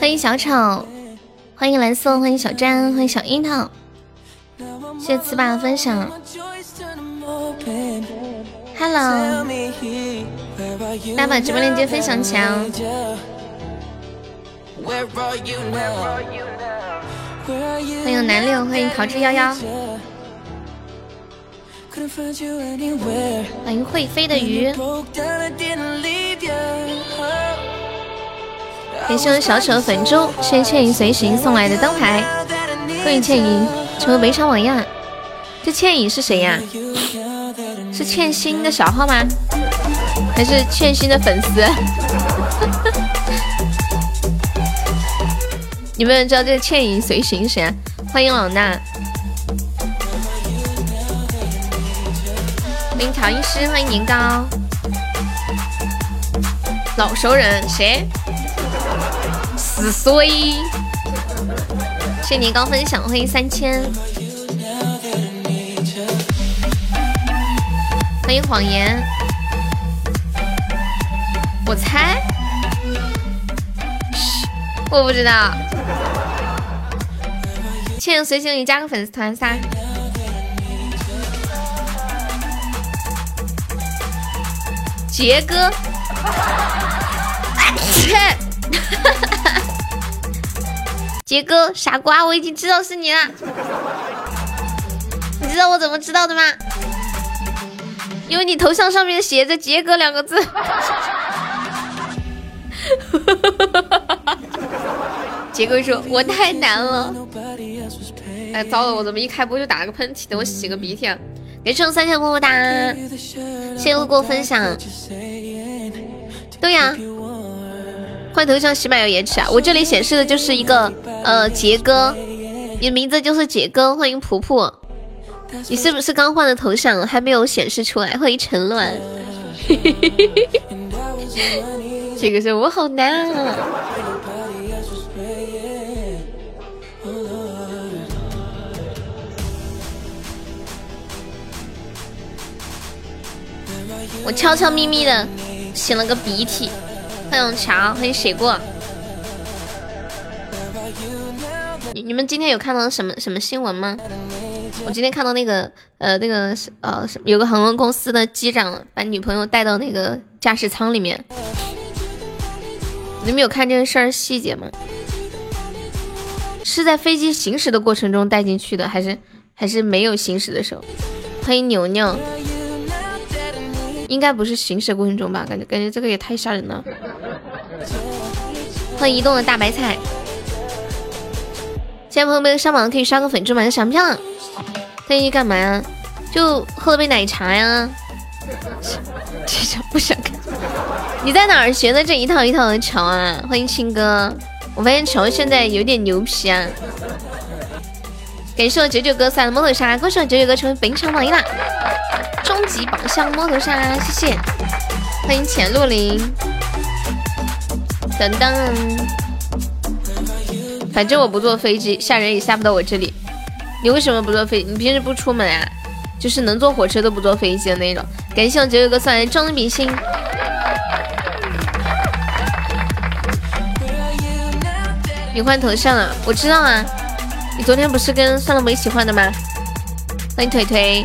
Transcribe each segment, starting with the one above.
欢迎小丑，欢迎蓝色，欢迎小詹，欢迎小樱桃，谢谢糍粑的分享。Hello，大家把直播链接分享起来。欢迎南六，欢迎桃之夭夭。欢迎会飞的鱼。感谢我小丑的粉猪，谢谢倩影随行送来的灯牌，欢迎倩影成为围场榜样。这倩影是谁呀？是倩心的小号吗？还是欠薪的粉丝？有没有人知道这个倩影随行是谁？欢迎老衲，欢迎调音师，欢迎年糕，老熟人谁？死衰，谢谢年糕分享，欢迎三千，欢迎谎言，我猜，我不知道，倩影随行，你加个粉丝团噻，杰哥，切。杰哥，傻瓜，我已经知道是你了。你知道我怎么知道的吗？因为你头像上面写着“杰哥”两个字。杰哥说：“我太难了。”哎，糟了，我怎么一开播就打了个喷嚏？等我洗个鼻涕。给我三千么么哒，谢谢路过分享。对呀。换头像起码要延迟啊！我这里显示的就是一个呃杰哥，你的名字就是杰哥。欢迎普普，你是不是刚换的头像还没有显示出来？欢迎陈乱，这个是我好难啊！我悄悄咪咪的擤了个鼻涕。欢迎乔，欢迎水过。你你们今天有看到什么什么新闻吗？我今天看到那个呃那个呃有个航空公司的机长把女朋友带到那个驾驶舱里面。你们有看这个事儿细节吗？是在飞机行驶的过程中带进去的，还是还是没有行驶的时候？欢迎牛牛。应该不是行驶过程中吧？感觉感觉这个也太吓人了。欢迎移动的大白菜。现在朋友们上榜可以刷个粉猪吗？想不想？特意干嘛呀？就喝杯奶茶呀。这场不想看。你在哪儿学的这一套一套的桥啊？欢迎青哥。我发现桥现在有点牛皮啊。感谢我九九哥送来的摩托沙，恭喜我九九哥成为本场榜一啦！终极宝箱摩托沙，谢谢！欢迎浅露林，等等。反正我不坐飞机，吓人也吓不到我这里。你为什么不坐飞？你平时不出门啊？就是能坐火车都不坐飞机的那种。感谢我九九哥送来的比心。你换头像了，我知道啊。你昨天不是跟算了没一起换的吗？欢迎腿腿。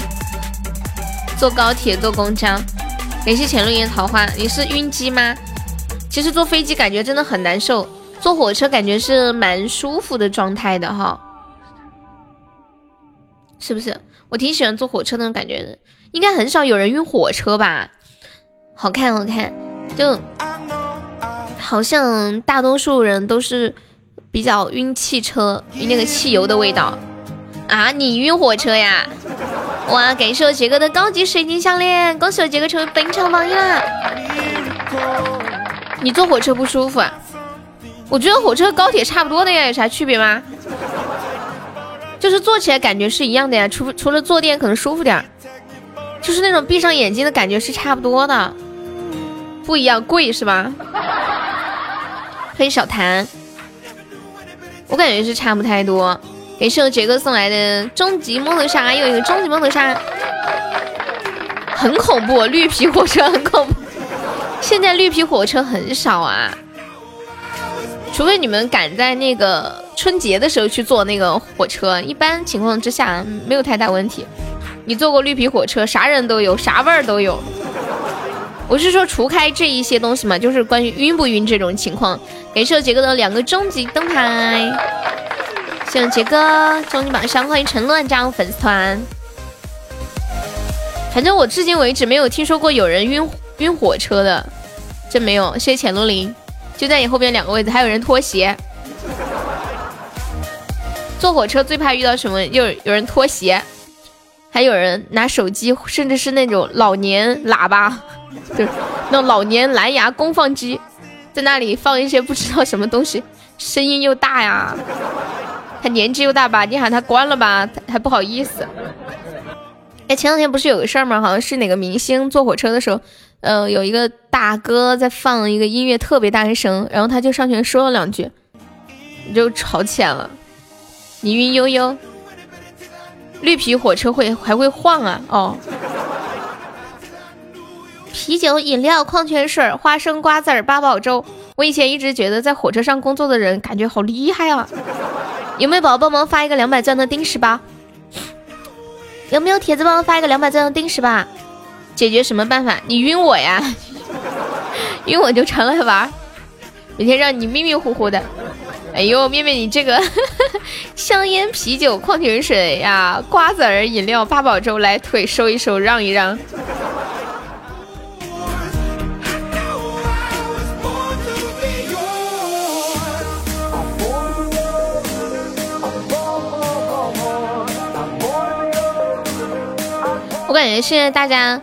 坐高铁、坐公交，感谢浅路烟桃花。你是晕机吗？其实坐飞机感觉真的很难受，坐火车感觉是蛮舒服的状态的哈。是不是？我挺喜欢坐火车那种感觉的。应该很少有人晕火车吧？好看，好看。就好像大多数人都是。比较晕汽车，晕那个汽油的味道啊！你晕火车呀？哇！感谢我杰哥的高级水晶项链，恭喜我杰哥成为本场榜一啦！你坐火车不舒服啊？我觉得火车和高铁差不多的呀，有啥区别吗？就是坐起来感觉是一样的呀，除除了坐垫可能舒服点，就是那种闭上眼睛的感觉是差不多的，不一样，贵是吧？欢迎小谭，我感觉是差不太多。感谢我杰哥送来的终极摩托沙，又一个终极摩托沙，很恐怖，绿皮火车很恐怖。现在绿皮火车很少啊，除非你们赶在那个春节的时候去坐那个火车，一般情况之下没有太大问题。你坐过绿皮火车，啥人都有，啥味儿都有。我是说，除开这一些东西嘛，就是关于晕不晕这种情况。感谢杰哥的两个终极灯牌，谢谢杰哥终极榜上，欢迎陈乱加入粉丝团。反正我至今为止没有听说过有人晕晕火车的，真没有。谢谢浅露林，就在你后边两个位置，还有人脱鞋。坐火车最怕遇到什么？有有人脱鞋，还有人拿手机，甚至是那种老年喇叭。就是，那老年蓝牙功放机，在那里放一些不知道什么东西，声音又大呀。他年纪又大吧，你喊他关了吧，还不好意思。哎，前两天不是有个事儿吗？好像是哪个明星坐火车的时候，呃，有一个大哥在放一个音乐特别大的声，然后他就上前说了两句，就吵起来了。你晕悠悠，绿皮火车会还会晃啊？哦。啤酒、饮料、矿泉水、花生、瓜子、八宝粥。我以前一直觉得在火车上工作的人感觉好厉害啊！有没有宝宝帮忙发一个两百钻的定时吧？有没有铁子帮忙发一个两百钻的定时吧？解决什么办法？你晕我呀？晕我就常来玩，每天让你迷迷糊糊的。哎呦，妹妹你这个 香烟、啤酒、矿泉水呀、瓜子儿、饮料、八宝粥，来腿收一收，让一让。我感觉现在大家，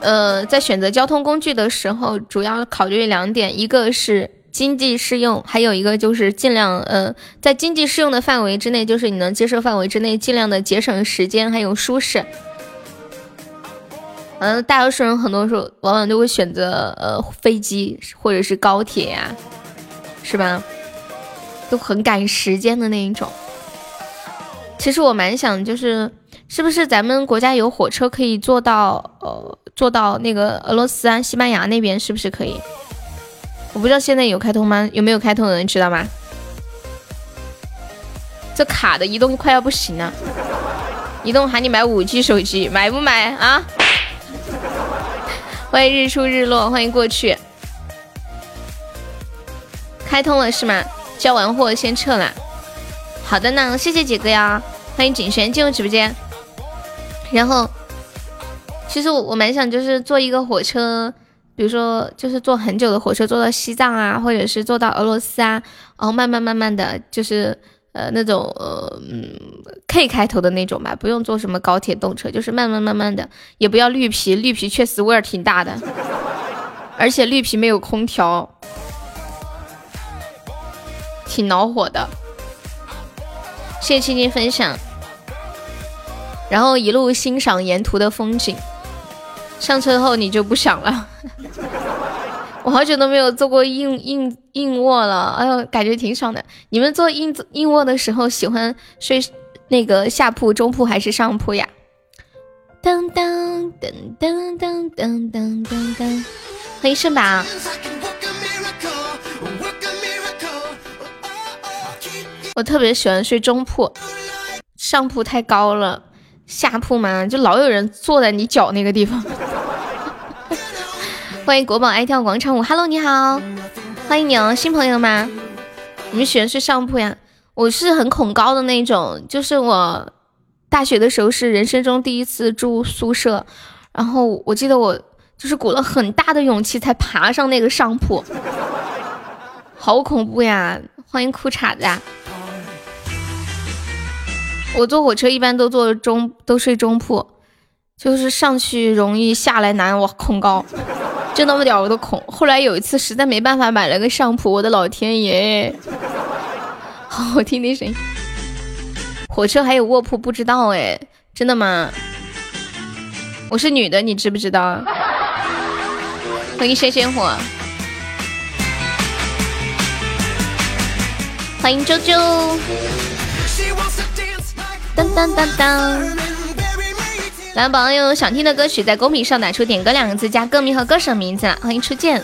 呃，在选择交通工具的时候，主要考虑两点，一个是经济适用，还有一个就是尽量，呃，在经济适用的范围之内，就是你能接受范围之内，尽量的节省时间还有舒适。嗯，大多数人很多时候往往都会选择呃飞机或者是高铁呀，是吧？都很赶时间的那一种。其实我蛮想就是。是不是咱们国家有火车可以坐到呃坐到那个俄罗斯啊西班牙那边？是不是可以？我不知道现在有开通吗？有没有开通的人知道吗？这卡的移动快要不行了，移动喊你买五 G 手机，买不买啊？欢迎日出日落，欢迎过去。开通了是吗？交完货先撤了。好的呢，谢谢姐哥呀，欢迎景璇进入直播间。然后，其实我我蛮想就是坐一个火车，比如说就是坐很久的火车，坐到西藏啊，或者是坐到俄罗斯啊，然后慢慢慢慢的就是呃那种呃嗯 K 开头的那种吧，不用坐什么高铁动车，就是慢慢慢慢的，也不要绿皮，绿皮确实味儿挺大的，而且绿皮没有空调，挺恼火的。谢谢青青分享。然后一路欣赏沿途的风景，上车后你就不想了。我好久都没有坐过硬硬硬卧了，哎呦，感觉挺爽的。你们坐硬硬卧的时候喜欢睡那个下铺、中铺还是上铺呀？噔噔噔噔噔噔噔噔噔，欢迎圣宝。我特别喜欢睡中铺，上铺太高了。下铺嘛，就老有人坐在你脚那个地方。欢迎国宝爱跳广场舞，Hello，你好，欢迎你哦，新朋友吗？你们喜欢睡上铺呀？我是很恐高的那种，就是我大学的时候是人生中第一次住宿舍，然后我记得我就是鼓了很大的勇气才爬上那个上铺，好恐怖呀！欢迎裤衩子啊。我坐火车一般都坐中，都睡中铺，就是上去容易下来难，我恐高，就那么点我都恐。后来有一次实在没办法买了个上铺，我的老天爷！好好听听声音。火车还有卧铺，不知道哎，真的吗？我是女的，你知不知道？欢迎鲜鲜火。欢迎周周。当当当当。来，宝宝有想听的歌曲，在公屏上打出“点歌”两个字，加歌名和歌手名字。欢迎初见。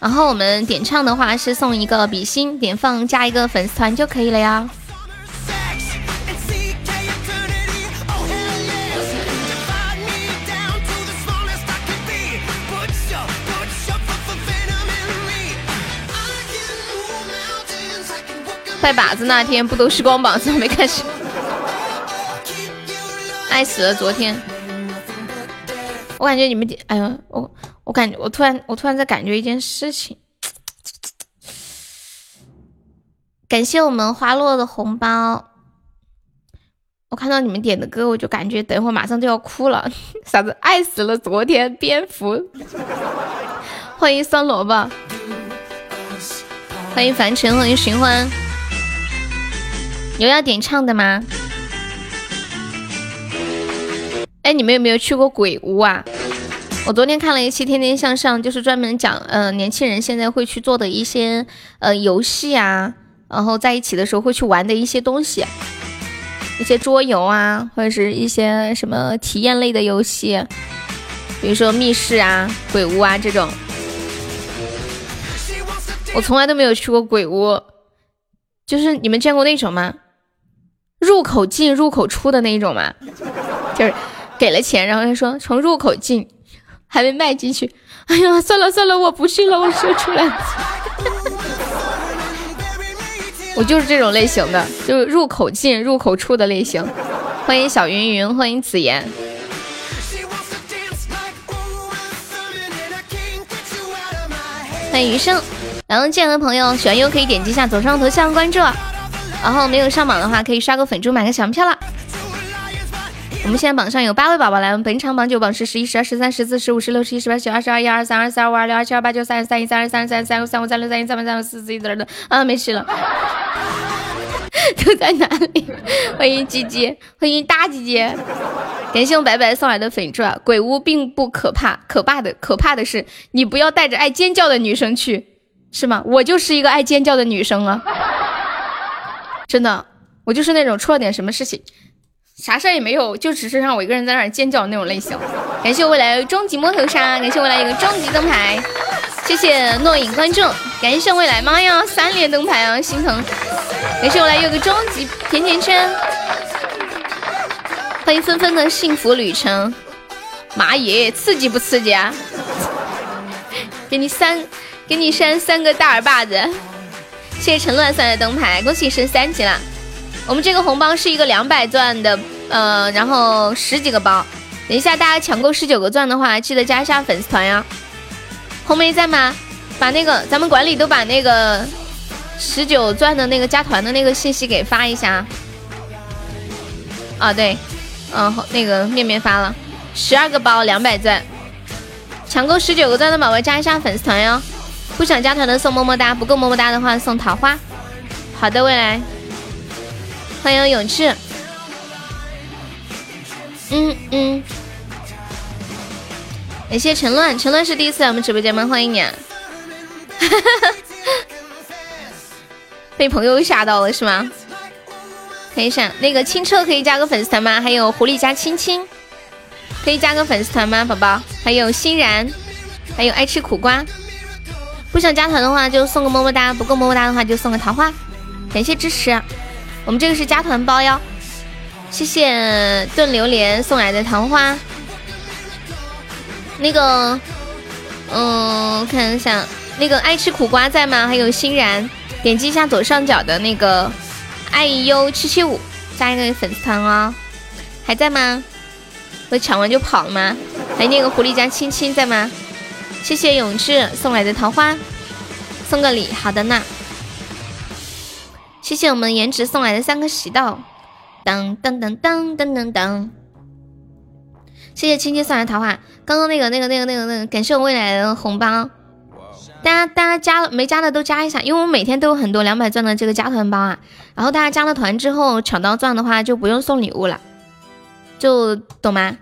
然后我们点唱的话是送一个比心，点放加一个粉丝团就可以了呀。拜把子那天不都是光膀子没开始？爱死了！昨天，我感觉你们点，哎呀，我我感觉我突然我突然在感觉一件事情。感谢我们花落的红包。我看到你们点的歌，我就感觉等会马上就要哭了。啥子？爱死了！昨天蝙蝠。欢迎酸萝卜。欢迎凡尘，欢迎寻欢。有要点唱的吗？哎，你们有没有去过鬼屋啊？我昨天看了一期《天天向上》，就是专门讲，呃，年轻人现在会去做的一些，呃，游戏啊，然后在一起的时候会去玩的一些东西，一些桌游啊，或者是一些什么体验类的游戏，比如说密室啊、鬼屋啊这种。我从来都没有去过鬼屋，就是你们见过那种吗？入口进入口出的那一种吗，就是给了钱，然后他说从入口进，还没迈进去，哎呀，算了算了，我不信了，我说出来。我就是这种类型的，就是入口进入口出的类型。欢迎小云云，欢迎紫妍，欢迎余生。然后进来的朋友喜欢优可以点击一下左上头像关注。然后没有上榜的话，可以刷个粉猪买个小票了。我们现在榜上有八位宝宝来，我们本场榜九榜是十一、十二、十三、十四、十五、十六、十七、十八、十九、二十二、一二二三、二四、二五、二六、二七、二八、九、三十三、一三、二三、三三、三五、三六、三七、三八、三九、四十、一二、的啊，没事了，都在哪里？欢迎鸡鸡，欢迎大鸡鸡，感谢我白白送来的粉钻。鬼屋并不可怕，可怕的可怕的是你不要带着爱尖叫的女生去，是吗？我就是一个爱尖叫的女生啊。真的，我就是那种出了点什么事情，啥事也没有，就只是让我一个人在那儿尖叫那种类型。感谢未来终极摸头杀，感谢未来一个终极灯牌，谢谢诺影关注，感谢未来，妈呀，三连灯牌啊，心疼。感谢未来有个终极甜甜圈，欢迎纷纷的幸福旅程，妈耶，刺激不刺激啊？给你三，给你扇三个大耳巴子。谢谢陈乱送的灯牌，恭喜升三级了。我们这个红包是一个两百钻的，呃，然后十几个包。等一下大家抢够十九个钻的话，记得加一下粉丝团呀。红梅在吗？把那个咱们管理都把那个十九钻的那个加团的那个信息给发一下。啊，对，嗯，那个面面发了十二个包两百钻，抢够十九个钻的宝宝加一下粉丝团哟。不想加团的送么么哒，不够么么哒的话送桃花。好的，未来，欢迎永志。嗯嗯，感谢陈乱，陈乱是第一次来我们直播间吗？欢迎你。哈哈哈！被朋友吓到了是吗？看一下那个清澈可以加个粉丝团吗？还有狐狸加亲亲，可以加个粉丝团吗，宝宝？还有欣然，还有爱吃苦瓜。不想加团的话就送个么么哒，不够么么哒的话就送个桃花，感谢支持。我们这个是加团包哟，谢谢炖榴莲送来的桃花。那个，嗯，看一下，那个爱吃苦瓜在吗？还有欣然，点击一下左上角的那个爱优七七五，加一个粉丝团哦。还在吗？我抢完就跑了吗？还有那个狐狸家亲亲在吗？谢谢永志送来的桃花，送个礼，好的呢。谢谢我们颜值送来的三个喜豆，当当当当当当当。谢谢青青送来的桃花，刚刚那个那个那个那个那个，感谢我未来的红包。大家大家加了没加的都加一下，因为我每天都有很多两百钻的这个加团包啊。然后大家加了团之后抢到钻的话就不用送礼物了，就懂吗？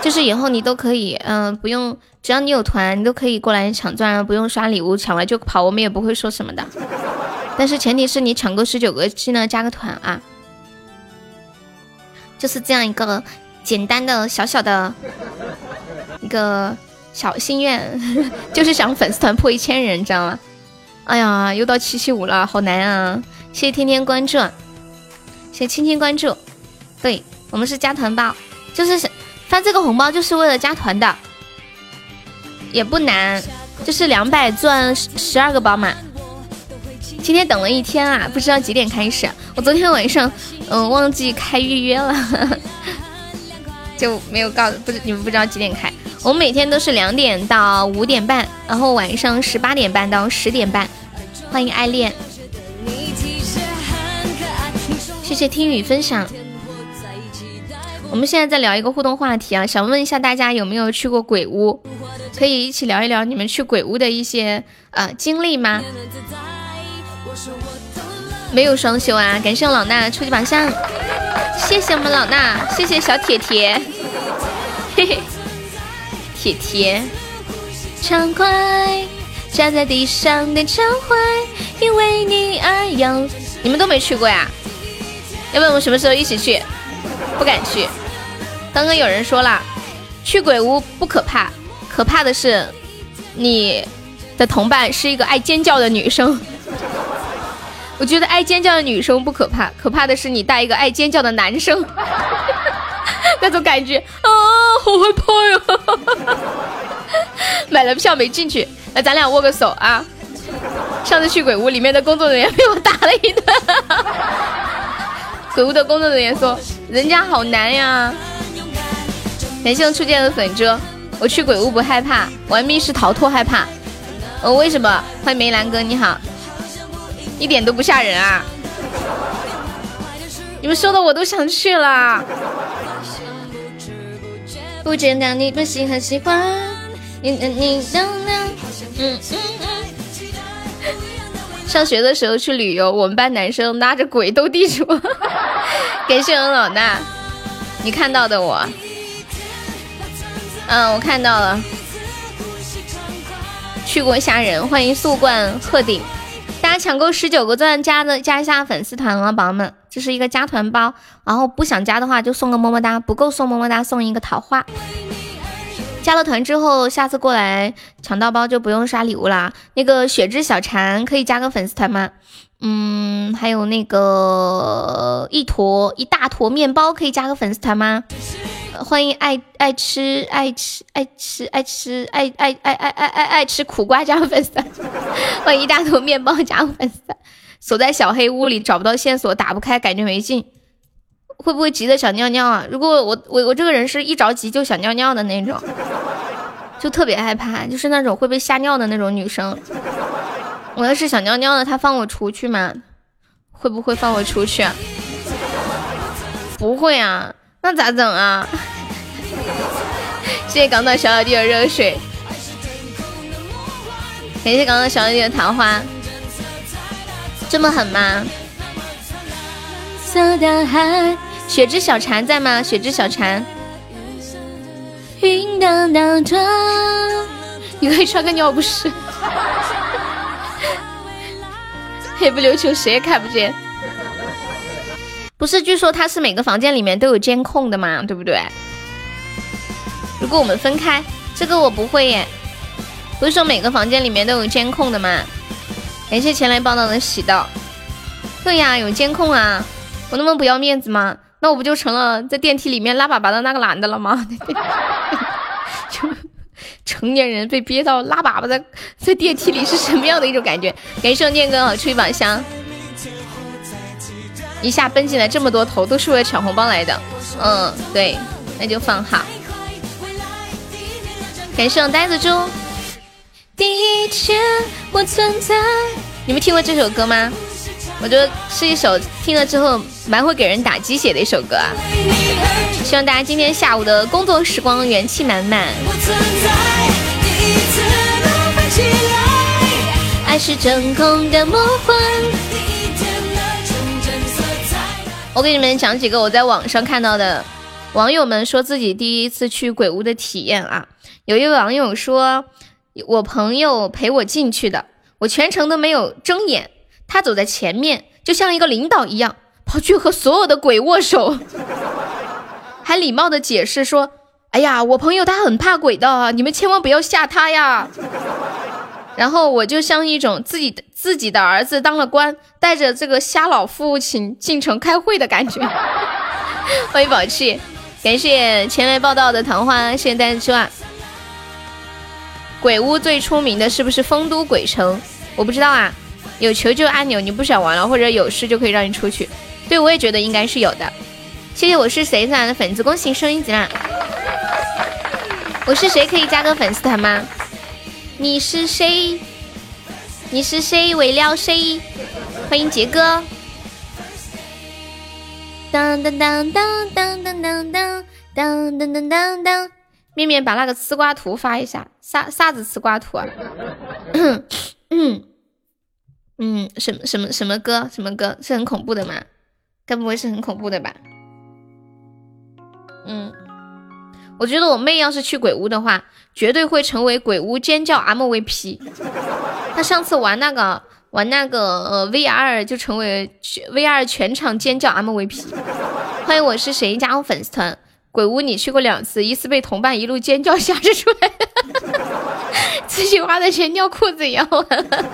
就是以后你都可以，嗯，不用，只要你有团，你都可以过来抢钻，不用刷礼物，抢完就跑，我们也不会说什么的。但是前提是你抢够十九个记得加个团啊，就是这样一个简单的小小的一个小心愿，就是想粉丝团破一千人，知道吗？哎呀，又到七七五了，好难啊！谢谢天天关注，谢谢青青关注。对我们是加团包，就是发这个红包就是为了加团的，也不难，就是两百钻十二个宝马。今天等了一天啊，不知道几点开始。我昨天晚上嗯忘记开预约了，就没有告不你们不知道几点开。我们每天都是两点到五点半，然后晚上十八点半到十点半。欢迎爱恋，谢谢听雨分享。我们现在在聊一个互动话题啊，想问一下大家有没有去过鬼屋？可以一起聊一聊你们去鬼屋的一些呃经历吗？没有双休啊！感谢我老衲初级榜上，谢谢我们老衲，谢谢小铁铁，嘿嘿，铁铁，畅快站在地上的畅快，因为你而有。你们都没去过呀？要不我们什么时候一起去？不敢去。刚刚有人说了，去鬼屋不可怕，可怕的是你的同伴是一个爱尖叫的女生。我觉得爱尖叫的女生不可怕，可怕的是你带一个爱尖叫的男生，那种感觉啊，好害怕呀！买了票没进去，那咱俩握个手啊。上次去鬼屋，里面的工作人员被我打了一顿。鬼屋的工作人员说：“人家好难呀。”感谢初见的粉猪，我去鬼屋不害怕，玩密室逃脱害怕。呃，为什么？欢迎梅兰哥，你好，一点都不吓人啊！你们说的我都想去了。不知道你们喜很喜欢，你你你嗯嗯嗯。上学的时候去旅游，我们班男生拉着鬼斗地主。感谢我老大，你看到的我。嗯，我看到了，去过吓人，欢迎素冠鹤顶，大家抢够十九个钻加的加一下粉丝团啊，宝宝们，这是一个加团包，然后不想加的话就送个么么哒，不够送么么哒送一个桃花。加了团之后，下次过来抢到包就不用刷礼物啦。那个雪之小蝉可以加个粉丝团吗？嗯，还有那个一坨一大坨面包可以加个粉丝团吗？欢迎爱爱吃爱吃爱吃爱吃爱爱爱爱爱爱爱吃苦瓜加粉丝，欢迎一大坨面包加粉丝。锁在小黑屋里找不到线索打不开感觉没劲，会不会急的想尿尿啊？如果我我我这个人是一着急就想尿尿的那种，就特别害怕，就是那种会被吓尿的那种女生。我要是想尿尿了，他放我出去吗？会不会放我出去？不会啊。那咋整啊？谢谢港岛小老弟的热水，感谢港岛小老弟的桃花，这么狠吗？色大海，雪之小蝉在吗？雪之小蝉，云荡荡着，你可以穿个尿不湿，黑不溜秋谁也看不见。不是，据说他是每个房间里面都有监控的嘛，对不对？如果我们分开，这个我不会耶。不是说每个房间里面都有监控的吗？感谢前来报道的喜道。对呀，有监控啊，我那么不要面子吗？那我不就成了在电梯里面拉粑粑的那个男的了吗？就成年人被憋到拉粑粑在在电梯里是什么样的一种感觉？感谢念哥啊，出一把香。一下奔进来这么多头，都是为了抢红包来的。嗯，对，那就放好。感谢我呆子猪。第一天我存在，你们听过这首歌吗？我觉得是一首听了之后蛮会给人打鸡血的一首歌啊。希望大家今天下午的工作时光元气满满。爱是真空的魔幻。我给你们讲几个我在网上看到的网友们说自己第一次去鬼屋的体验啊。有一位网友说，我朋友陪我进去的，我全程都没有睁眼，他走在前面，就像一个领导一样，跑去和所有的鬼握手，还礼貌的解释说：“哎呀，我朋友他很怕鬼的，你们千万不要吓他呀。”然后我就像一种自己的自己的儿子当了官，带着这个瞎老父亲进城开会的感觉。欢迎宝气，感谢前来报道的桃花，谢谢单车啊。鬼屋最出名的是不是丰都鬼城？我不知道啊。有求救按钮，你不想玩了，或者有事就可以让你出去。对，我也觉得应该是有的。谢谢我是谁送来的粉丝，恭喜升一级啦！我是谁可以加个粉丝团吗？你是谁？你是谁？为了谁？欢迎杰哥。当当当当当当当当当当当当。面面把那个吃瓜图发一下，啥啥子吃瓜图啊？嗯 嗯嗯，什么什么什么歌？什么歌？是很恐怖的吗？该不会是很恐怖的吧？嗯，我觉得我妹要是去鬼屋的话。绝对会成为鬼屋尖叫 MVP。她上次玩那个玩那个呃 VR 就成为 VR 全场尖叫 MVP。欢迎我是谁加入粉丝团？鬼屋你去过两次，一次被同伴一路尖叫吓着出来，自己花的钱尿裤子也要完了。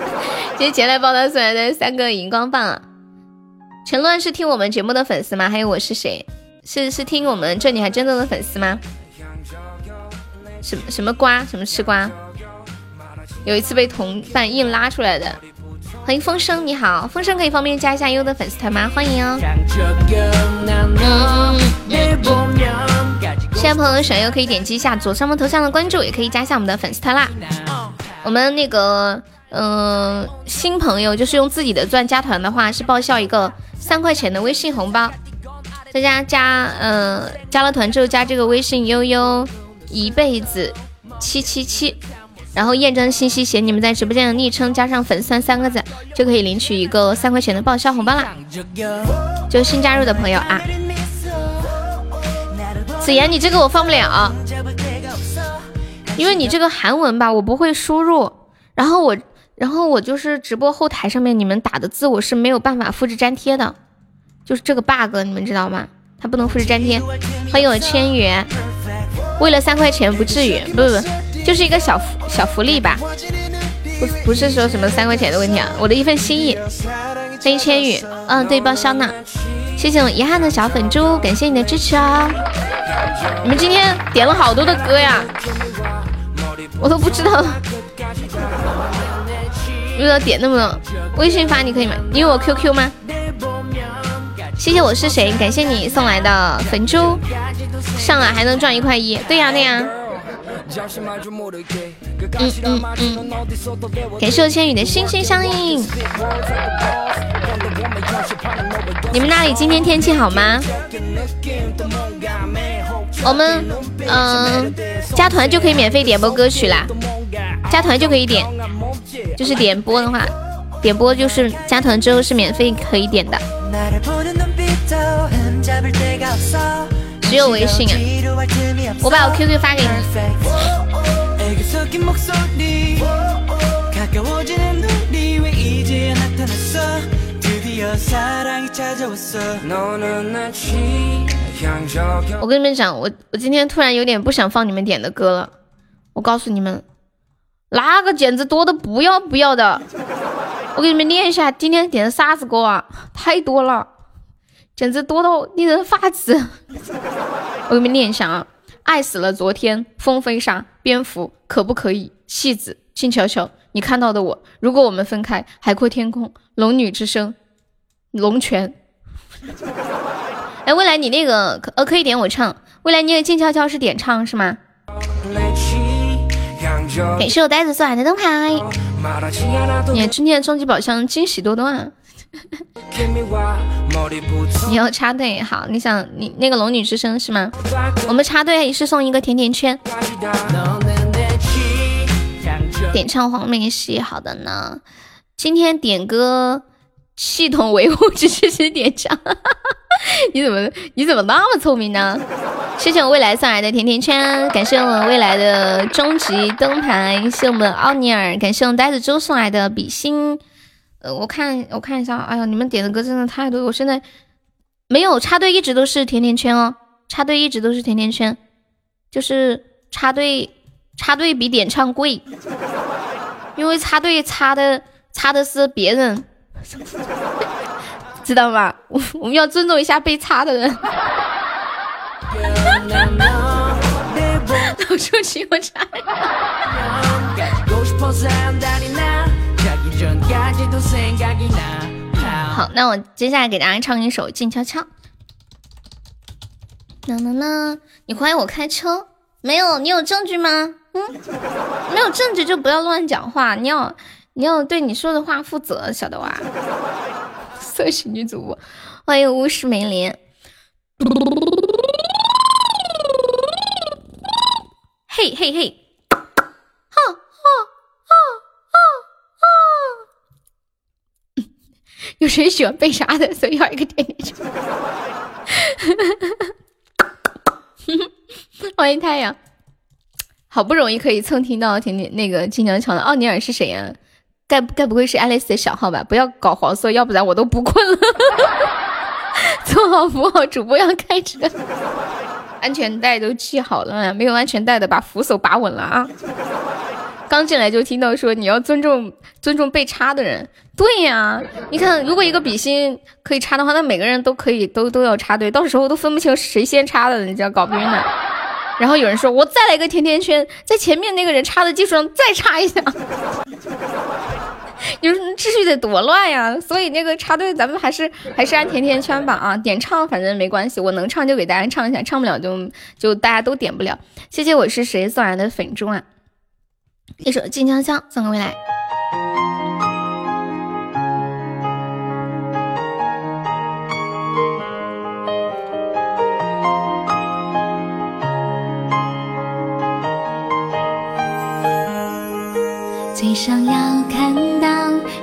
谢谢前来报道送来的三个荧光棒。啊。陈乱是听我们节目的粉丝吗？还有我是谁？是是听我们这里还真正的粉丝吗？什么什么瓜？什么吃瓜？有一次被同伴硬拉出来的。欢迎风声，你好，风声可以方便加一下优的粉丝团吗？欢迎哦。现在朋友想要可以点击一下左上方头像的关注，也可以加一下我们的粉丝团啦。我们那个嗯新朋友就是用自己的钻加团的话，是报销一个三块钱的微信红包。大家加嗯加了团之后加这个微信悠悠。一辈子七七七，然后验证信息写你们在直播间的昵称，加上粉丝三个字，就可以领取一个三块钱的报销红包啦。就新加入的朋友啊，子言，你这个我放不了，因为你这个韩文吧，我不会输入，然后我，然后我就是直播后台上面你们打的字，我是没有办法复制粘贴的，就是这个 bug，你们知道吗？它不能复制粘贴。欢迎我千羽。为了三块钱不至于，不不，就是一个小小福利吧，不不是说什么三块钱的问题啊，我的一份心意。欢迎千羽，嗯，对，报销呢。谢谢我遗憾的小粉猪，感谢你的支持啊！你们今天点了好多的歌呀，我都不知道，为了点那么多，微信发你可以吗？你有我 QQ 吗？谢谢我是谁？感谢你送来的粉珠，上来还能赚一块一。对呀对呀。嗯嗯嗯。感谢我千羽的心心相印。你们那里今天天气好吗？我们嗯加团就可以免费点播歌曲啦，加团就可以点，就是点播的话，点播就是加团之后是免费可以点的。只有微信啊！我把我 QQ 发给你。我跟你们讲，我我今天突然有点不想放你们点的歌了。我告诉你们，那个简直多的不要不要的。我给你们念一下，今天点的啥子歌啊？太多了。简直多到令人发指！我给你们念一下啊：爱死了昨天，风飞沙，蝙蝠，可不可以？戏子，静悄悄，你看到的我。如果我们分开，海阔天空，龙女之声，龙泉。哎，未来你那个可呃可以点我唱。未来你那个静悄悄是点唱是吗？感谢我呆子送来的灯牌。你今天的终极宝箱惊喜多多啊！你要插队好，你想你那个龙女之声是吗？我们插队是送一个甜甜圈。点唱黄梅戏，好的呢。今天点歌系统维护只是点唱，你怎么你怎么那么聪明呢？谢谢我未来送来的甜甜圈，感谢我们未来的终极灯牌，谢我们奥尼尔，感谢我们呆子周送来的比心。呃，我看我看一下，哎呀，你们点的歌真的太多，我现在没有插队，一直都是甜甜圈哦，插队一直都是甜甜圈，就是插队插队比点唱贵，因为插队插的插的是别人，知道吗？我我们要尊重一下被擦的人。老出去我插。好，那我接下来给大家唱一首《静悄悄》。啦啦啦！你怀疑我开车？没有，你有证据吗？嗯，没有证据就不要乱讲话，你要你要对你说的话负责，晓得吧？色情女主播，欢迎巫师梅林。嘿嘿嘿！有谁喜欢被杀的？所以要一个甜甜圈。欢迎太阳，好不容易可以蹭听到甜甜那个金江桥的奥尼尔是谁呀？该该不会是爱丽丝的小号吧？不要搞黄色，要不然我都不困了。做好扶好主播要开车，安全带都系好了，没有安全带的把扶手把稳了啊！刚进来就听到说你要尊重尊重被插的人，对呀，你看如果一个比心可以插的话，那每个人都可以都都要插队，到时候都分不清谁先插的，你知道搞不晕的。然后有人说我再来一个甜甜圈，在前面那个人插的基础上再插一下，你说秩序得多乱呀！所以那个插队咱们还是还是按甜甜圈吧啊，点唱反正没关系，我能唱就给大家唱一下，唱不了就就大家都点不了。谢谢我是谁送来的粉中啊。一首《静悄悄》送给未来。最想要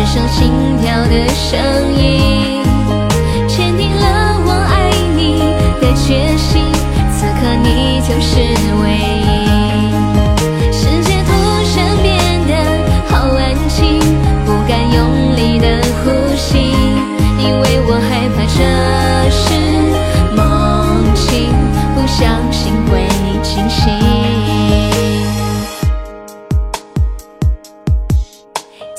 只剩心跳的声音，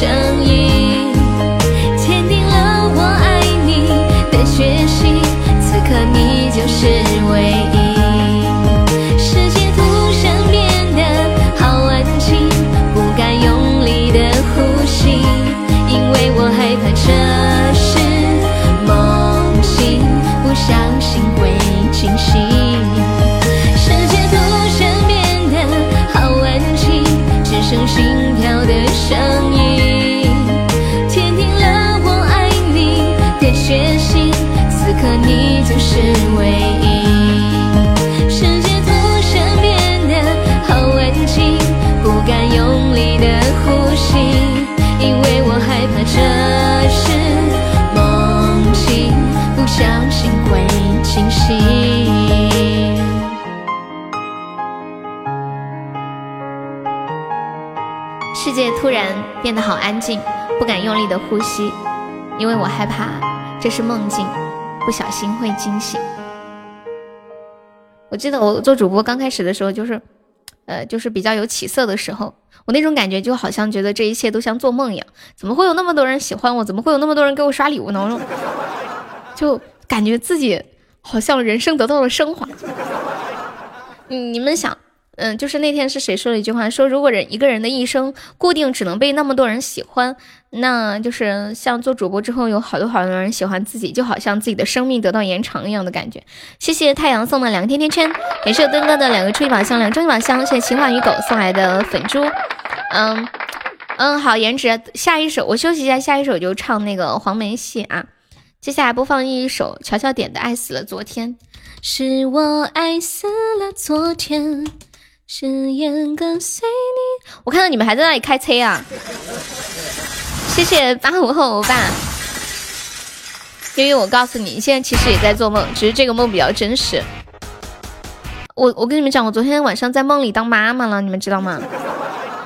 的突然变得好安静，不敢用力的呼吸，因为我害怕这是梦境，不小心会惊醒。我记得我做主播刚开始的时候，就是呃，就是比较有起色的时候，我那种感觉就好像觉得这一切都像做梦一样。怎么会有那么多人喜欢我？怎么会有那么多人给我刷礼物呢？就感觉自己好像人生得到了升华。你们想？嗯，就是那天是谁说了一句话，说如果人一个人的一生固定只能被那么多人喜欢，那就是像做主播之后有好多好多人喜欢自己，就好像自己的生命得到延长一样的感觉。谢谢太阳送的两个甜甜圈，感谢墩哥的两个初级宝箱，两个终极宝箱，谢谢情话与狗送来的粉珠。嗯嗯，好，颜值，下一首我休息一下，下一首就唱那个黄梅戏啊。接下来播放一首乔乔点的《爱死了昨天》，是我爱死了昨天。誓言跟随你，我看到你们还在那里开车啊！谢谢八五后欧巴。因为我告诉你，你现在其实也在做梦，只是这个梦比较真实。我我跟你们讲，我昨天晚上在梦里当妈妈了，你们知道吗？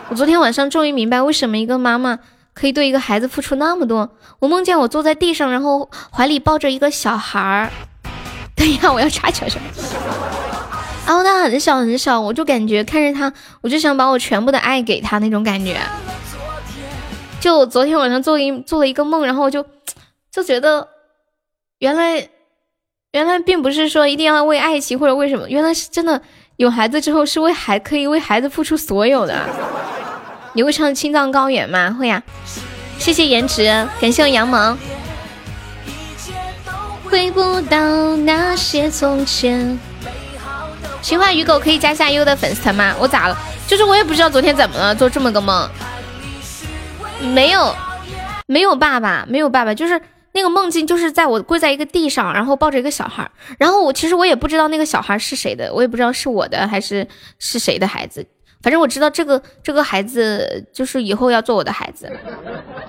我昨天晚上终于明白为什么一个妈妈可以对一个孩子付出那么多。我梦见我坐在地上，然后怀里抱着一个小孩儿。等一下，我要查瞧瞧。然然后他很小很小，我就感觉看着他，我就想把我全部的爱给他那种感觉。就昨天晚上做一做了一个梦，然后我就就觉得，原来原来并不是说一定要为爱情或者为什么，原来是真的有孩子之后是为孩可以为孩子付出所有的。你会唱青藏高原吗？会呀。谢谢颜值，感谢我杨萌。回不到那些从前。情话鱼狗可以加下优的粉丝团吗？我咋了？就是我也不知道昨天怎么了，做这么个梦。没有，没有爸爸，没有爸爸，就是那个梦境，就是在我跪在一个地上，然后抱着一个小孩，然后我其实我也不知道那个小孩是谁的，我也不知道是我的还是是谁的孩子，反正我知道这个这个孩子就是以后要做我的孩子，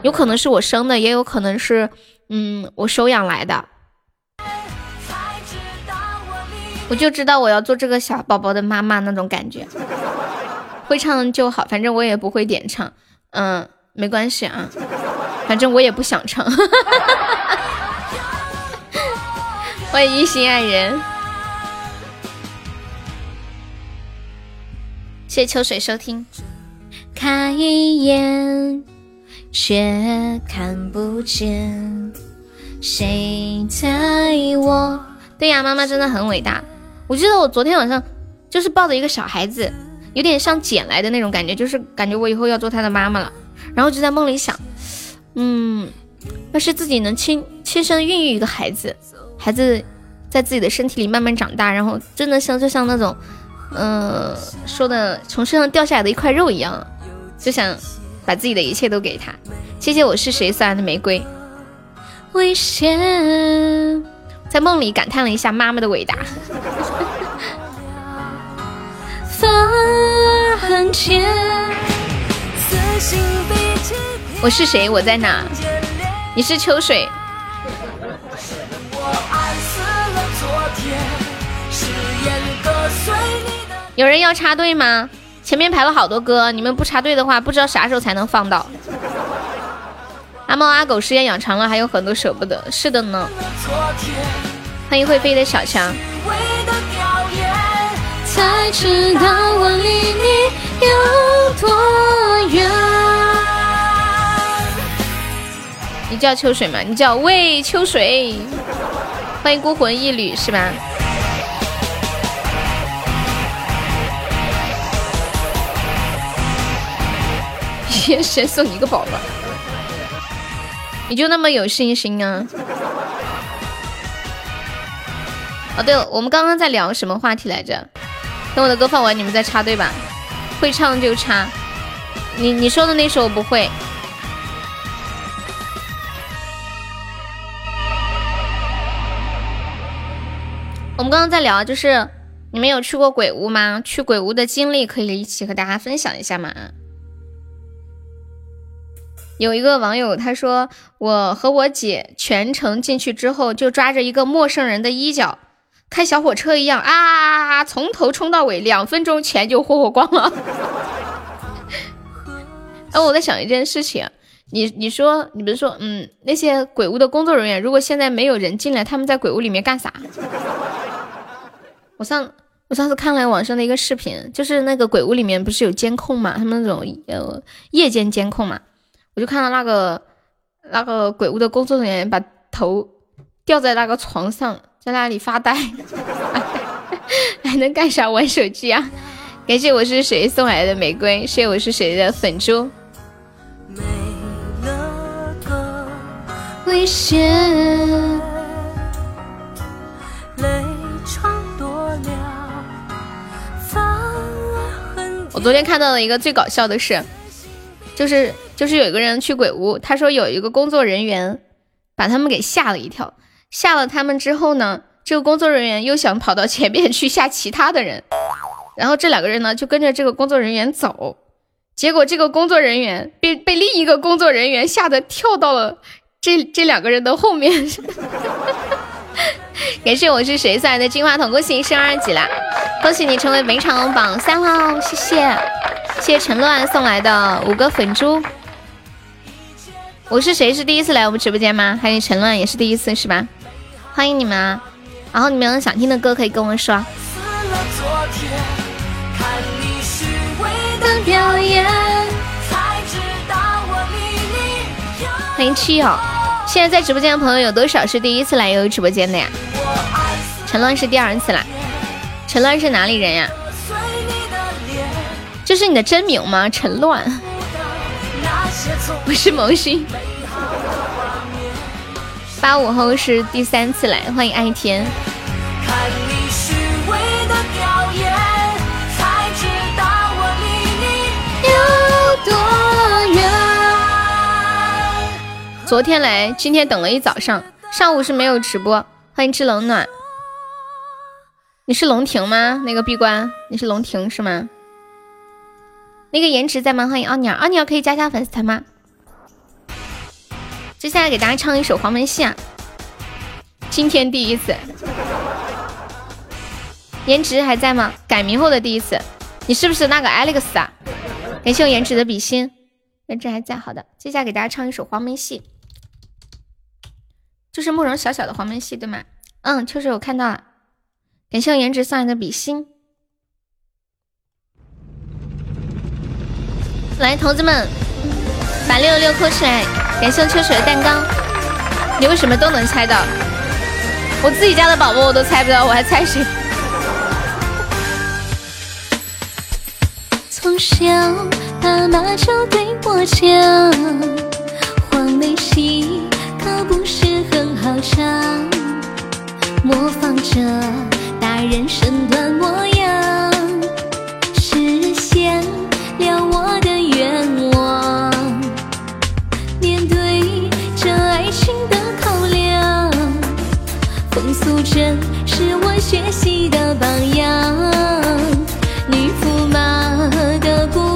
有可能是我生的，也有可能是嗯我收养来的。我就知道我要做这个小宝宝的妈妈那种感觉，会唱就好，反正我也不会点唱，嗯，没关系啊，反正我也不想唱。欢迎一心爱人，谢谢秋水收听。看一眼，却看不见谁在我。对呀，妈妈真的很伟大。我记得我昨天晚上就是抱着一个小孩子，有点像捡来的那种感觉，就是感觉我以后要做他的妈妈了。然后就在梦里想，嗯，要是自己能亲亲身孕育一个孩子，孩子在自己的身体里慢慢长大，然后真的像就像那种，嗯，说的从身上掉下来的一块肉一样，就想把自己的一切都给他。谢谢我是谁送来的玫瑰。危险。在梦里感叹了一下妈妈的伟大。我是谁？我在哪？你是秋水。有人要插队吗？前面排了好多歌，你们不插队的话，不知道啥时候才能放到。阿猫阿狗时间养长了，还有很多舍不得。是的呢。欢迎会飞的小强。才知道我离你有多远。你叫秋水吗？你叫魏秋水。欢迎孤魂一缕，是吧？先先送你一个宝宝。你就那么有信心啊？哦，对了，我们刚刚在聊什么话题来着？等我的歌放完，你们再插队吧。会唱就插。你你说的那首我不会。我们刚刚在聊，就是你们有去过鬼屋吗？去鬼屋的经历可以一起和大家分享一下吗？有一个网友他说，我和我姐全程进去之后，就抓着一个陌生人的衣角，开小火车一样啊，从头冲到尾，两分钟钱就霍霍光了。哎，我在想一件事情，你你说，你比如说，嗯，那些鬼屋的工作人员，如果现在没有人进来，他们在鬼屋里面干啥？我上。我上次看了网上的一个视频，就是那个鬼屋里面不是有监控嘛，他们那种呃夜间监控嘛，我就看到那个那个鬼屋的工作人员把头吊在那个床上，在那里发呆，还能干啥？玩手机啊！感谢我是谁送来的玫瑰，谢谢我是谁的粉猪。危险。我昨天看到了一个最搞笑的事，就是就是有一个人去鬼屋，他说有一个工作人员把他们给吓了一跳，吓了他们之后呢，这个工作人员又想跑到前面去吓其他的人，然后这两个人呢就跟着这个工作人员走，结果这个工作人员被被另一个工作人员吓得跳到了这这两个人的后面。感谢我是谁送来的金话筒，恭喜你升二级啦！恭喜你成为每场榜三号，谢谢，谢谢陈乱送来的五个粉珠。我是谁是第一次来我们直播间吗？还有陈乱也是第一次是吧？欢迎你们啊！然后你们有想听的歌可以跟我说。欢迎七友。现在在直播间的朋友有多少是第一次来悠悠直播间的呀？陈乱是第二次来。陈乱是哪里人呀？这是你的真名吗？陈乱。我是萌新。八五后是第三次来，欢迎爱天。昨天来，今天等了一早上，上午是没有直播。欢迎知冷暖，你是龙庭吗？那个闭关，你是龙庭是吗？那个颜值在吗？欢迎奥尼尔，奥尼尔可以加加粉丝团吗？接下来给大家唱一首黄梅戏啊，今天第一次。颜值还在吗？改名后的第一次，你是不是那个 Alex 啊？感谢我颜值的比心，颜值还在，好的。接下来给大家唱一首黄梅戏。就是慕容小小的黄梅戏对吗？嗯，秋水我看到了，感谢我颜值送来的比心。来，同志们，把六六六扣起来！感谢我秋水的蛋糕。你为什么都能猜到？我自己家的宝宝我都猜不到，我还猜谁？从小爸妈就对我讲，黄梅戏可不是。很好唱，模仿着大人身段模样，实现了我的冯素珍是我学习的榜样。女驸马的故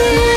面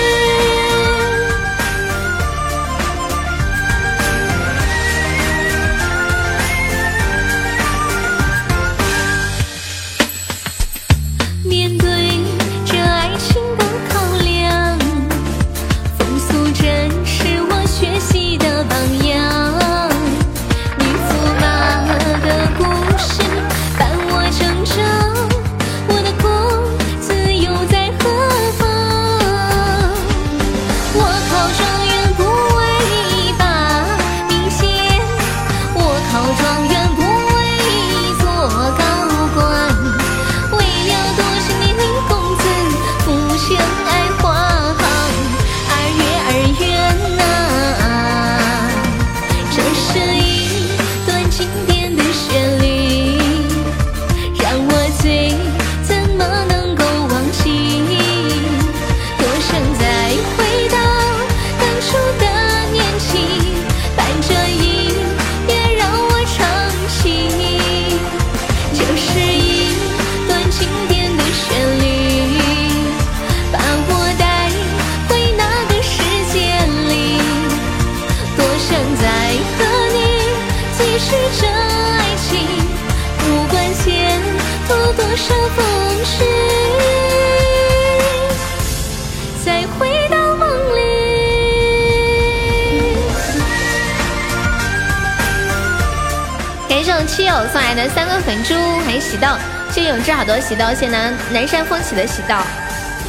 送来的三个粉珠，还有喜豆，谢谢永志好多喜豆，谢谢南南山风起的喜豆，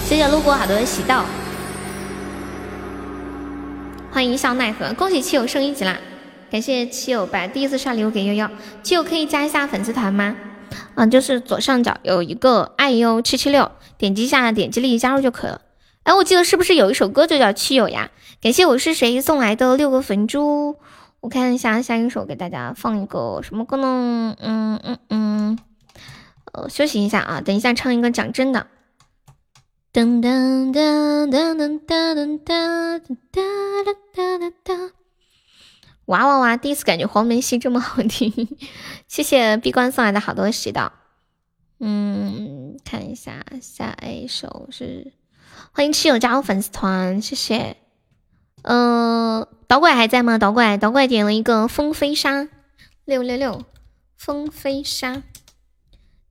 谢谢路过好多的喜豆。欢迎笑奈何，恭喜七友升一级啦！感谢七友把第一次刷礼物给悠悠，七友可以加一下粉丝团吗？嗯，就是左上角有一个爱优七七六，点击一下，点击立即加入就可以了。哎，我记得是不是有一首歌就叫七友呀？感谢我是谁送来的六个粉珠，我看一下下一首给大家放一个什么歌呢？嗯嗯嗯，呃，休息一下啊，等一下唱一个讲真的。噔噔噔噔噔噔噔噔噔噔噔噔！哇哇哇！第一次感觉黄梅戏这么好听，谢谢闭关送来的好多喜到。嗯，看一下下一首是欢迎七友加入粉丝团，谢谢。嗯，导拐还在吗？导拐，导拐点了一个风飞沙六六六，风飞沙。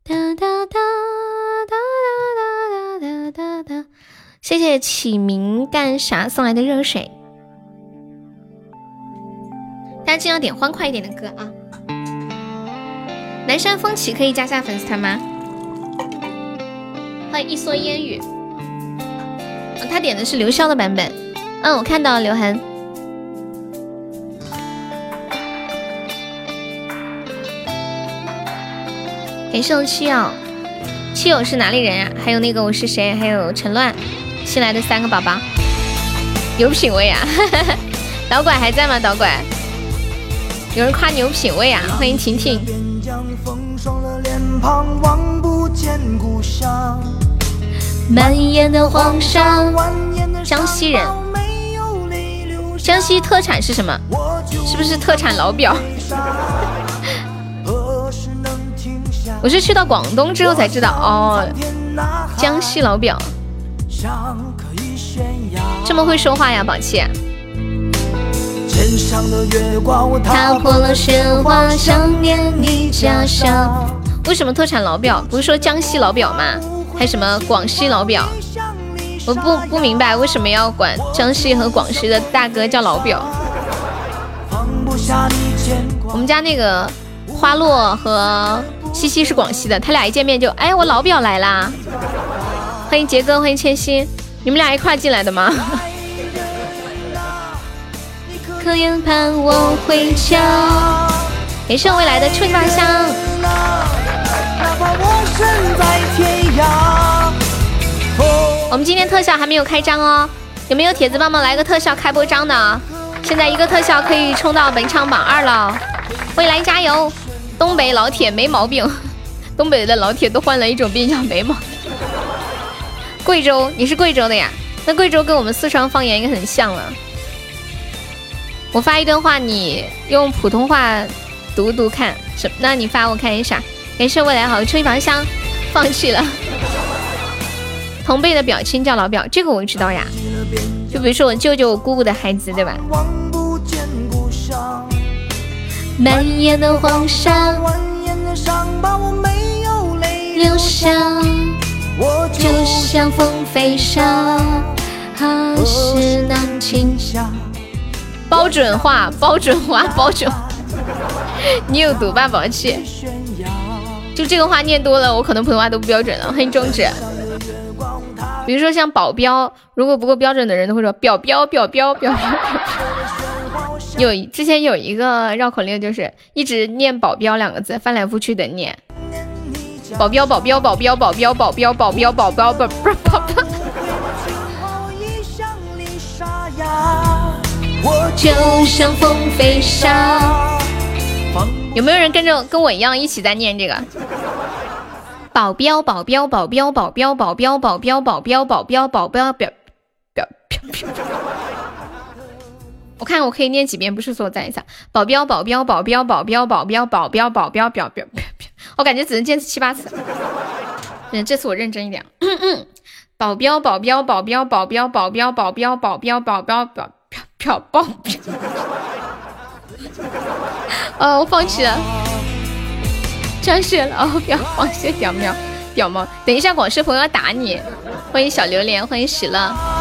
哒哒哒哒哒哒哒哒哒！谢谢启明干啥送来的热水，大家尽量点欢快一点的歌啊！南山风起可以加下粉丝团吗？欢迎一蓑烟雨，他点的是刘潇的版本。嗯，我看到了刘涵。感谢我七友，七友是哪里人呀？还有那个我是谁？还有陈乱，新来的三个宝宝，有品位啊！导管还在吗？导管，有人夸你有品位啊！欢迎婷婷。满眼的黄沙，江西人，江西特产是什么？是不是特产老表？我是去到广东之后才知道哦，江西老表这么会说话呀，宝气。踏破了雪花，想念你家乡。为什么特产老表？不是说江西老表吗？还什么广西老表？我不不明白为什么要管江西和广西的大哥叫老表。我们家那个花落和。西西是广西的，他俩一见面就哎，我老表来啦！欢迎杰哥，欢迎千玺，你们俩一块进来的吗？可愿盼我回家？感谢未来的春花香。我们今天特效还没有开张哦，有没有铁子帮忙来个特效开播张的？现在一个特效可以冲到本场榜二了，未来加油！东北老铁没毛病，东北的老铁都换了一种病叫眉毛。贵州，你是贵州的呀？那贵州跟我们四川方言应该很像了。我发一段话，你用普通话读读看。什？那你发我看一下。感谢未来好春房香，放弃了。同辈的表亲叫老表，这个我知道呀。就比如说我舅舅、我姑姑的孩子，对吧？满眼的黄沙，留下，就像风飞沙，何时能停下。包准话，包准话，包准。你有毒吧，宝气？就这个话念多了，我可能普通话都不标准了。欢迎中指。比如说像保镖，如果不够标准的人都会说表标，表标，表标。有之前有一个绕口令，就是一直念“保镖”两个字，翻来覆去的念“保镖，保镖，保镖，保镖，保镖，保镖，保镖，保镖保镖”。有没有人跟着跟我一样一起在念这个？保镖，保镖，保镖，保镖，保镖，保镖，保镖，保镖，保镖，保镖表表。我看我可以念几遍，不是说再一下。保镖，保镖，保镖，保镖，保镖，保镖，保镖，表表表。我感觉只能坚持七八次。嗯，这次我认真一点。保镖，保镖，保镖，保镖，保镖，保镖，保镖，保镖，保镖保镖。哦，我放弃了，张雪了，不要放弃，屌喵屌毛。等一下，广式朋友要打你。欢迎小榴莲，欢迎喜乐。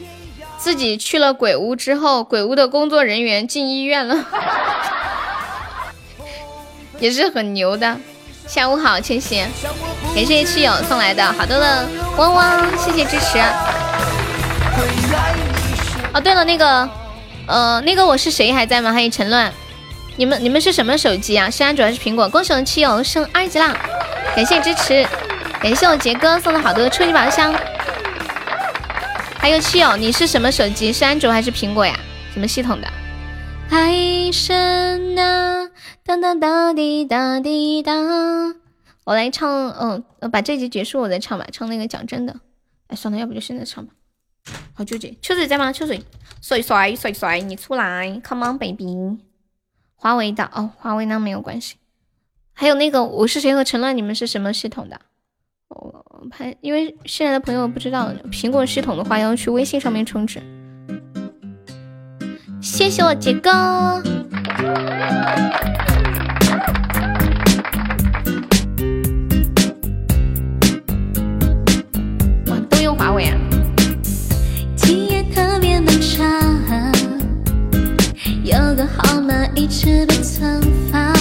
自己去了鬼屋之后，鬼屋的工作人员进医院了，也是很牛的。下午好，千玺，感谢七友送来的好多的汪汪，谢谢支持。哦，对了，那个，呃，那个我是谁还在吗？欢迎陈乱。你们你们是什么手机啊？是安卓还是苹果？恭喜我们七友升二级啦！感谢支持，感谢我杰哥送了好多的初级宝箱。还有七友，你是什么手机？是安卓还是苹果呀？什么系统的？爱神啊，当当当滴答滴答。我来唱，嗯，把这集结束，我再唱吧，唱那个讲真的。哎，算了，要不就现在唱吧。好纠结。秋水在吗？秋水，帅帅帅帅，你出来，Come on baby。华为的哦，华为那没有关系。还有那个我是谁和陈乱，你们是什么系统的？我拍，因为现在的朋友不知道苹果系统的话，要去微信上面充值。谢谢我杰哥。哇，都用华为啊。今夜特别漫长有个号码一直被存放，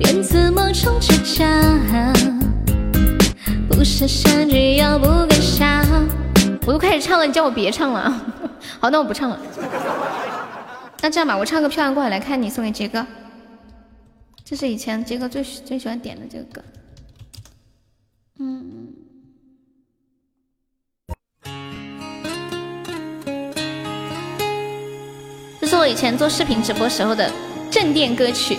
源自某种倔强，不是善举又不敢想。我都开始唱了，你叫我别唱了。好，那我不唱了。那这样吧，我唱个漂亮过海来看你，送给杰哥。这是以前杰哥最最喜欢点的这个歌。嗯。这是我以前做视频直播时候的镇店歌曲。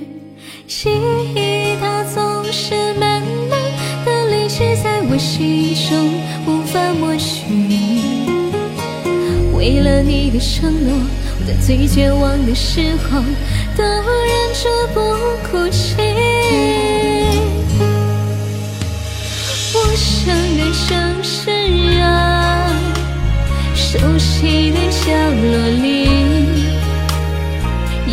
记忆它总是慢慢的累积在我心中，无法抹去。为了你的承诺。在最绝望的时候，都忍住不哭泣。我想的城市啊，熟悉的角落里，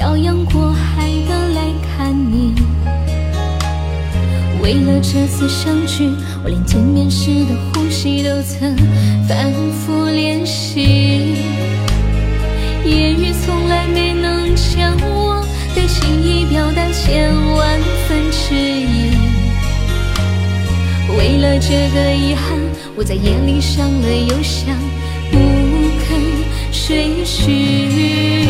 漂洋过海的来看你，为了这次相聚，我连见面时的呼吸都曾反复练习。言语从来没能将我的情意表达千万分之一。为了这个遗憾，我在夜里想了又想，不肯睡去。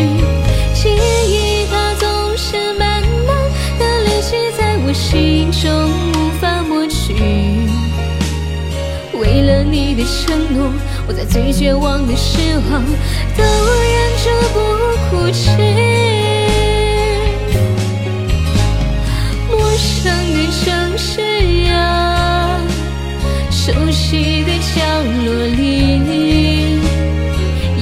记忆它总是慢慢的累积在我心中无法抹去。为了你的承诺，我在最绝望的时候都忍着不哭泣。陌生的城市啊，熟悉的角落里，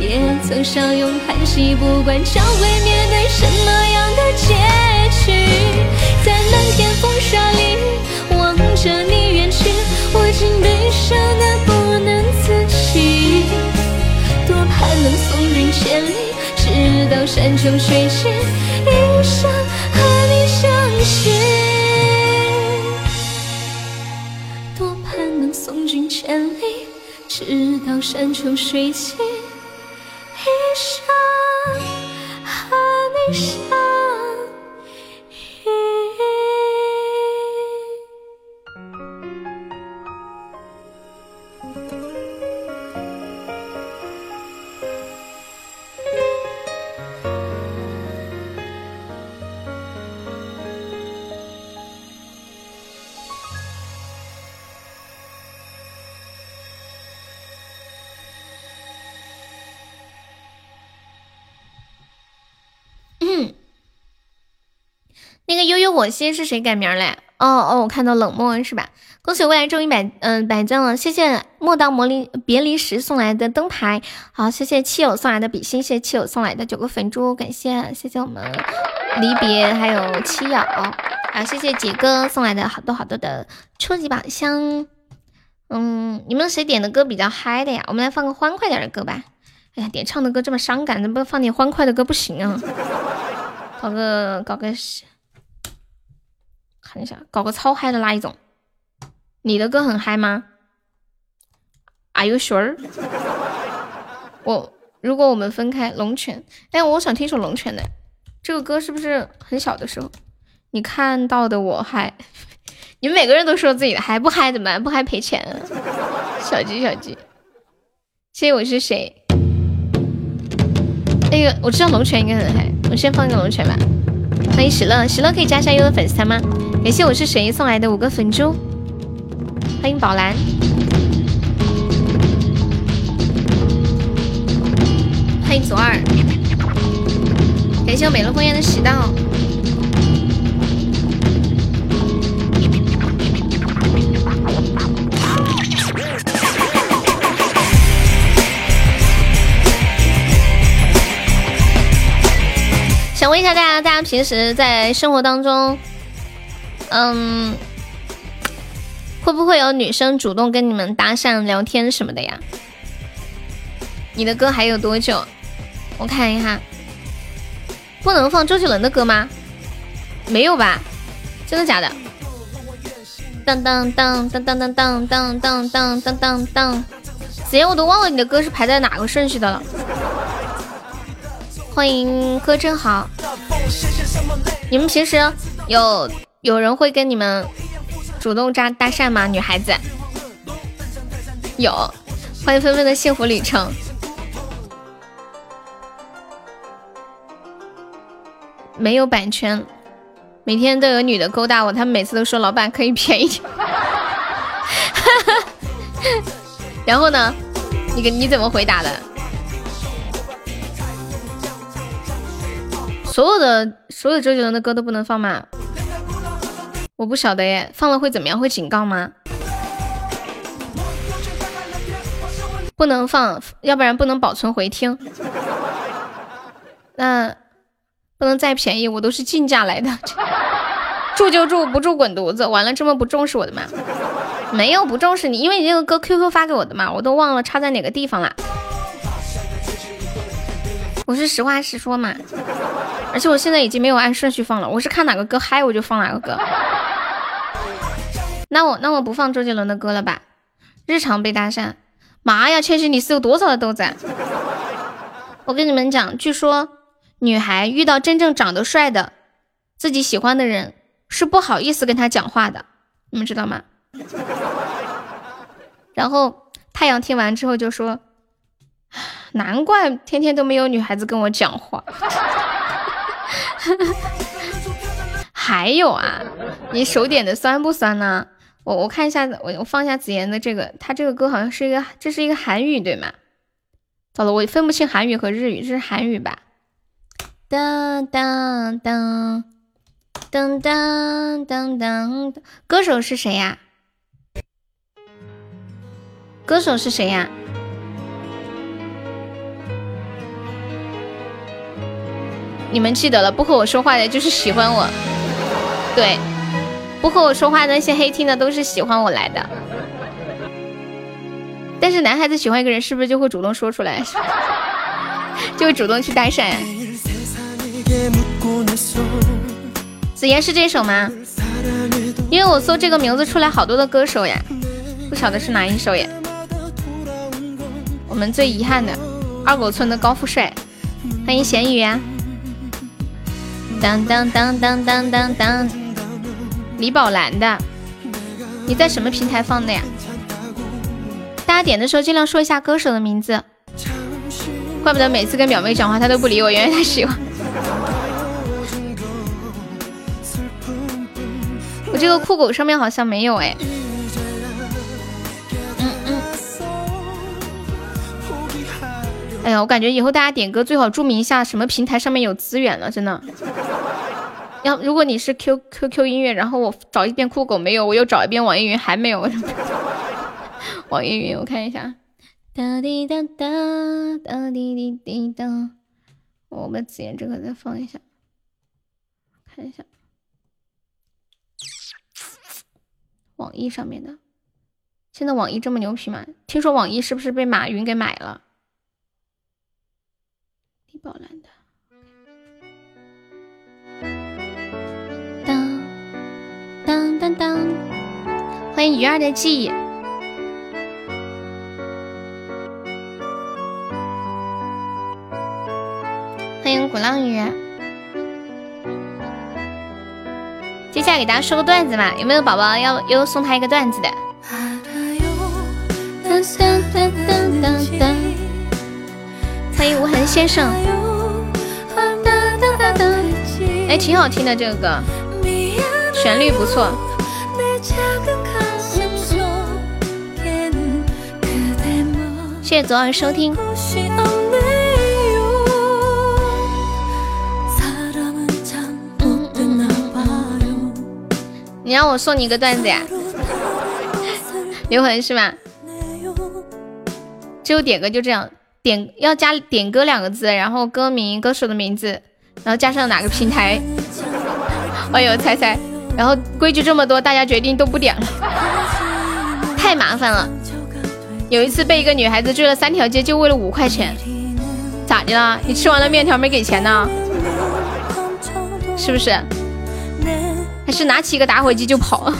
也曾相拥叹息，不管将会面对什么样的结局，在漫天风沙里望着你远去，我竟悲伤的不能自己，多盼能送君千里，直到山穷水尽，一生和你相识。多盼能送君千里，直到山穷水尽，那个悠悠我心是谁改名嘞？哦哦，我看到冷漠是吧？恭喜未来终于百嗯、百赞了，谢谢莫道魔离别离时送来的灯牌，好，谢谢七友送来的比心，谢谢七友送来的九个粉猪，感谢谢谢我们离别还有七友，啊，谢谢杰哥送来的好多好多的初级宝箱。嗯，你们谁点的歌比较嗨的呀？我们来放个欢快点的歌吧。哎呀，点唱的歌这么伤感，能不能放点欢快的歌不行啊？搞个搞个，看一下，搞个超嗨的那一种。你的歌很嗨吗？Are you sure？我如果我们分开，龙泉，哎，我想听首龙泉的。这个歌是不是很小的时候你看到的我嗨？你们每个人都说自己的嗨，不嗨怎么办？不嗨赔钱啊！小鸡小鸡，谢谢我是谁？那个我知道龙泉应该很嗨，我先放一个龙泉吧。欢迎喜乐，喜乐可以加一下优的粉丝团吗？感谢我是谁送来的五个粉珠，欢迎宝蓝，欢迎左耳，感谢我美乐风烟的喜道。想问一下大家，大家平时在生活当中，嗯，会不会有女生主动跟你们搭讪聊天什么的呀？你的歌还有多久？我看一下，不能放周杰伦的歌吗？没有吧？真的假的？当当当当当当当当当当当当当，子妍，我都忘了你的歌是排在哪个顺序的了。欢迎歌真好，你们平时有有人会跟你们主动搭搭讪吗？女孩子有，欢迎纷纷的幸福旅程。没有版权，每天都有女的勾搭我，他们每次都说老板可以便宜点。然后呢，你给你怎么回答的？所有的所有周杰伦的歌都不能放吗？我不晓得耶，放了会怎么样？会警告吗？不能放，要不然不能保存回听。那不能再便宜，我都是进价来的，住就住，不住滚犊子。完了，这么不重视我的吗？没有不重视你，因为你这个歌 QQ 发给我的嘛，我都忘了插在哪个地方了。我是实话实说嘛，而且我现在已经没有按顺序放了，我是看哪个歌嗨我就放哪个歌。那我那我不放周杰伦的歌了吧？日常被搭讪，妈呀，千玺你是有多少的豆子？我跟你们讲，据说。女孩遇到真正长得帅的、自己喜欢的人，是不好意思跟他讲话的，你们知道吗？然后太阳听完之后就说：“难怪天天都没有女孩子跟我讲话。”还有啊，你手点的酸不酸呢？我我看一下，我我放一下子妍的这个，他这个歌好像是一个，这是一个韩语对吗？糟了，我分不清韩语和日语，这是韩语吧？当当当当当当当，歌手是谁呀？歌手是谁呀？你们记得了，不和我说话的就是喜欢我，对，不和我说话的那些黑听的都是喜欢我来的。但是男孩子喜欢一个人，是不是就会主动说出来，就会主动去搭讪？子言是这首吗？因为我搜这个名字出来好多的歌手呀，不晓得是哪一首耶。我们最遗憾的二狗村的高富帅，欢迎咸鱼呀！当当当当当当当，李宝兰的，你在什么平台放的呀？大家点的时候尽量说一下歌手的名字。怪不得每次跟表妹讲话，她都不理我，原来她喜欢。我这个酷狗上面好像没有哎。哎呀，我感觉以后大家点歌最好注明一下什么平台上面有资源了，真的。要如果你是 Q Q Q 音乐，然后我找一遍酷狗没有，我又找一遍网易云还没有。网易云，我看一下。哒滴哒哒哒滴滴滴哒。我把子言这个再放一下，看一下。网易上面的，现在网易这么牛皮吗？听说网易是不是被马云给买了？李宝兰的。当当当当，欢迎鱼儿的记忆，欢迎鼓浪屿。接下来给大家说个段子嘛，有没有宝宝要又送他一个段子的？欢迎无痕先生，哎，挺好听的这个歌，旋律不错。谢谢左耳收听。你让我送你一个段子呀？刘恒是吗？只有点歌就这样，点要加点歌两个字，然后歌名、歌手的名字，然后加上哪个平台。哎呦，猜猜，然后规矩这么多，大家决定都不点了，太麻烦了。有一次被一个女孩子追了三条街，就为了五块钱，咋的了？你吃完了面条没给钱呢？是不是？还是拿起一个打火机就跑。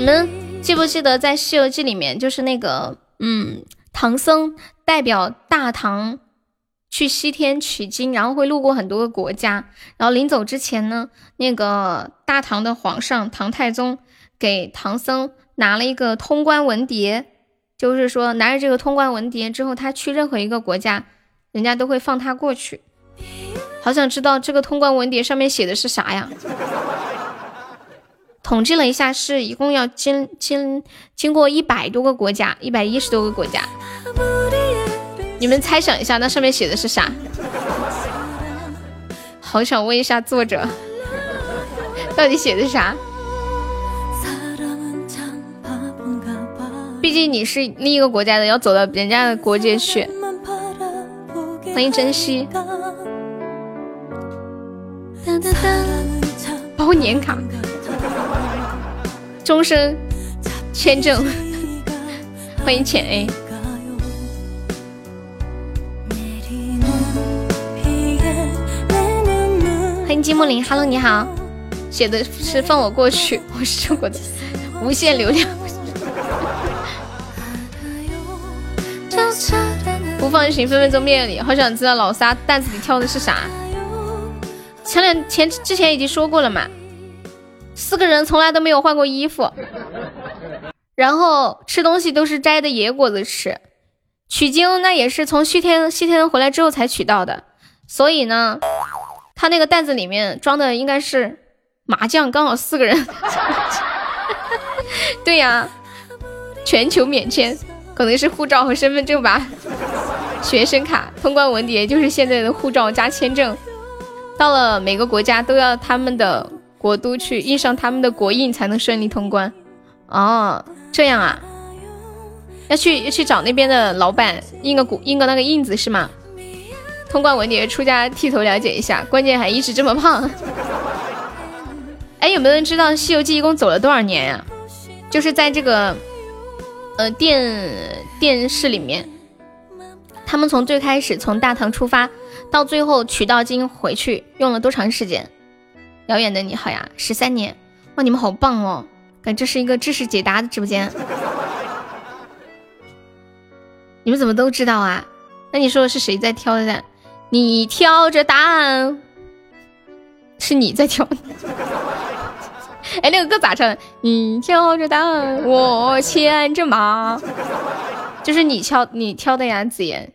你们记不记得在《西游记》里面，就是那个嗯，唐僧代表大唐去西天取经，然后会路过很多个国家，然后临走之前呢，那个大唐的皇上唐太宗给唐僧。拿了一个通关文牒，就是说拿着这个通关文牒之后，他去任何一个国家，人家都会放他过去。好想知道这个通关文牒上面写的是啥呀？统计了一下，是一共要经经经过一百多个国家，一百一十多个国家。你们猜想一下，那上面写的是啥？好想问一下作者，到底写的啥？毕竟你是另一个国家的，要走到人家的国界去。欢迎珍惜，包年卡。终身签证。欢迎浅 A。欢迎金木林，Hello，你好。写的是放我过去，我是中国的 无限流量。不放行，分分钟灭你。好想知道老沙担子里挑的是啥。前两前之前已经说过了嘛，四个人从来都没有换过衣服，然后吃东西都是摘的野果子吃，取经那也是从西天西天回来之后才取到的，所以呢，他那个袋子里面装的应该是麻将，刚好四个人。对呀，全球免签，可能是护照和身份证吧，学生卡通关文牒就是现在的护照加签证。到了每个国家都要他们的国都去印上他们的国印才能顺利通关。哦，这样啊，要去要去找那边的老板印个印个那个印子是吗？通关文牒出家剃头了解一下，关键还一直这么胖。哎，有没有人知道《西游记》一共走了多少年呀？就是在这个呃电电视里面，他们从最开始从大唐出发。到最后取到经回去用了多长时间？遥远的你好呀，十三年哇！你们好棒哦，感觉这是一个知识解答的直播间。你们怎么都知道啊？那你说是谁在挑的？你挑着答案，是你在挑。哎，那个歌咋唱的？你挑着答案，我牵着马，就是你挑你挑的呀，子言。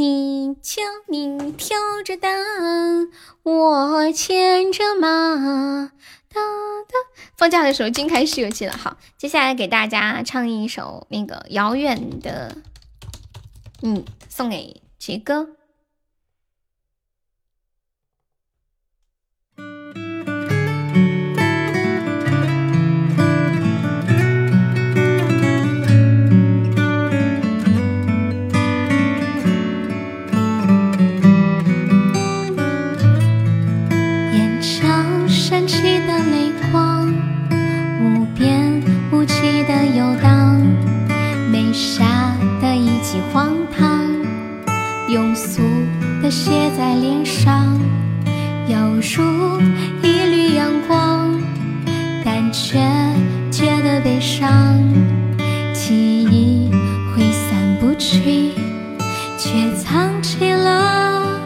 你挑你挑着担，我牵着马。哒哒，放假的时候金开西游记了。好，接下来给大家唱一首那个遥远的，嗯，送给杰哥。起的泪光无边无际的游荡眉下的一记荒唐庸俗的写在脸上犹如一缕阳光但却觉得悲伤记忆挥散不去。却藏起了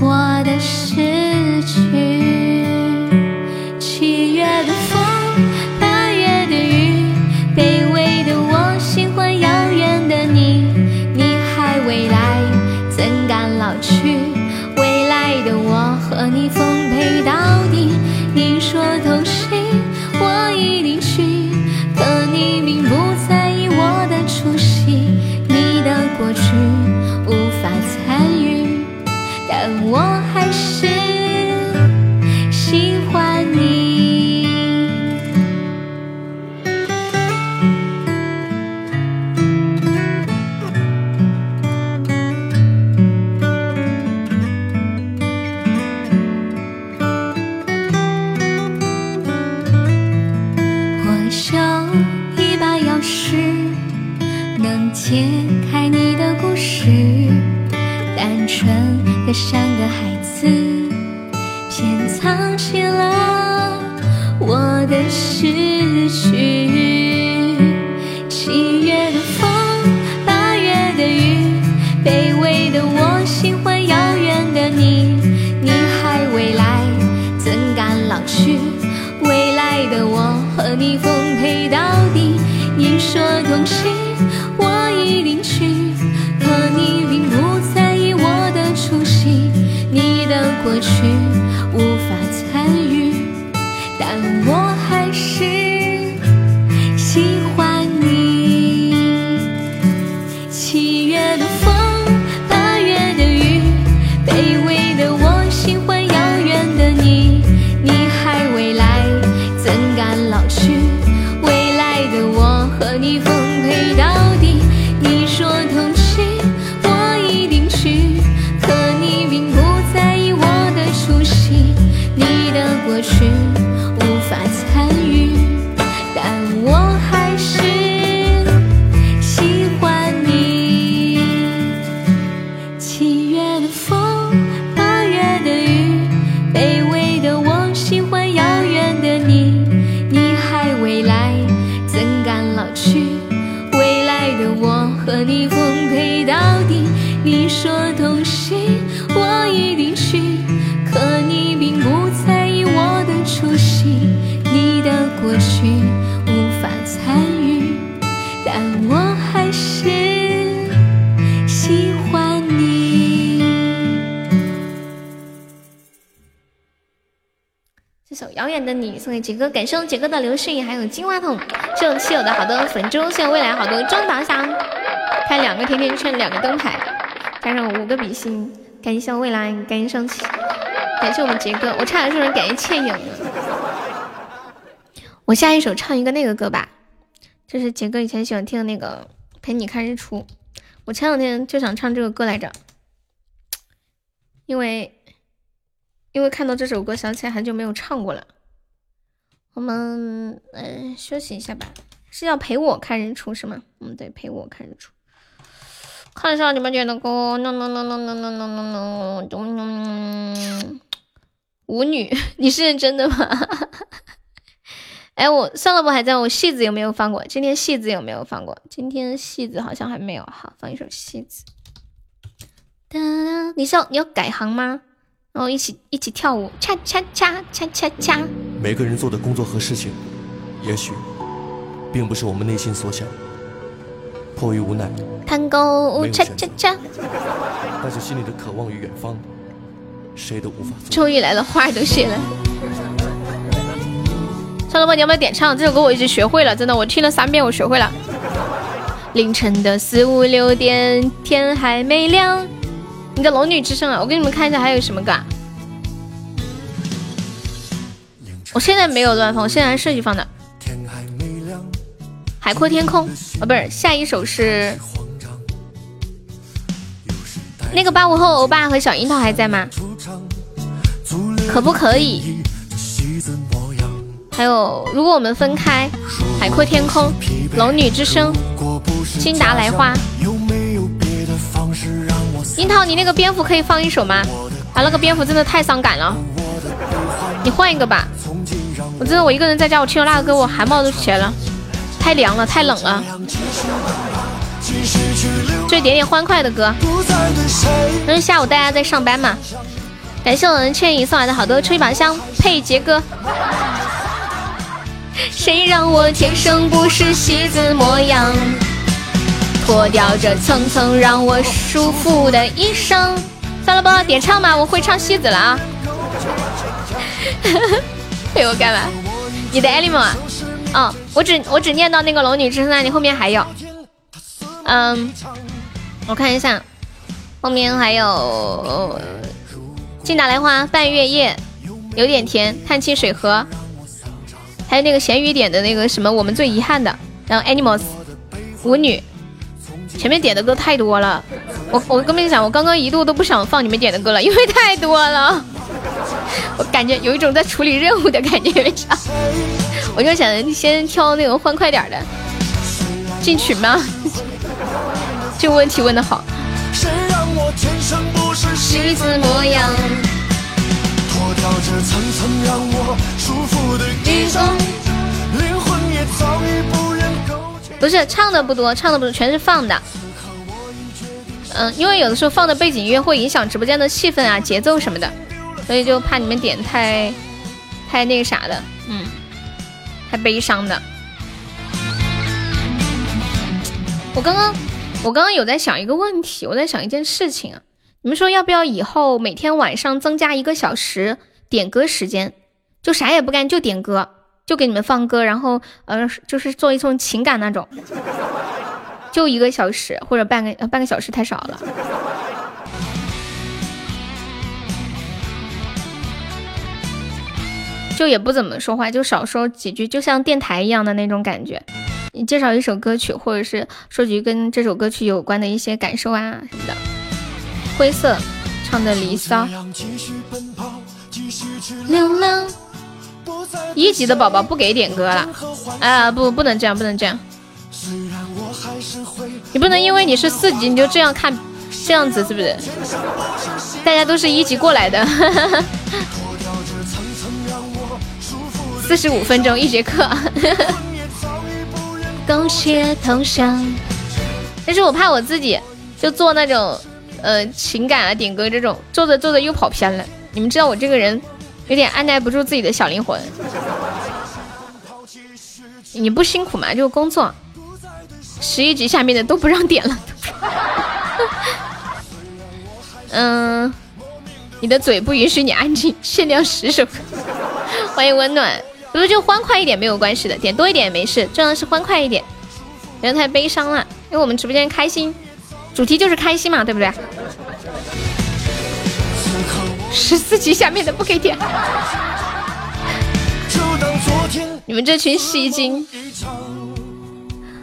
我的诗句七月的哥，感谢我杰哥的流星雨，还有金话筒，谢谢七友的好多粉猪，谢谢未来好多中宝箱，开两个甜甜圈，两个灯牌，加上五个比心，感谢未来，感谢上期，感谢我们杰哥，我差点说成感谢倩影。我下一首唱一个那个歌吧，这是杰哥以前喜欢听的那个《陪你看日出》，我前两天就想唱这个歌来着，因为。因为看到这首歌，想起来很久没有唱过了。我们嗯休息一下吧。是要陪我看日出是吗？嗯，对，陪我看日出。看一下你们点的歌。no no no no no no no no no。舞女，你是认真的吗？哎，我算了，不还在我戏子有没有放过？今天戏子有没有放过？今天戏子好像还没有。好，放一首戏子。哒哒，你是要你要改行吗？然后一起一起跳舞，恰恰恰恰恰恰。每个人做的工作和事情，也许并不是我们内心所想。迫于无奈，探戈恰恰恰。但是心里的渴望与远方，谁都无法。终于来了，花儿都谢了。小老板，你要不要点唱这首歌？我已经学会了，真的，我听了三遍，我学会了。凌晨的四五六点，天还没亮。你的龙女之声啊，我给你们看一下还有什么歌啊。我现在没有乱放，我现在设计放的。海阔天空啊，不是，下一首是那个八五后欧巴和小樱桃还在吗？可不可以？还有，如果我们分开，海阔天空，龙女之声，金达莱花。樱桃，你那个蝙蝠可以放一首吗？啊，那个蝙蝠真的太伤感了，你换一个吧。我真的，我一个人在家，我听了那个歌，我汗毛都起来了，太凉了，太冷了。就点点欢快的歌。因为下午大家在上班嘛。感谢我们倩影送来的好多吹宝箱，配杰哥。谁让我天生不是戏子模样？脱掉这层层让我舒服的衣裳。算了吧，点唱嘛，我会唱戏子了啊。陪 我干嘛？你的 animal 啊？哦，我只我只念到那个龙女之声，你后面还有。嗯，我看一下，后面还有金打来花、半月夜、有点甜、叹气水河，还有那个咸鱼点的那个什么我们最遗憾的，然后 animals 舞女。前面点的歌太多了，我我跟你们讲，我刚刚一度都不想放你们点的歌了，因为太多了，我感觉有一种在处理任务的感觉，为啥？我就想先挑那种欢快点的，进群吗？这个问题问的好。不是不是唱的不多，唱的不多，全是放的。嗯，因为有的时候放的背景音乐会影响直播间的气氛啊、节奏什么的，所以就怕你们点太太那个啥的，嗯，太悲伤的。我刚刚我刚刚有在想一个问题，我在想一件事情啊，你们说要不要以后每天晚上增加一个小时点歌时间，就啥也不干就点歌。就给你们放歌，然后呃，就是做一种情感那种，就一个小时或者半个半个小时太少了，就也不怎么说话，就少说几句，就像电台一样的那种感觉。你介绍一首歌曲，或者是说句跟这首歌曲有关的一些感受啊什么的。灰色唱的《离骚》。流浪。一级的宝宝不给点歌了，啊不，不能这样，不能这样。你不能因为你是四级你就这样看，这样子是不是？大家都是一级过来的。四十五分钟一节课。苟且偷香。但是我怕我自己就做那种呃情感啊点歌这种，做着做着又跑偏了。你们知道我这个人。有点按耐不住自己的小灵魂，你不辛苦吗？就工作，十一级下面的都不让点了。嗯，你的嘴不允许你安静，限量十首。欢迎温暖，不是就欢快一点没有关系的，点多一点也没事，重要是欢快一点，不要太悲伤了，因为我们直播间开心，主题就是开心嘛，对不对？十四级下面的不给点。你们这群戏精！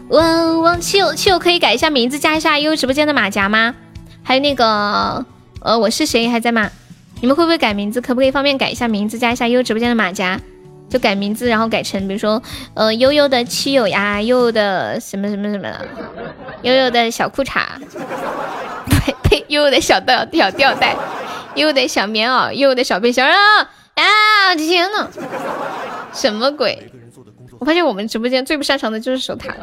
汪汪七友七友可以改一下名字，加一下悠悠直播间的马甲吗？还有那个呃，我是谁还在吗？你们会不会改名字？可不可以方便改一下名字，加一下悠悠直播间的马甲？就改名字，然后改成比如说呃悠悠的七友呀，悠悠的什么什么什么的，悠悠的小裤衩，呸呸，悠悠的小吊吊吊带，又得小棉袄，又得小背心啊！啊天呐，什么鬼？我发现我们直播间最不擅长的就是守塔，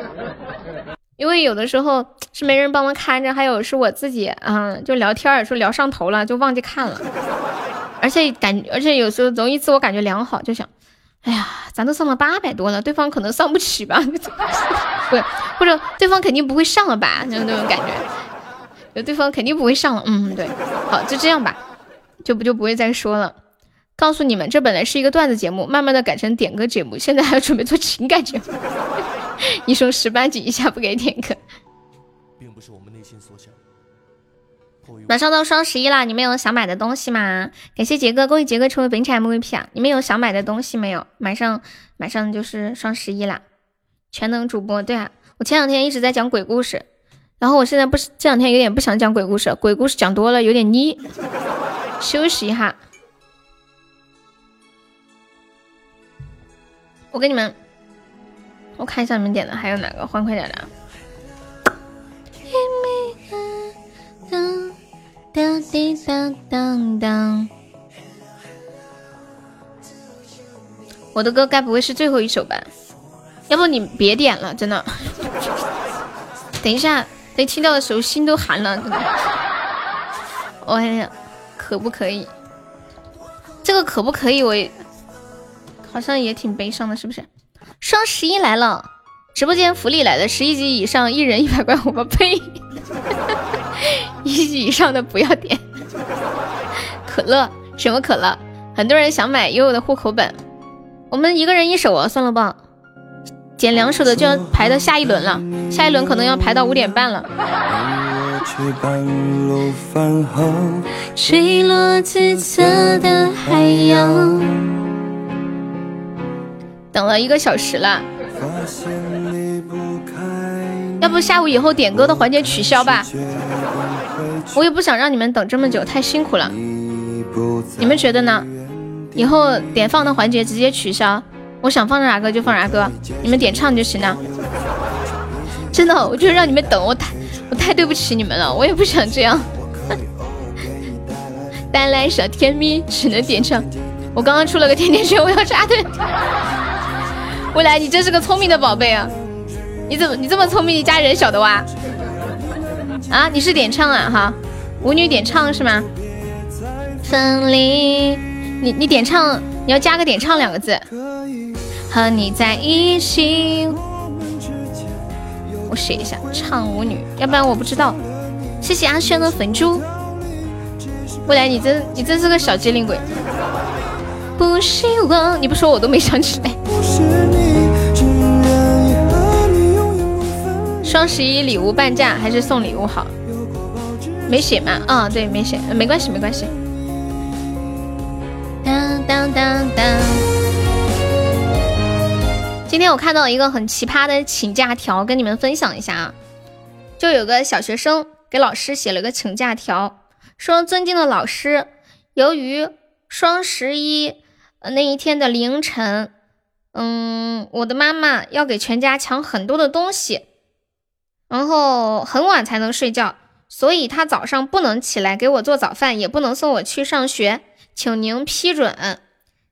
因为有的时候是没人帮忙看着，还有是我自己，嗯，就聊天说聊上头了，就忘记看了，而且感，而且有时候容易自我感觉良好，就想，哎呀，咱都上了八百多了，对方可能上不起吧？不，或者对方肯定不会上了吧？就那种感觉，有对方肯定不会上了，嗯，对，好，就这样吧，就不就不会再说了。告诉你们，这本来是一个段子节目，慢慢的改成点歌节目，现在还要准备做情感节目。一生十八级以下不给点歌。并不是我们内心所想。马上到双十一啦，你们有想买的东西吗？感谢杰哥，恭喜杰哥成为本场 MVP 啊！你们有想买的东西没有？马上马上就是双十一啦，全能主播对啊，我前两天一直在讲鬼故事，然后我现在不是这两天有点不想讲鬼故事，鬼故事讲多了有点腻，休息一下。我给你们，我看一下你们点的还有哪个欢快点的。当滴当当当，我的歌该不会是最后一首吧？要不你别点了，真的。等一下，等听到的时候心都寒了，真的。哎呀，可不可以？这个可不可以？我。好像也挺悲伤的，是不是？双十一来了，直播间福利来了，十一级以上一人一百块，我呸！一级以上的不要点。可乐？什么可乐？很多人想买悠悠的户口本，我们一个人一手啊，算了吧，捡两手的就要排到下一轮了，下一轮可能要排到五点半了。坠落自责的海洋。等了一个小时了，要不下午以后点歌的环节取消吧？我也不想让你们等这么久，太辛苦了。你们觉得呢？以后点放的环节直接取消，我想放啥歌就放啥歌，你们点唱就行了。真的，我就让你们等，我太我太对不起你们了，我也不想这样。带来小甜蜜，只能点唱。我刚刚出了个甜甜圈，我要插队。未来，你真是个聪明的宝贝啊！你怎么你这么聪明？你家人晓得哇？啊，你是点唱啊哈？舞女点唱是吗？分离，你你点唱，你要加个点唱两个字。和你在一起，我写一下唱舞女，要不然我不知道。谢谢阿轩的粉猪。未来，你真你真是个小机灵鬼。不希望你不说我都没想起来。双十一礼物半价还是送礼物好？没写吗？啊，对，没写，没关系，没关系。当当当当。今天我看到一个很奇葩的请假条，跟你们分享一下啊。就有个小学生给老师写了个请假条，说：“尊敬的老师，由于双十一。”那一天的凌晨，嗯，我的妈妈要给全家抢很多的东西，然后很晚才能睡觉，所以她早上不能起来给我做早饭，也不能送我去上学，请您批准。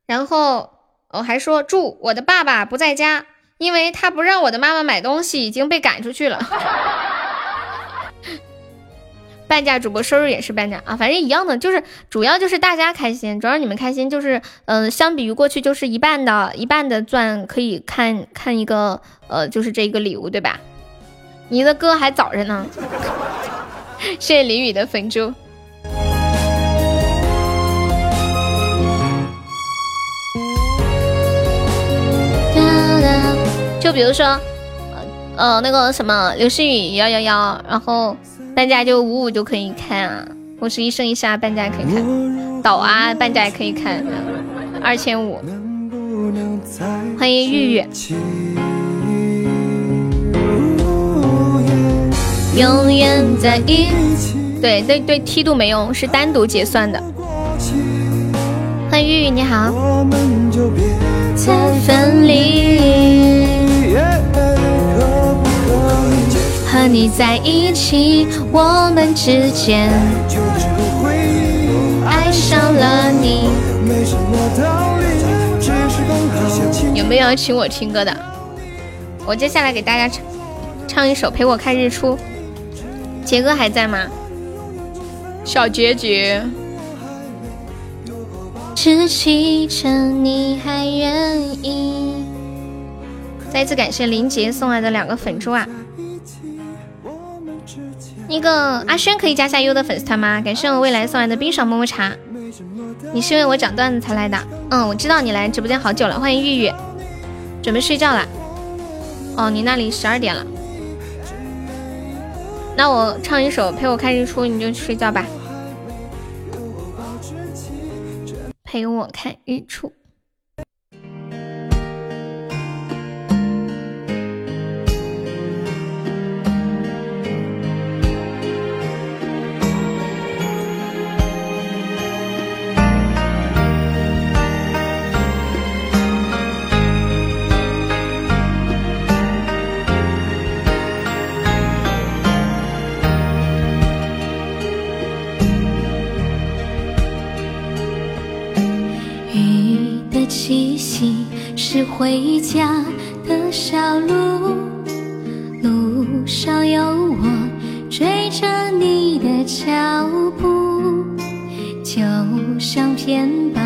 然后我还说祝我的爸爸不在家，因为他不让我的妈妈买东西，已经被赶出去了。半价主播收入也是半价啊，反正一样的，就是主要就是大家开心，主要你们开心，就是嗯，相比于过去就是一半的一半的钻可以看看一个呃，就是这一个礼物对吧？你的歌还早着呢，谢谢林雨的粉猪。就比如说，呃，那个什么刘诗雨幺幺幺，然后半价就五五就可以看啊，我是一生一世啊，半价可以看，岛啊半价也可以看，二千五。欢迎玉玉。永远在一起。对对对，梯度没用，是单独结算的。欢迎玉玉，你好。再分离。和你在一起，我们之间爱上了你。有没有请我听歌的？我接下来给大家唱唱一首《陪我看日出》。杰哥还在吗？小杰杰。只记着你还愿意。再次感谢林杰送来的两个粉珠啊！那个阿轩可以加下优的粉丝团吗？感谢我未来送来的冰爽么么茶。你是因为我讲段子才来的？嗯，我知道你来直播间好久了。欢迎玉玉，准备睡觉了。哦，你那里十二点了。那我唱一首《陪我看日出》，你就去睡觉吧。陪我看日出。是回家的小路，路上有我追着你的脚步，就像片保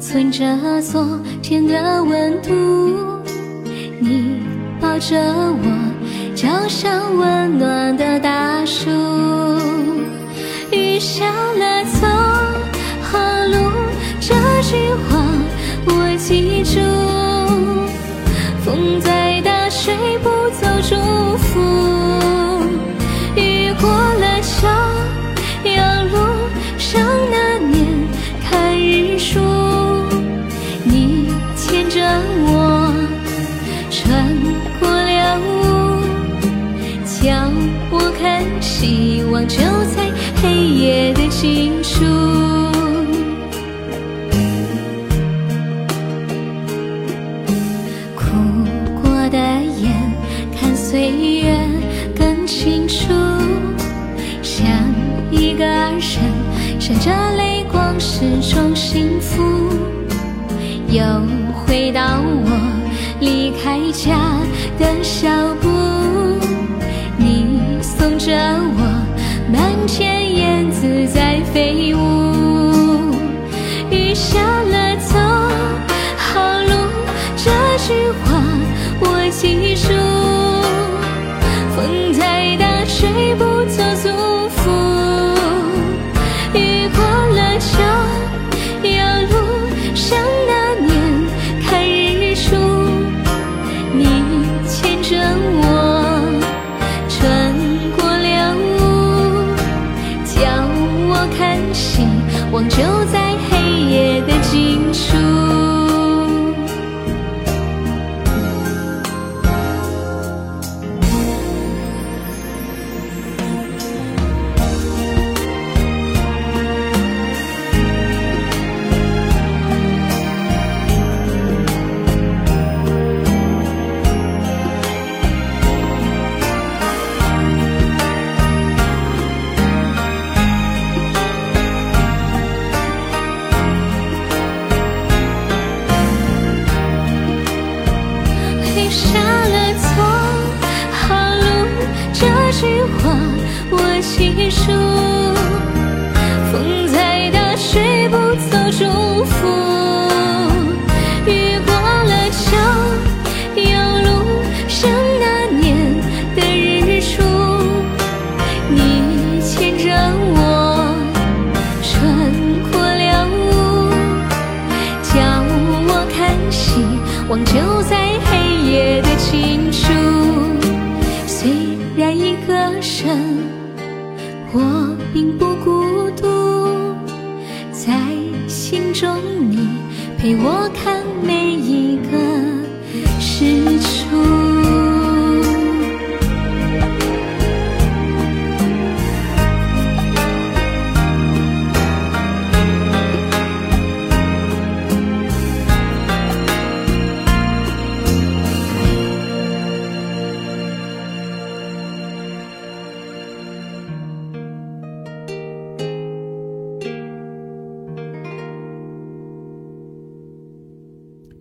存着昨天的温度。你抱着我，就像温暖的大树。雨下了，走好路，这句话我记住。风再大，吹不走祝福。雨过了桥，要路上那年看日出。你牵着我，穿过了雾，叫我看希望就在黑夜的尽头幸福。又回到我离开家的小步，你送着我，满天燕子在飞舞。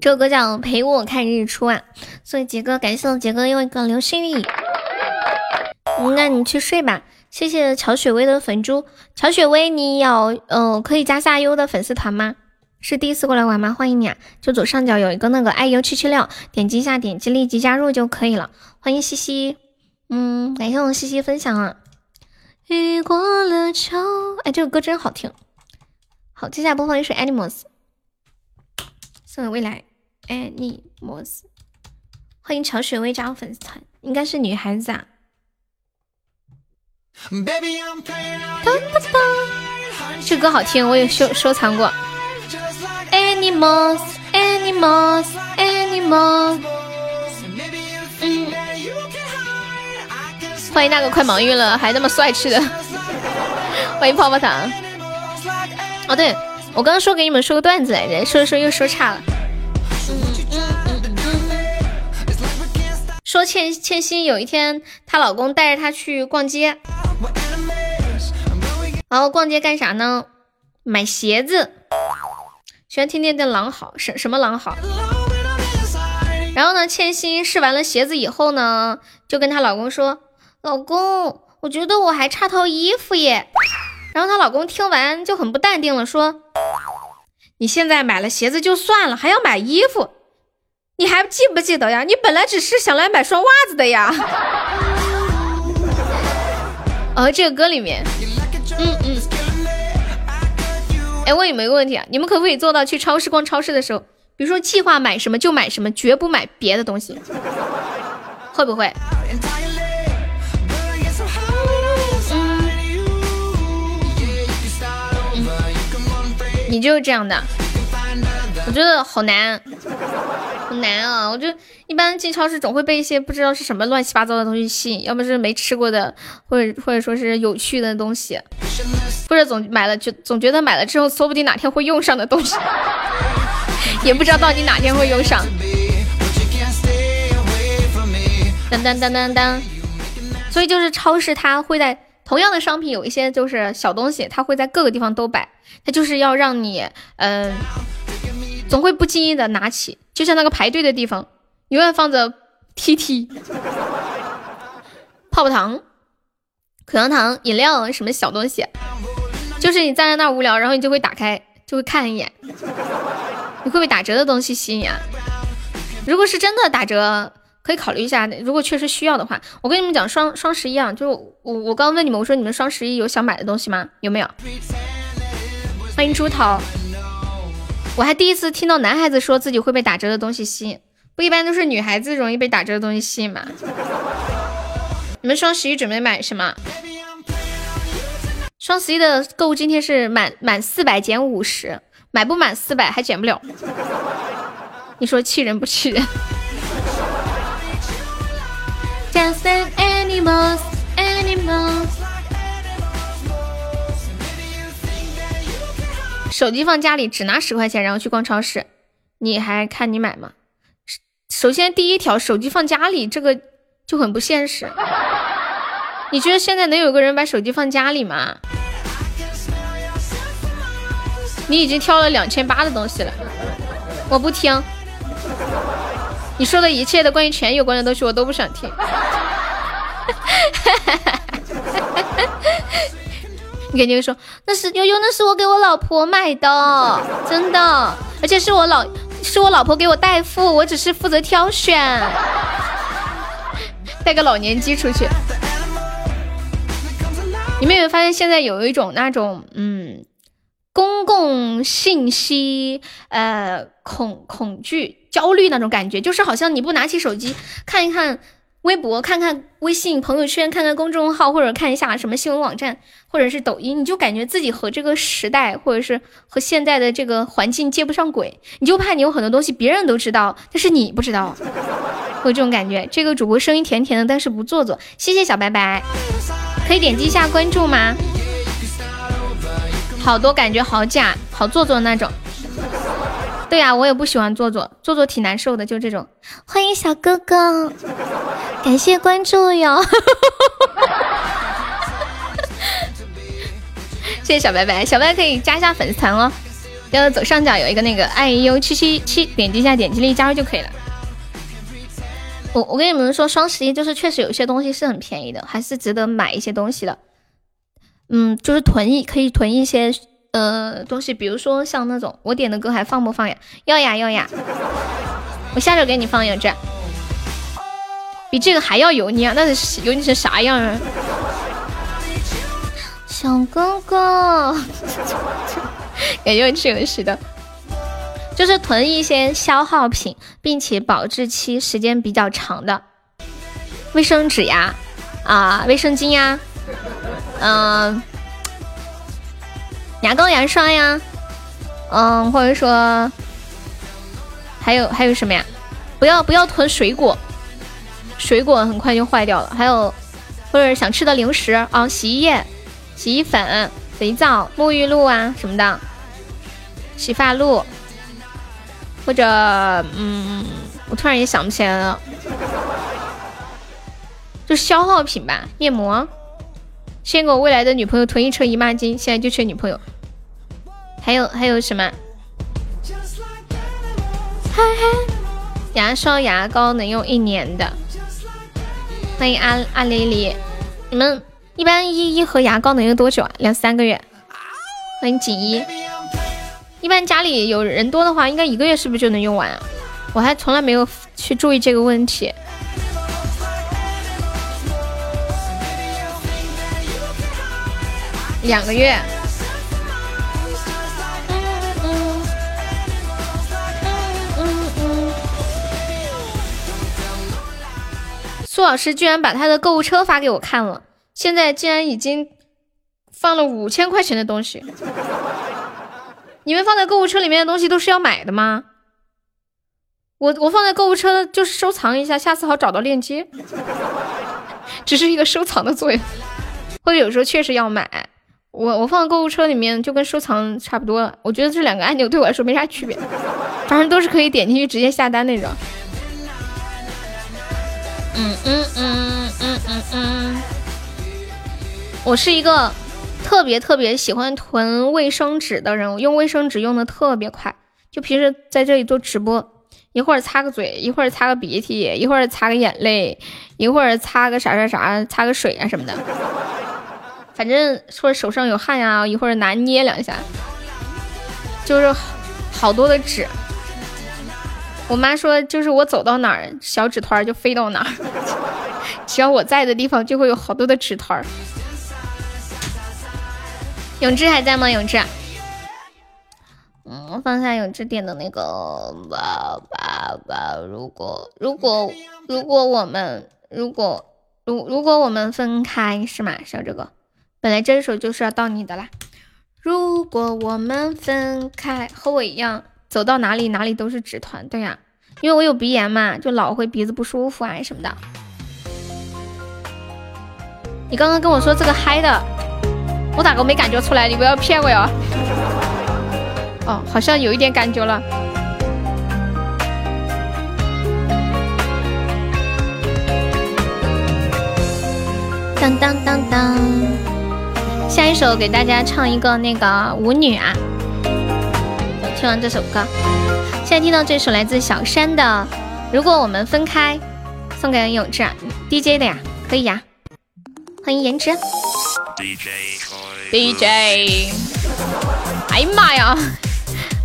这首歌叫《陪我看日出》啊，送给杰哥，感谢我杰哥又一个流星雨。那你去睡吧。谢谢乔雪薇的粉珠，乔雪薇，你有呃可以加下优的粉丝团吗？是第一次过来玩吗？欢迎你啊！就左上角有一个那个爱优七七六，点击一下，点击立即加入就可以了。欢迎西西，嗯，感谢我西西分享啊。雨过了秋，哎，这首歌真好听。好，接下来播放一首 Animals，送给未来。Animals，欢迎乔雪薇加入粉丝团，应该是女孩子啊。这歌好听，我也收收藏过。Animals，Animals，Animals。嗯，欢迎那个快忙晕了还那么帅气的，欢迎泡泡糖。哦，对我刚刚说给你们说个段子来着，说着说又说岔了。说倩倩欣有一天，她老公带着她去逛街，然后逛街干啥呢？买鞋子。喜欢听听的狼嚎，什什么狼嚎？然后呢，倩欣试完了鞋子以后呢，就跟她老公说：“老公，我觉得我还差套衣服耶。”然后她老公听完就很不淡定了，说：“你现在买了鞋子就算了，还要买衣服？”你还记不记得呀？你本来只是想来买双袜子的呀。哦，这个歌里面，嗯嗯。哎，问你们一个问题啊，你们可不可以做到去超市逛超市的时候，比如说计划买什么就买什么，绝不买别的东西？会不会？你就是这样的，我觉得好难。好难啊！我就一般进超市总会被一些不知道是什么乱七八糟的东西吸引，要么是没吃过的，或者或者说是有趣的东西，或者总买了就总觉得买了之后说不定哪天会用上的东西，也不知道到底哪天会用上。当当当当当，所以就是超市它会在同样的商品有一些就是小东西，它会在各个地方都摆，它就是要让你嗯。总会不经意的拿起，就像那个排队的地方，永远放着 T T、泡泡糖、口香糖、饮料什么小东西，就是你站在那儿无聊，然后你就会打开，就会看一眼，你会被打折的东西吸引啊？如果是真的打折，可以考虑一下。如果确实需要的话，我跟你们讲双双十一啊，就是我我刚问你们，我说你们双十一有想买的东西吗？有没有？欢迎猪头。我还第一次听到男孩子说自己会被打折的东西吸引，不一般都是女孩子容易被打折的东西吸引吗？你们双十一准备买什么？双十一的购物津贴是满满四百减五十，买不满四百还减不了。你说气人不气人？手机放家里，只拿十块钱，然后去逛超市，你还看你买吗？首先第一条，手机放家里这个就很不现实。你觉得现在能有个人把手机放家里吗？你已经挑了两千八的东西了，我不听。你说的一切的关于钱有关的东西，我都不想听。你肯定会说那是悠悠，那是我给我老婆买的，真的，而且是我老是我老婆给我代付，我只是负责挑选，带个老年机出去。你们有没有发现现在有一种那种嗯公共信息呃恐恐惧焦虑那种感觉，就是好像你不拿起手机看一看。微博看看微信朋友圈，看看公众号，或者看一下什么新闻网站，或者是抖音，你就感觉自己和这个时代，或者是和现在的这个环境接不上轨，你就怕你有很多东西别人都知道，但是你不知道，会有这种感觉。这个主播声音甜甜的，但是不做作。谢谢小白白，可以点击一下关注吗？好多感觉好假，好做作那种。对呀，我也不喜欢做作，做作挺难受的，就这种。欢迎小哥哥，感谢关注哟。谢谢小白白，小白可以加一下粉丝团哦。要左上角有一个那个爱优七七七，点击一下，点击立即加入就可以了。我我跟你们说，双十一就是确实有些东西是很便宜的，还是值得买一些东西的。嗯，就是囤一可以囤一些。呃，东西，比如说像那种我点的歌还放不放呀？要呀要呀，我下首给你放，有这，比这个还要油腻啊！那是油腻成啥样啊？小哥哥，感觉是游戏的，就是囤一些消耗品，并且保质期时间比较长的，卫生纸呀，啊，卫生巾呀，嗯。牙膏、牙刷呀，嗯，或者说还有还有什么呀？不要不要囤水果，水果很快就坏掉了。还有或者想吃的零食啊，洗衣液、洗衣粉、肥皂、沐浴露啊什么的，洗发露，或者嗯，我突然也想不起来了，就消耗品吧，面膜。先给我未来的女朋友囤一车姨妈巾，现在就缺女朋友。还有还有什么？牙刷、牙膏能用一年的。欢迎阿阿丽丽，你们一般一一盒牙膏能用多久啊？两三个月。欢迎锦衣，一般家里有人多的话，应该一个月是不是就能用完啊？我还从来没有去注意这个问题。两个月。苏老师居然把他的购物车发给我看了，现在竟然已经放了五千块钱的东西。你们放在购物车里面的东西都是要买的吗？我我放在购物车就是收藏一下，下次好找到链接，只是一个收藏的作用。或者有时候确实要买，我我放购物车里面就跟收藏差不多。我觉得这两个按钮对我来说没啥区别，反正都是可以点进去直接下单那种。嗯嗯嗯嗯嗯嗯，我是一个特别特别喜欢囤卫生纸的人，我用卫生纸用的特别快。就平时在这里做直播，一会儿擦个嘴，一会儿擦个鼻涕，一会儿擦个眼泪，一会儿擦个啥啥啥，擦个水啊什么的。反正说手上有汗呀，一会儿拿捏两下，就是好多的纸。我妈说，就是我走到哪儿，小纸团就飞到哪儿。只要我在的地方，就会有好多的纸团儿。永志还在吗？永志，嗯，放下永志点的那个吧吧吧。如果如果如果我们如果如如果我们分开是吗？小这个，本来这一首就是要到你的啦。如果我们分开，和我一样。走到哪里哪里都是纸团，对呀，因为我有鼻炎嘛，就老会鼻子不舒服啊什么的。你刚刚跟我说这个嗨的，我咋个没感觉出来？你不要骗我哟。哦，好像有一点感觉了。当当当当，下一首给大家唱一个那个舞女啊。听完这首歌，现在听到这首来自小山的《如果我们分开》，送给永志 DJ 的呀，可以呀。欢迎颜值 DJ，DJ。哎呀妈呀！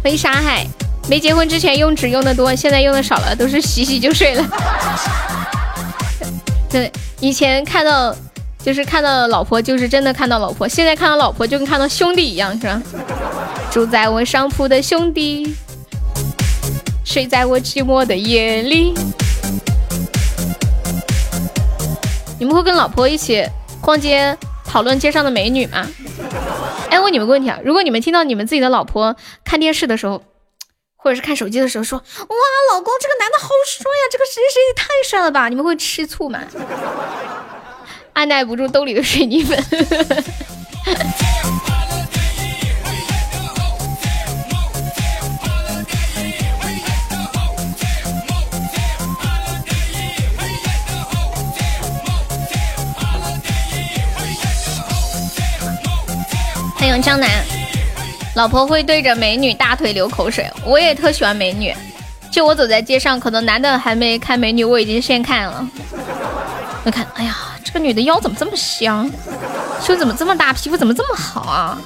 欢迎沙海，没结婚之前用纸用的多，现在用的少了，都是洗洗就睡了。对，以前看到就是看到老婆，就是真的看到老婆，现在看到老婆就跟看到兄弟一样，是吧？住在我上铺的兄弟，睡在我寂寞的夜里。你们会跟老婆一起逛街讨论街上的美女吗？哎，问你们个问题啊，如果你们听到你们自己的老婆看电视的时候，或者是看手机的时候说：“哇，老公，这个男的好帅呀，这个谁谁谁太帅了吧？”你们会吃醋吗？按耐不住兜里的水泥粉。欢迎江南，老婆会对着美女大腿流口水，我也特喜欢美女。就我走在街上，可能男的还没看美女，我已经先看了。我看，哎呀，这个女的腰怎么这么香，胸怎么这么大，皮肤怎么这么好啊？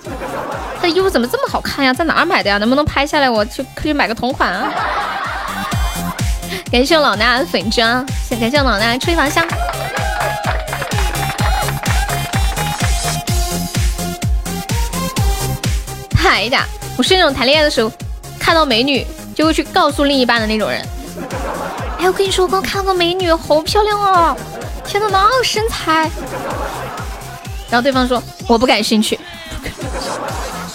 她的衣服怎么这么好看呀？在哪儿买的呀？能不能拍下来，我去去买个同款啊？感谢老衲粉砖，感谢老衲吹房香。嗨呀，我是那种谈恋爱的时候看到美女就会去告诉另一半的那种人。哎，我跟你说，我刚看到个美女，好漂亮啊！天哪，那身材。然后对方说我不感兴趣，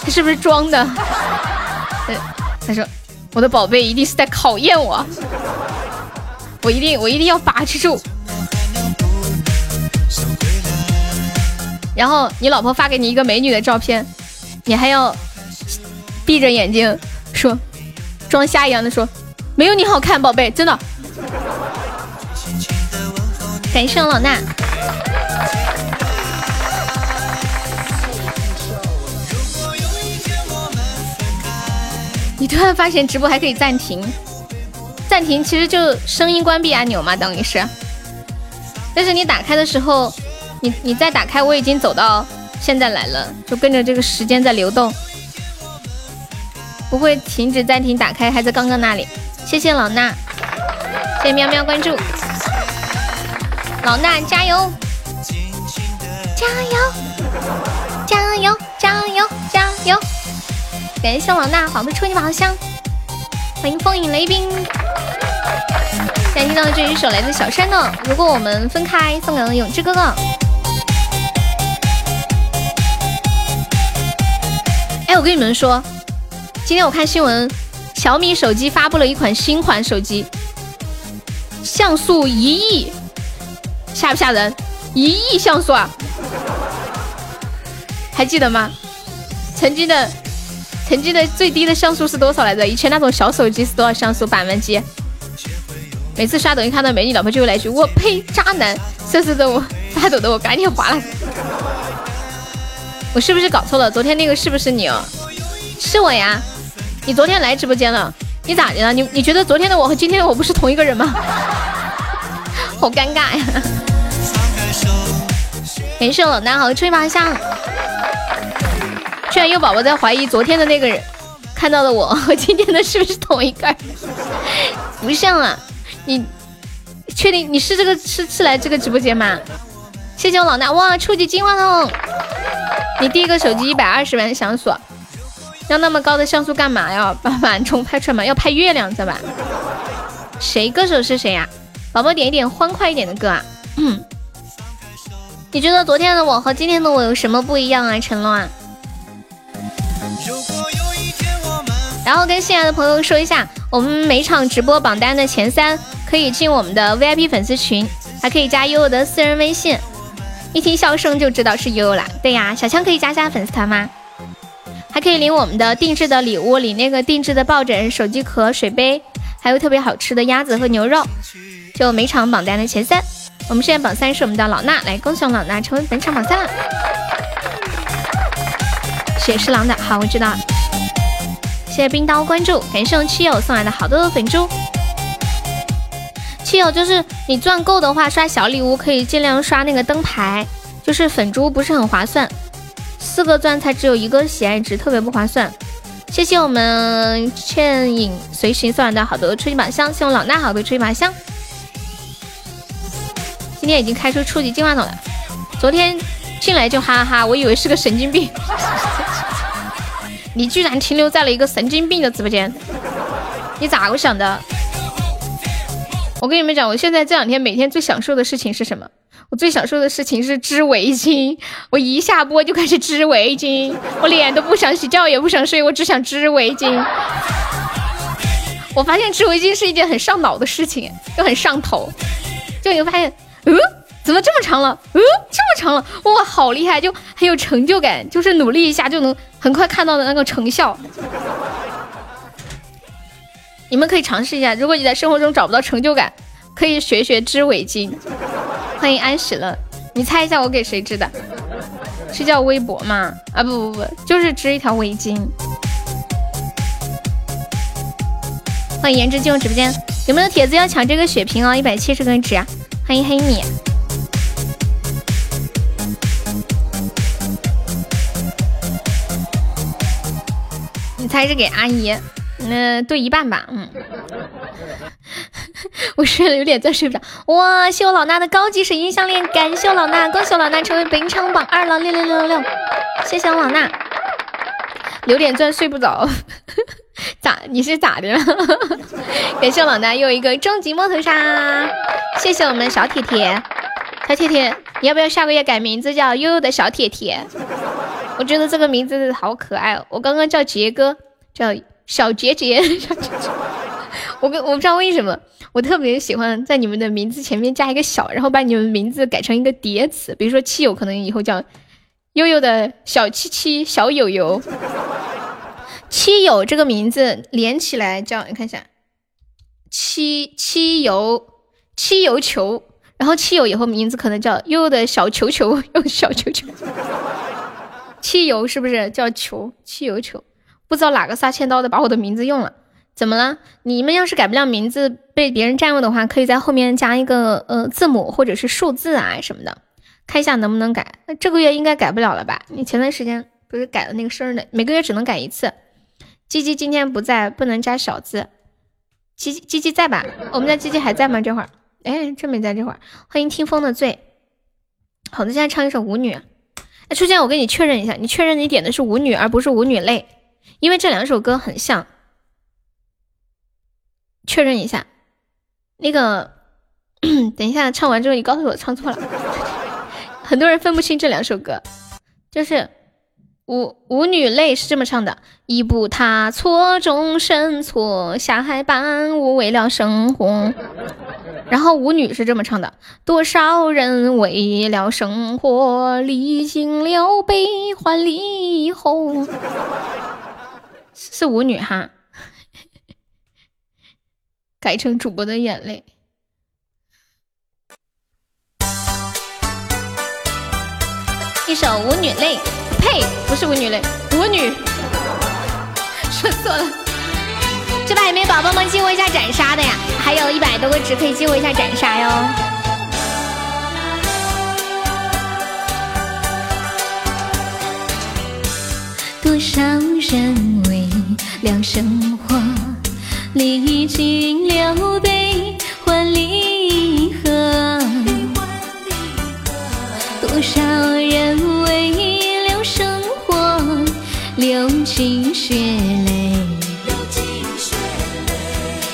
他是不是装的？他说我的宝贝一定是在考验我，我一定我一定要把持住。然后你老婆发给你一个美女的照片，你还要。闭着眼睛说，装瞎一样的说，没有你好看，宝贝，真的。感谢老衲。你突然发现直播还可以暂停，暂停其实就声音关闭按钮嘛，等于是。但是你打开的时候，你你再打开，我已经走到现在来了，就跟着这个时间在流动。不会停止暂停打开，还在刚刚那里。谢谢老衲，谢谢喵喵关注。老衲加油，加油，加油，加油，加油！感谢老衲宝贝初级宝箱，欢迎风影雷兵。现在听到这一首来自小山的《如果我们分开》，送给了永志哥哥。哎，我跟你们说。今天我看新闻，小米手机发布了一款新款手机，像素一亿，吓不吓人？一亿像素啊！还记得吗？曾经的，曾经的最低的像素是多少来着？以前那种小手机是多少像素？板门机。每次刷抖音看到美女，老婆就会来一句：“我呸，渣男！”瑟瑟的我，发抖的我赶紧划了。我是不是搞错了？昨天那个是不是你哦？是我呀。你昨天来直播间了，你咋的了？你你觉得昨天的我和今天的我不是同一个人吗？好尴尬呀！感谢老衲和吹麻香，居然有宝宝在怀疑昨天的那个人看到了我和今天的是不是同一个？不像啊！你确定你是这个是是来这个直播间吗？谢谢我老衲哇！初级金话筒，你第一个手机一百二十万像素。要那么高的像素干嘛呀？把晚虫拍出来吗？要拍月亮，知道吧？谁歌手是谁呀？宝宝点一点欢快一点的歌啊！嗯，你觉得昨天的我和今天的我有什么不一样啊？陈乱。然后跟新来的朋友说一下，我们每场直播榜单的前三可以进我们的 VIP 粉丝群，还可以加悠悠的私人微信，一听笑声就知道是悠悠了。对呀，小强可以加下粉丝团吗？还可以领我们的定制的礼物，领那个定制的抱枕、手机壳、水杯，还有特别好吃的鸭子和牛肉。就每场榜单的前三，我们现在榜三是我们的老衲，来恭喜老衲成为本场榜三了。雪是狼的好，我知道。谢谢冰刀关注，感谢我们七友送来的好多的粉珠。七友就是你钻够的话，刷小礼物可以尽量刷那个灯牌，就是粉珠不是很划算。四个钻才只有一个喜爱值，特别不划算。谢谢我们倩影随行送来的好多初级宝箱，谢我老衲好多初级宝箱。今天已经开出初级进化筒了，昨天进来就哈哈哈，我以为是个神经病。你居然停留在了一个神经病的直播间，你咋个想的？我跟你们讲，我现在这两天每天最享受的事情是什么？我最享受的事情是织围巾。我一下播就开始织围巾，我脸都不想洗，觉也不想睡，我只想织围巾。我发现织围巾是一件很上脑的事情，就很上头。就你会发现，嗯。怎么这么长了？嗯，这么长了，哇，好厉害，就很有成就感，就是努力一下就能很快看到的那个成效。你们可以尝试一下，如果你在生活中找不到成就感，可以学学织围巾。欢迎安喜乐，你猜一下我给谁织的？是叫微博吗？啊不不不，就是织一条围巾。欢迎颜值进入直播间，有没有铁子要抢这个血瓶哦？一百七十根纸啊！欢迎黑米。你猜是给阿姨，那对一半吧，嗯。我睡了有点再睡不着。哇，谢我老衲的高级水晶项链，感谢我老衲，恭喜我老衲成为本场榜二了，六六六六六，谢谢我老衲。有点钻睡不着，咋？你是咋的？感谢老大又一个终极摸头杀，谢谢我们小铁铁，小铁铁，你要不要下个月改名字叫悠悠的小铁铁？我觉得这个名字好可爱哦！我刚刚叫杰哥，叫小杰杰。我跟我不知道为什么，我特别喜欢在你们的名字前面加一个小，然后把你们名字改成一个叠词。比如说七友，可能以后叫悠悠的小七七小友友。七友这个名字连起来叫，你看一下，七七游七游球，然后七友以后名字可能叫悠悠的小球球，又小球球。汽油是不是叫球？汽油球，不知道哪个撒千刀的把我的名字用了，怎么了？你们要是改不了名字，被别人占用的话，可以在后面加一个呃字母或者是数字啊什么的，看一下能不能改。那这个月应该改不了了吧？你前段时间不是改了那个生日的，每个月只能改一次。鸡鸡今天不在，不能加小字。鸡鸡鸡鸡在吧？我们家鸡鸡还在吗？这会儿？哎，真没在这会儿。欢迎听风的醉。好的，现在唱一首舞女。哎，初见，我跟你确认一下，你确认你点的是舞女而不是舞女泪，因为这两首歌很像。确认一下，那个，等一下唱完之后你告诉我唱错了。很多人分不清这两首歌，就是舞舞女泪是这么唱的：一步踏错，终身错，下海伴舞为了生活。然后舞女是这么唱的：多少人为了生活历经了悲欢离合，是舞女哈，改成主播的眼泪。一首舞女泪，呸，不是舞女嘞，舞女，说错了。这把有没有宝宝们激活一下斩杀的呀？还有一百多个值可以激活一下斩杀哟。多少人为了生活历经了悲欢离尽血泪。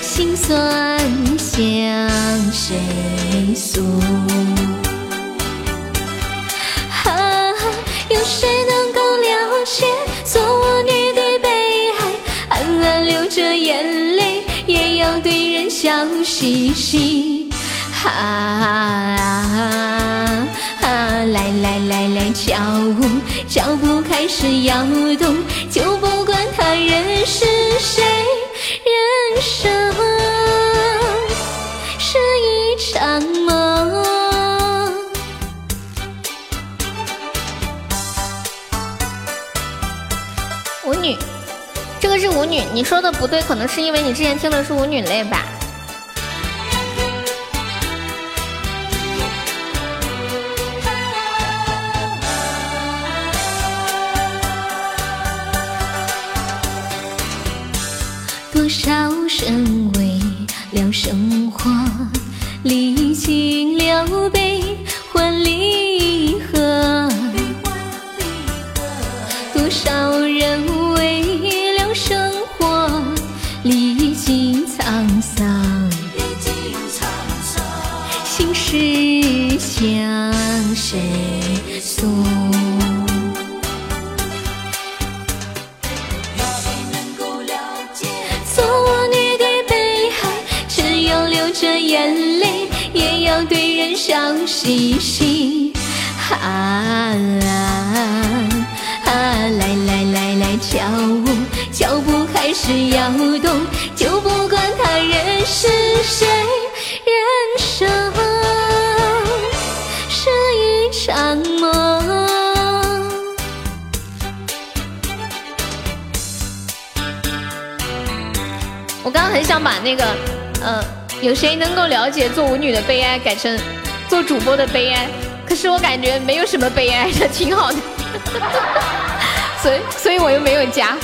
心酸向谁诉？啊，有谁能够了解做我女的悲哀？暗暗流着眼泪，也要对人笑嘻嘻。啊啊啊，来来来来，跳舞，脚步开始摇动，就不管他人是谁，人生。是一场梦。舞女，这个是舞女，你说的不对，可能是因为你之前听的是舞女类吧。多少人为了生活，历经了悲欢离合。多少人为了生活，历经沧桑。心事向谁诉？笑嘻嘻。啊啊，来来来来跳舞，脚步开始摇动，就不管他人是谁，人生是一场梦。我刚刚很想把那个，呃，有谁能够了解做舞女的悲哀改成做主播的悲哀？可是我感觉没有什么悲哀的，挺好的，所以所以我又没有加。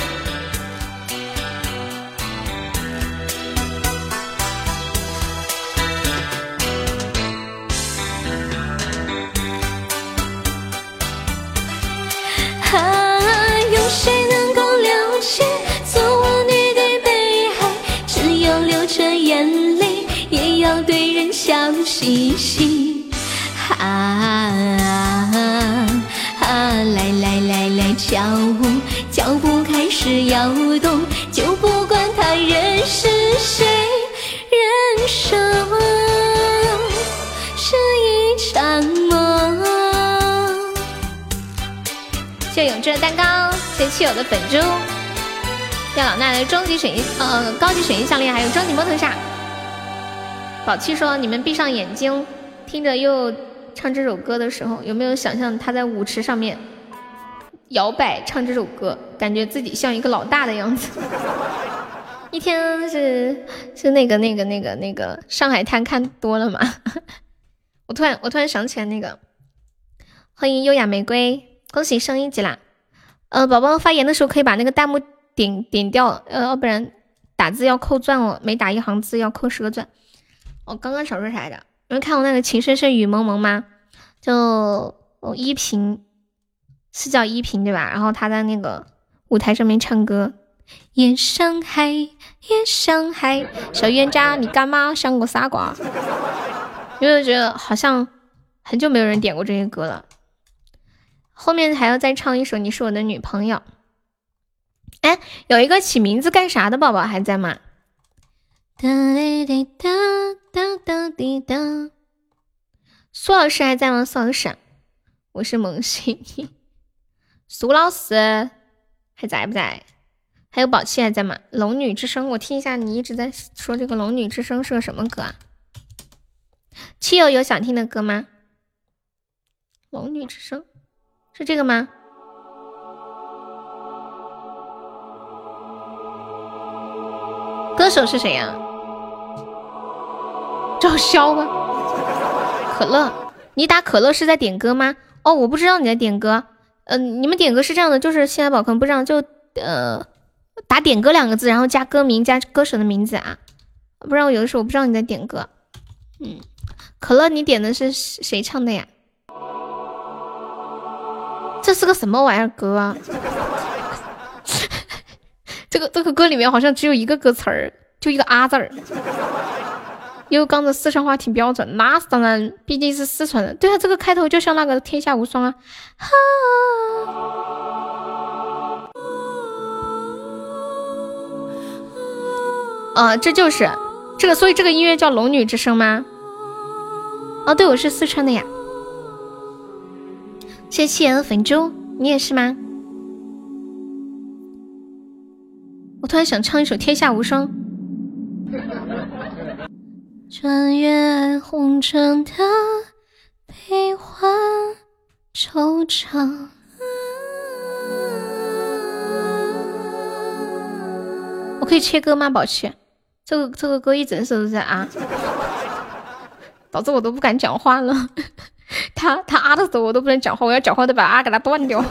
啊，有谁能够了解做女的悲哀？只有流着眼泪，也要对人笑嘻嘻。啊啊，来来来来跳舞，脚步开始摇动，就不管他人是谁，人生是一场梦。谢永志的蛋糕，谢谢七友的粉珠，谢老衲的终极水呃高级水银项链，还有终极摩托萨。宝七说：“你们闭上眼睛，听着又唱这首歌的时候，有没有想象他在舞池上面摇摆唱这首歌，感觉自己像一个老大的样子？一天是是那个那个那个那个上海滩看多了嘛？我突然我突然想起来那个，欢迎优雅玫瑰。”恭喜升一级啦！呃，宝宝发言的时候可以把那个弹幕顶顶掉，呃，要不然打字要扣钻哦，每打一行字要扣十个钻。我刚刚想说啥来着？你们看过那个《情深深雨蒙蒙》吗？就依萍是叫依萍对吧？然后她在那个舞台上面唱歌，夜上海，夜上海，小冤家你干嘛像个傻瓜？因为觉得好像很久没有人点过这些歌了。后面还要再唱一首《你是我的女朋友》。哎，有一个起名字干啥的宝宝还在吗？哒滴哒哒哒滴哒。苏老师还在吗？苏老师，我是萌新。苏老师还在不在？还有宝气还在吗？《龙女之声》，我听一下，你一直在说这个《龙女之声》是个什么歌啊？七友有想听的歌吗？《龙女之声》。是这个吗？歌手是谁呀？赵潇吗？可乐，你打可乐是在点歌吗？哦，我不知道你在点歌。嗯，你们点歌是这样的，就是现在宝可能不知道，就呃打点歌两个字，然后加歌名加歌手的名字啊。不然我有的时候我不知道你在点歌。嗯，可乐，你点的是谁唱的呀？这是个什么玩意儿歌啊？这个这个歌里面好像只有一个歌词儿，就一个啊字儿。又刚的四川话挺标准，那是当然，毕竟是四川人。对啊，这个开头就像那个《天下无双》啊。啊，这就是这个，所以这个音乐叫《龙女之声》吗？哦，对，我是四川的呀。谢谢七爷的粉猪，你也是吗？我突然想唱一首《天下无双》。穿越红尘的悲欢惆怅。我可以切歌吗，宝七？这个这个歌一整首都在啊，导致我都不敢讲话了。他他啊的时候我都不能讲话，我要讲话都把啊给他断掉。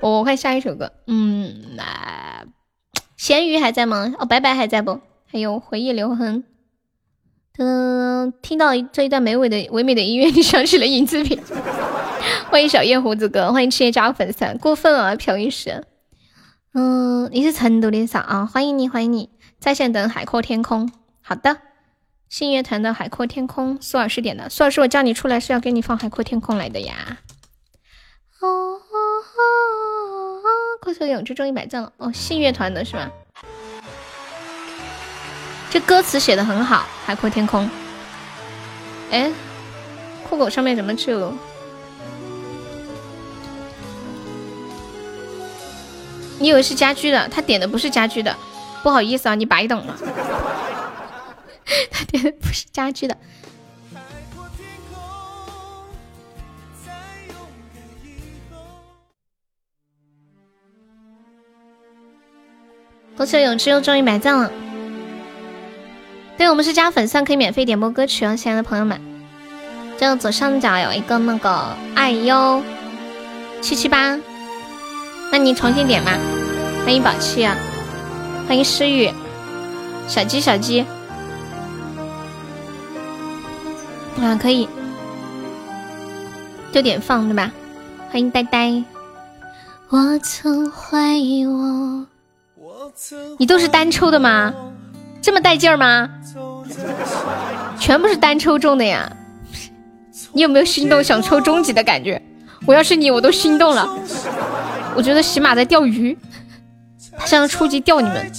我看下一首歌，嗯，那咸鱼还在吗？哦，白白还在不？还有回忆留痕。嗯，听到这一段美味的唯美的音乐，就想起了影子品。欢迎小叶胡子哥，欢迎赤夜加粉丝，过分了，朴医师。嗯，你是成都的啥啊？欢迎你，欢迎你，在线等海阔天空。好的。信乐团的《海阔天空》，苏老师点的。苏老师，我叫你出来是要给你放《海阔天空》来的呀。哦哦哦！酷狗永志中一百赞了哦，信乐团的是吗？这歌词写的很好，《海阔天空》。哎，酷狗上面怎么只有？你以为是家居的？他点的不是家居的，不好意思啊，你白等了。他点的不是家居的。火车永志又终于买赞了。对我们是加粉丝可以免费点播歌曲哦，亲爱的朋友们。就左上角有一个那个爱优七七八，那你重新点吧。欢迎宝气啊，欢迎诗雨，小鸡小鸡。啊，可以，就点放对吧？欢迎呆呆。我曾怀疑我，你都是单抽的吗？这么带劲儿吗？全部是单抽中的呀！你有没有心动想抽终极的感觉？我要是你，我都心动了。我觉得喜马在钓鱼，他像初级钓你们。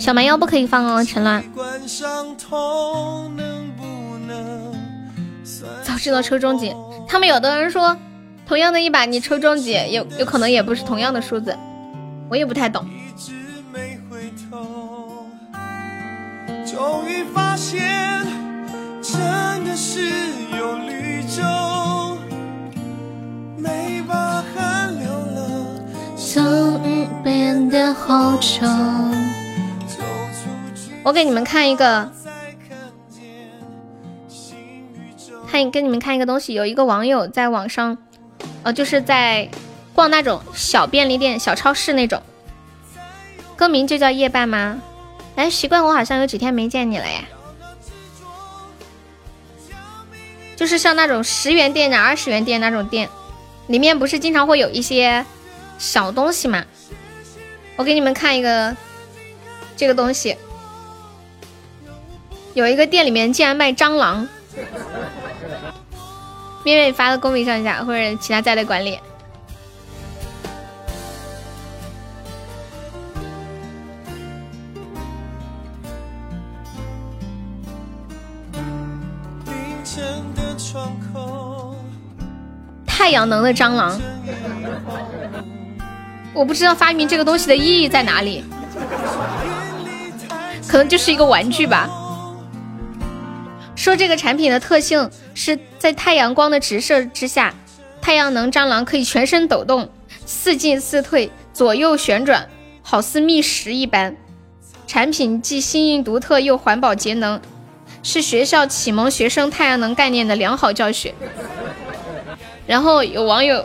小蛮腰不可以放哦，陈乱。早知道抽中级，他们有的人说，同样的一把你抽中级，有有可能也不是同样的数字，我也不太懂。我给你们看一个，看给你们看一个东西。有一个网友在网上，呃，就是在逛那种小便利店、小超市那种，歌名就叫夜半吗？哎，习惯我好像有几天没见你了呀。就是像那种十元店、啊、二十元店那种店，里面不是经常会有一些小东西吗？我给你们看一个这个东西，有一个店里面竟然卖蟑螂，面面发个公屏上一下，或者其他在的管理。太阳能的蟑螂。我不知道发明这个东西的意义在哪里，可能就是一个玩具吧。说这个产品的特性是在太阳光的直射之下，太阳能蟑螂可以全身抖动，似进似退，左右旋转，好似觅食一般。产品既新颖独特又环保节能，是学校启蒙学生太阳能概念的良好教学。然后有网友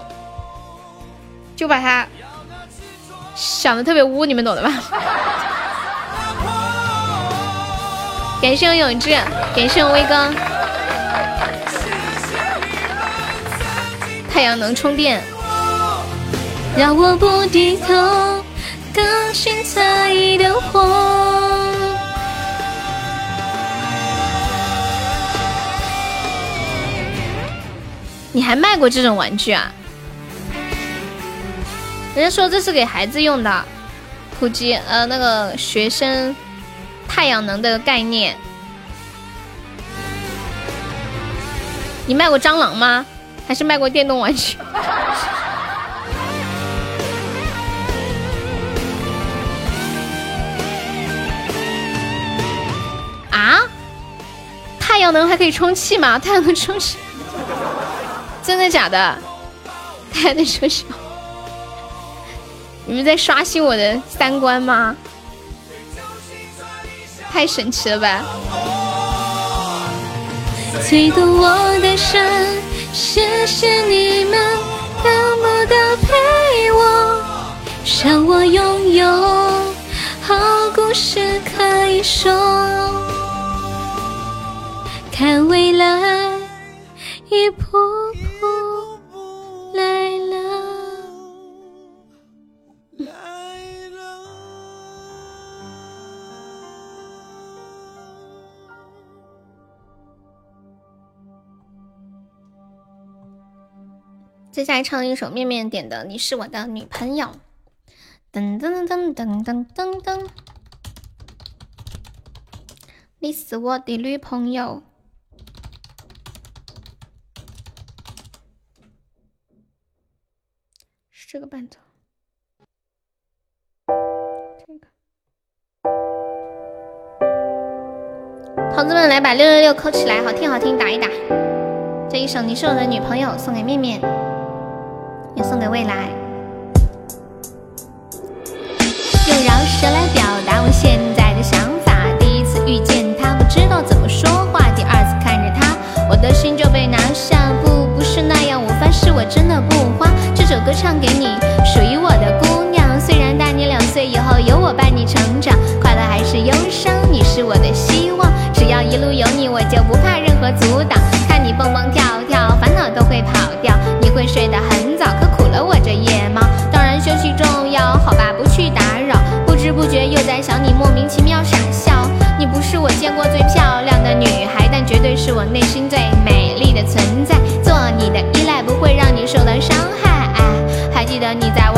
就把它。想的特别污，你们懂的吧？感谢我永志，感谢我威哥。太阳能充电，让我不低头，更新在意的火。你还卖过这种玩具啊？人家说这是给孩子用的，普及呃那个学生太阳能的概念。你卖过蟑螂吗？还是卖过电动玩具？啊？太阳能还可以充气吗？太阳能充气？真的假的？太阳能充气？你们在刷新我的三观吗？太神奇了吧！最懂我的人，谢谢你们那么的陪我，让我拥有好故事可以说，看未来一步步来了。来了接下来唱一首面面点的你是我的女朋友。噔噔噔噔噔噔噔噔。你是我的女朋友。这个伴奏。这个。同志们，来把六六六扣起来，好听好听，打一打。这一首《你是我的女朋友》送给面面，也送给未来。用饶舌来表达我现在的想法。第一次遇见他，不知道怎么说话；第二次看着他，我的心就被拿下。不，不是那样，我发誓我真的不花。首歌唱给你，属于我的姑娘。虽然大你两岁，以后有我伴你成长，快乐还是忧伤，你是我的希望。只要一路有你，我就不怕任何阻挡。看你蹦蹦跳跳，烦恼都会跑掉。你会睡得很早，可苦了我这夜猫。当然休息重要，好吧，不去打扰。不知不觉又在想你，莫名其妙傻笑。你不是我见过最漂亮的女孩，但绝对是我内心最美丽的存在。做你的依赖不会让你受到伤害。记得你在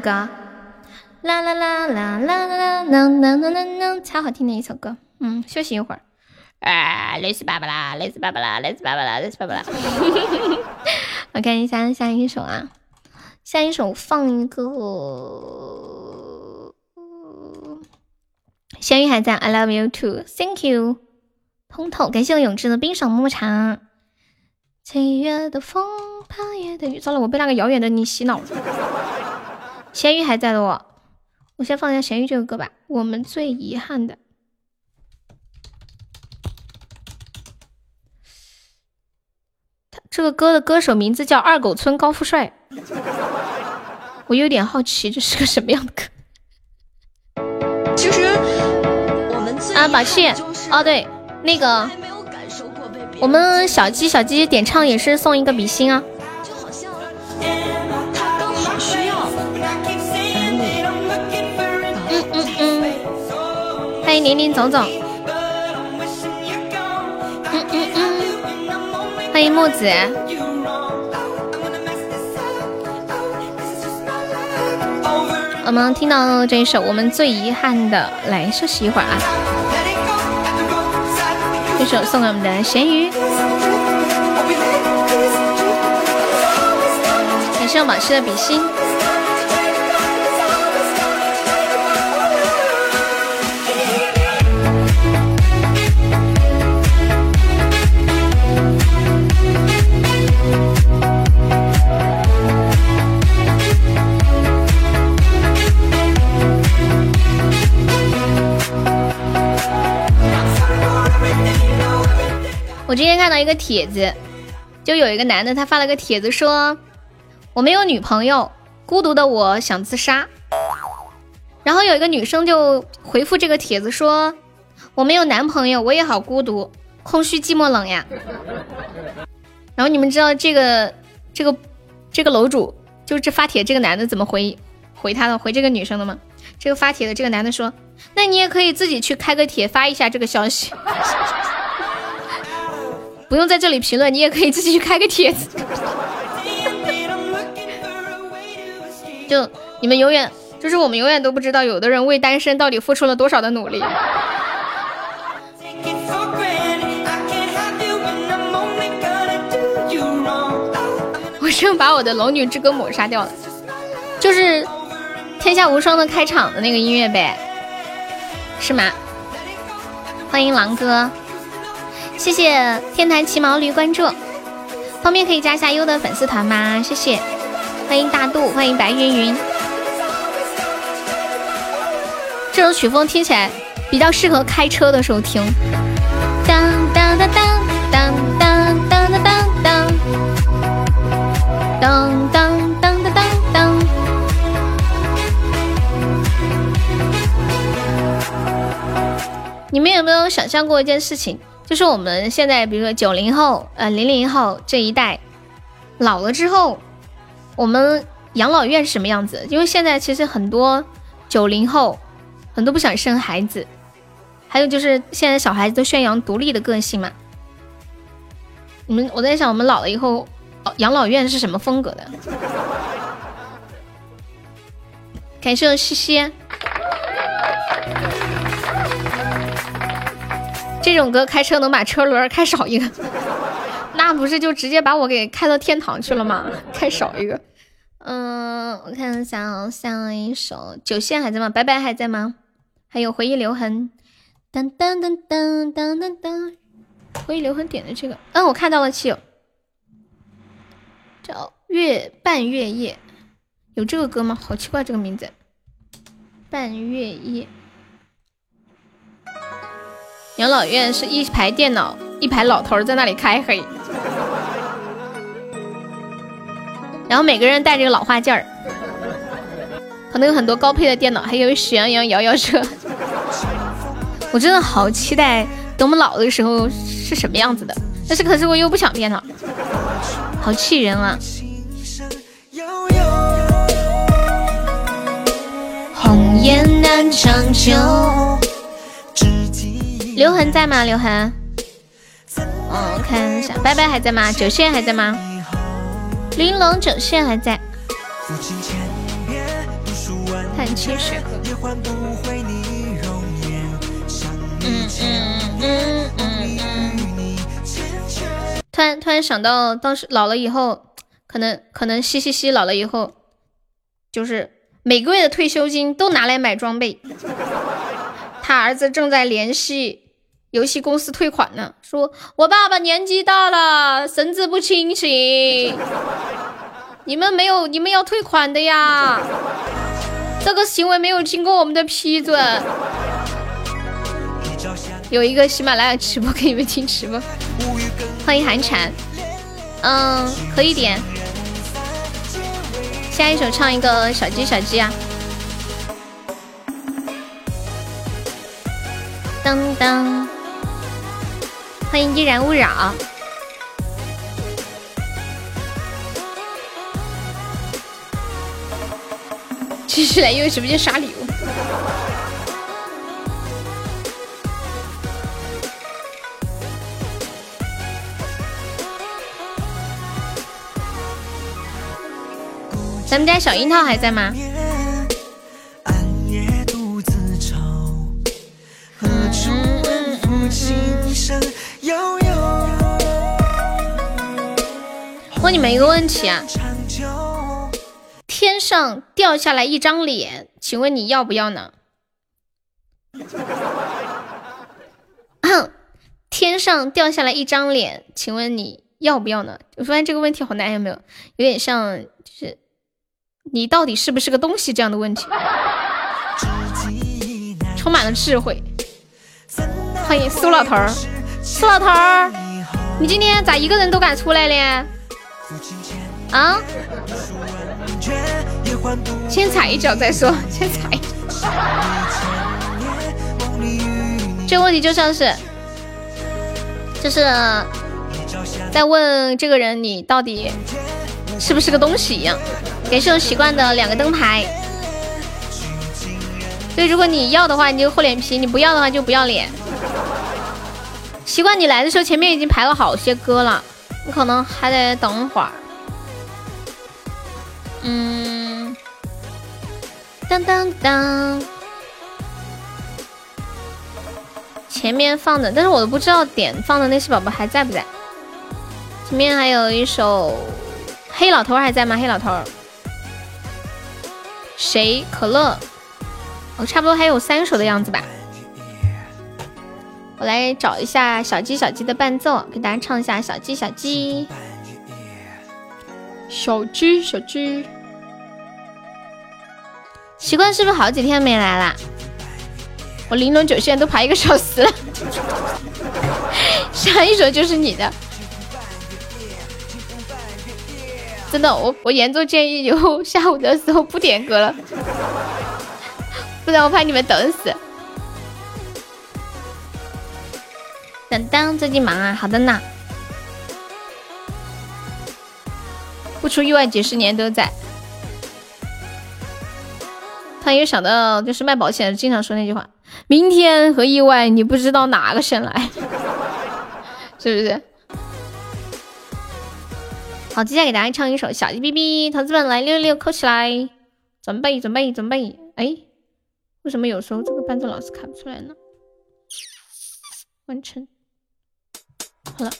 歌？啦啦啦啦啦啦啦啦啦啦啦啦，超好听的一首歌。嗯，休息一会儿。啊，累死爸爸啦，累死爸爸啦，累死爸爸啦，累死爸爸啦。我看一下下一首啊，下一首放一个。咸鱼还在，I love you too，Thank you。通透，感谢我永志的冰爽牧场。七月的风，八月的雨。糟了，我被那个遥远的你洗脑了。咸鱼还在的我，我先放一下咸鱼这个歌吧。我们最遗憾的，他这个歌的歌手名字叫二狗村高富帅，我有点好奇这是个什么样的歌。其实我们啊，宝气，哦对，那个我们小鸡小鸡点唱也是送一个比心啊。欢迎林林总总。欢迎木子。我们听到这一首我们最遗憾的，来休息一会儿啊。这首送给我们的咸鱼，感谢我宝师的比心。我今天看到一个帖子，就有一个男的，他发了个帖子说：“我没有女朋友，孤独的我想自杀。”然后有一个女生就回复这个帖子说：“我没有男朋友，我也好孤独，空虚寂寞冷呀。”然后你们知道这个这个这个楼主就是这发帖这个男的怎么回回他的回这个女生的吗？这个发帖的这个男的说：“那你也可以自己去开个帖发一下这个消息。”不用在这里评论，你也可以自己去开个帖子。就你们永远，就是我们永远都不知道，有的人为单身到底付出了多少的努力。我正把我的龙女之歌抹杀掉了，就是天下无双的开场的那个音乐呗，是吗？欢迎狼哥。谢谢天台骑毛驴关注，方便可以加一下优的粉丝团吗？谢谢，欢迎大度，欢迎白云云。这首曲风听起来比较适合开车的时候听。当当当当当当当当当当当当当当。你们有没有想象过一件事情？就是我们现在，比如说九零后、呃零零后这一代，老了之后，我们养老院是什么样子？因为现在其实很多九零后，很多不想生孩子，还有就是现在小孩子都宣扬独立的个性嘛。你们，我在想，我们老了以后，养老院是什么风格的？感谢西西。这种歌开车能把车轮开少一个，那不是就直接把我给开到天堂去了吗？开少一个，嗯，我看一下啊，下一首酒线还在吗？白白还在吗？还有回忆留痕，当当当当当当当，回忆留痕点的这个，嗯，我看到了，亲友叫月半月夜，有这个歌吗？好奇怪这个名字，半月夜。养老院是一排电脑，一排老头在那里开黑，然后每个人带着个老花镜儿，可能有很多高配的电脑，还有喜羊羊摇摇车。我真的好期待，等我们老的时候是什么样子的。但是可是我又不想变老，好气人啊！红颜难长久。刘恒在吗？刘恒，嗯，我看一下，拜拜还在吗？九线还在吗？玲珑九线还在。叹气雪鹤。嗯嗯嗯嗯嗯。突然突然想到，当时老了以后，可能可能嘻嘻嘻老了以后，就是每个月的退休金都拿来买装备。他儿子正在联系。游戏公司退款呢，说我爸爸年纪大了，神志不清醒，你们没有，你们要退款的呀，这个行为没有经过我们的批准。有一个喜马拉雅直播可以听直播，欢迎寒蝉，嗯，可以点，下一首唱一个小鸡小鸡啊。噔噔，欢迎依然勿扰。继续来用直播间刷礼物。咱们家小樱桃还在吗？问你们一个问题啊，天上掉下来一张脸，请问你要不要呢？天上掉下来一张脸，请问你要不要呢？我发现这个问题好难，有没有？有点像就是你到底是不是个东西这样的问题，充满了智慧。欢迎苏老头儿，苏老头儿，你今天咋一个人都敢出来呢？啊！先踩一脚再说，先踩一脚。这个问题就像是，就是在问这个人你到底是不是个东西一样。感谢我习惯的两个灯牌。对如果你要的话，你就厚脸皮；你不要的话，就不要脸。习惯你来的时候，前面已经排了好些歌了，你可能还得等会儿。嗯，当当当，前面放的，但是我都不知道点放的那些宝宝还在不在。前面还有一首《黑老头》还在吗？黑老头，谁？可乐，我差不多还有三首的样子吧。我来找一下小鸡小鸡的伴奏，给大家唱一下小鸡小鸡。小鸡，小鸡，奇怪是不是好几天没来啦？我玲珑九现在都排一个小时了，下一首就是你的，真的，我我严重建议以后下午的时候不点歌了，不然我怕你们等死。等等，最近忙啊，好的呢。不出意外，几十年都在。他又想到，就是卖保险经常说那句话：“明天和意外，你不知道哪个先来。”是不是？好，接下来给大家唱一首《小鸡哔哔》，同志们来六六六扣起来，准备准备准备。哎，为什么有时候这个伴奏老是卡不出来呢？完成，好了。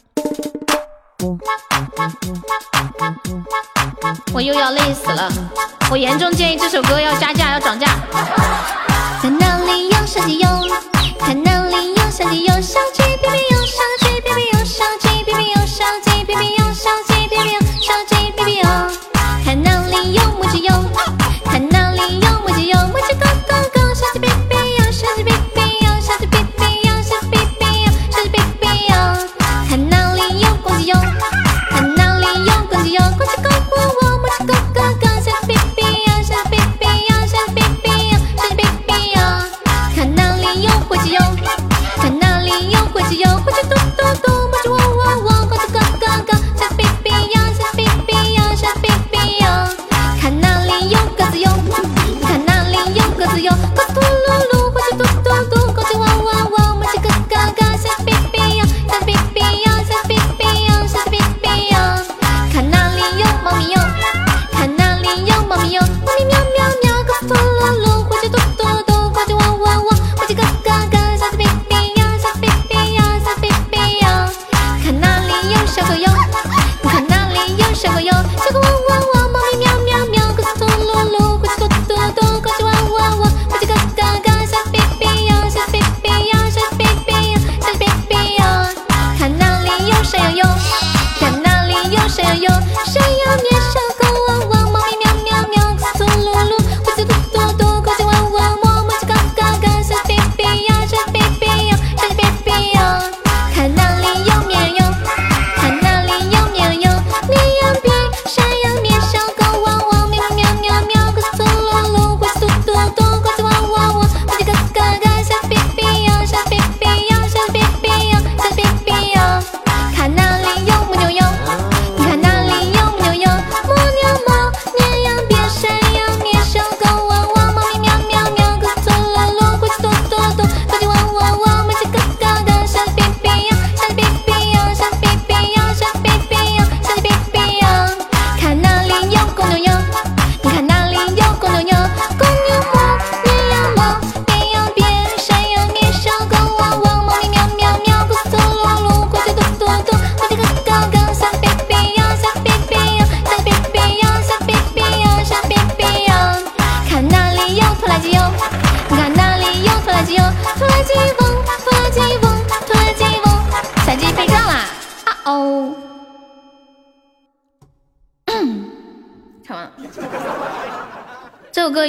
我又要累死了，我严重建议这首歌要加价，要涨价。在哪里有手机有？在哪里有手机？有手机，哔哔有手机，哔哔有手机，哔哔有手机，哔哔有手机，哔哔有小鸡，哔哔有。看哪里有母鸡哟？看哪里有母鸡哟？母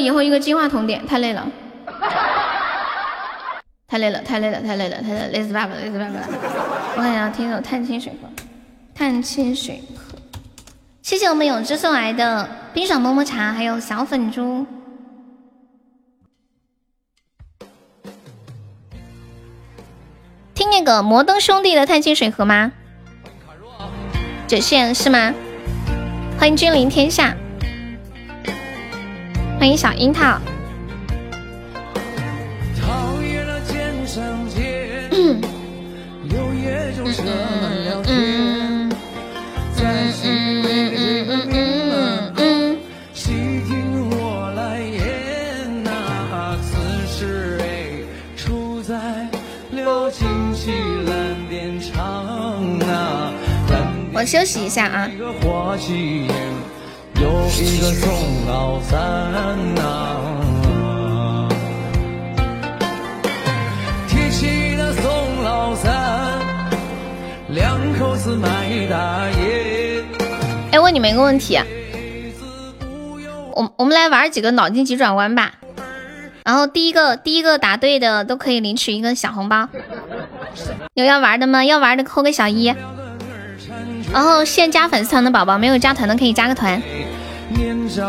以后一个金话筒点，太累了，太累了，太累了，太累了，太累了，累死爸爸，累死爸爸了。我看一下，听首《探清水河》，《探清水河》。谢谢我们永志送来的冰爽么么茶，还有小粉猪。听那个摩登兄弟的《探清水河》吗？九线是吗？欢迎君临天下，欢迎小樱桃。嗯我休息一下啊。有一个松老三提起那松老三两口子卖大烟哎，问你们一个问题，我我们来玩几个脑筋急转弯吧。然后第一个第一个答对的都可以领取一个小红包。有要玩的吗？要玩的扣个小一。然后现加粉丝团的宝宝，没有加团的可以加个团。生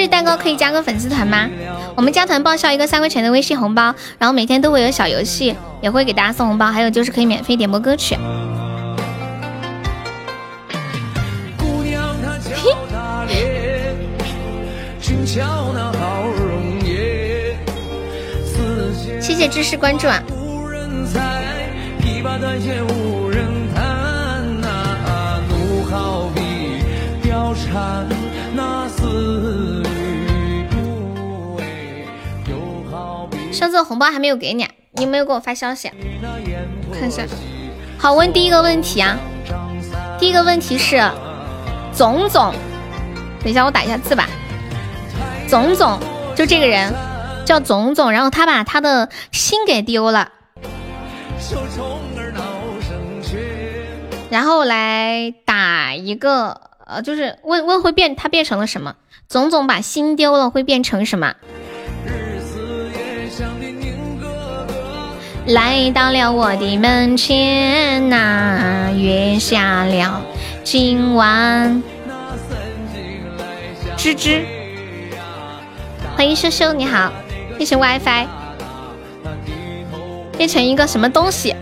日蛋糕可以加个粉丝团吗？我们加团报销一个三块钱的微信红包，然后每天都会有小游戏，也会给大家送红包，还有就是可以免费点播歌曲。谢谢知识关注啊！上次红包还没有给你，你有没有给我发消息？看一下。好，问第一个问题啊。第一个问题是，总总，等一下我打一下字吧。总总，就这个人叫总总，然后他把他的心给丢了。然后来打一个，呃，就是问问会变，它变成了什么？总总把心丢了，会变成什么？来到了我的门前呐，月下了今晚。吱吱，欢迎羞羞，你好，变成 WiFi，变成一个什么东西？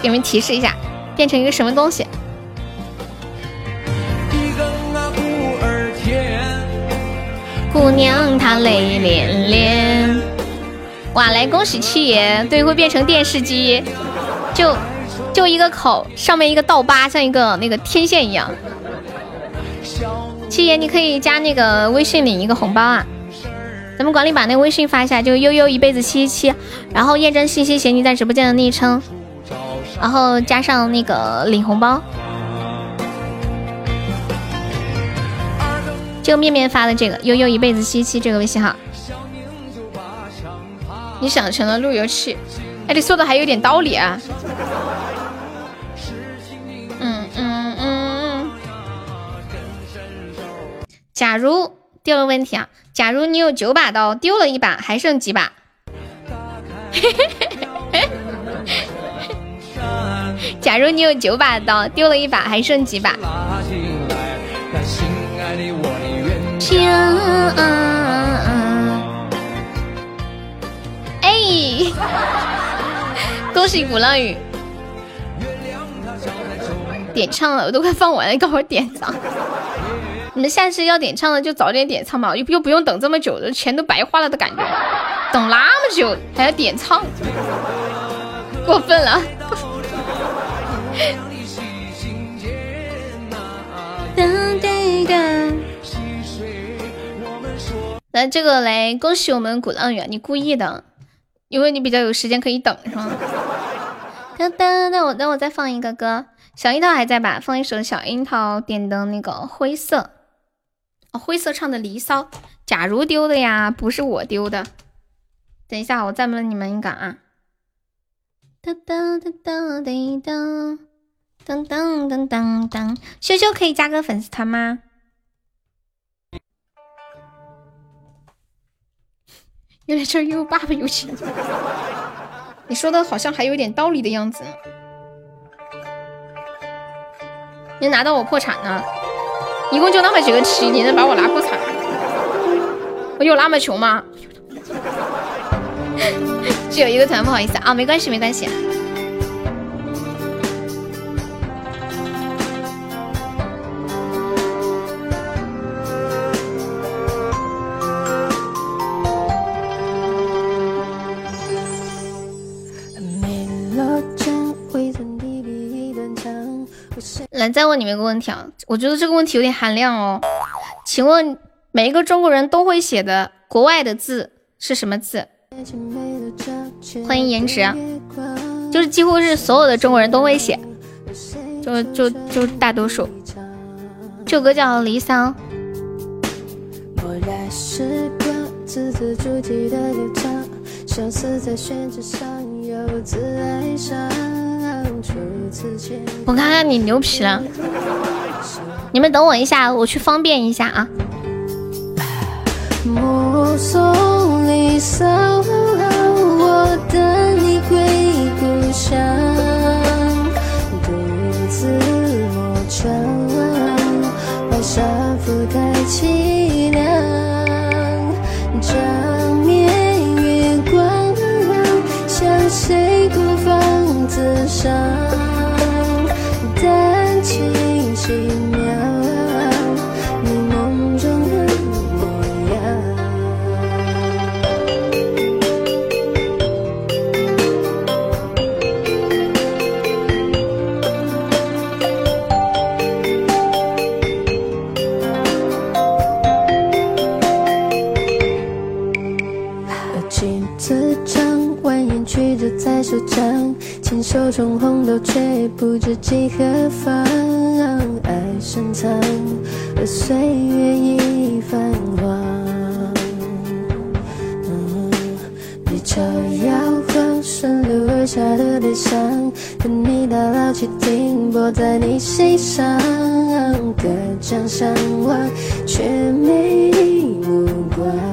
给你们提示一下。变成一个什么东西？姑娘她泪涟涟，哇！来恭喜七爷，对，会变成电视机，就就一个口，上面一个倒八，像一个那个天线一样。七爷，你可以加那个微信领一个红包啊！咱们管理把那个微信发一下，就悠悠一辈子七七七，然后验证信息写你在直播间的昵称。然后加上那个领红包，这个面面发的这个悠悠一辈子七七这个微信号，你想成了路由器，哎，你说的还有点道理啊。嗯嗯嗯。假如第二个问题啊，假如你有九把刀，丢了一把，还剩几把？嘿嘿嘿嘿。假如你有九把刀，丢了一把，还剩几把？哎，恭喜鼓浪屿点唱了，我都快放完了，一会儿点唱。你们下次要点唱的就早点点唱吧，又又不用等这么久，钱都白花了的感觉。等那么久还要点唱，过分了。来，这个来恭喜我们鼓浪屿，你故意的，因为你比较有时间可以等，是吗？噔噔，那我那我再放一个歌，小樱桃还在吧？放一首小樱桃点的那个灰色，哦，灰色唱的离骚，假如丢的呀，不是我丢的。等一下，我再问你们一个啊。哒哒哒哒哒哒。噔噔噔噔噔，羞羞可以加个粉丝团吗？原来这儿又有爸爸游戏，你说的好像还有点道理的样子。你拿到我破产呢？一共就那么几个区，你能把我拿破产？我有那么穷吗？只有一个团，不好意思啊，没关系，没关系。再问你们一个问题啊，我觉得这个问题有点含量哦。请问每一个中国人都会写的国外的字是什么字？欢迎颜值，就是几乎是所有的中国人都会写，就就就大多数。这首歌叫《离骚》。我看看你牛皮了，你们等我一下，我去方便一下啊。目送离骚，我等你归故乡，独自自杀。手中红豆，却不知寄何方。爱深藏，而岁月已泛黄。离愁摇晃，顺流而下的悲伤，等你到老去停泊在你心上。隔江相望，却没你目光。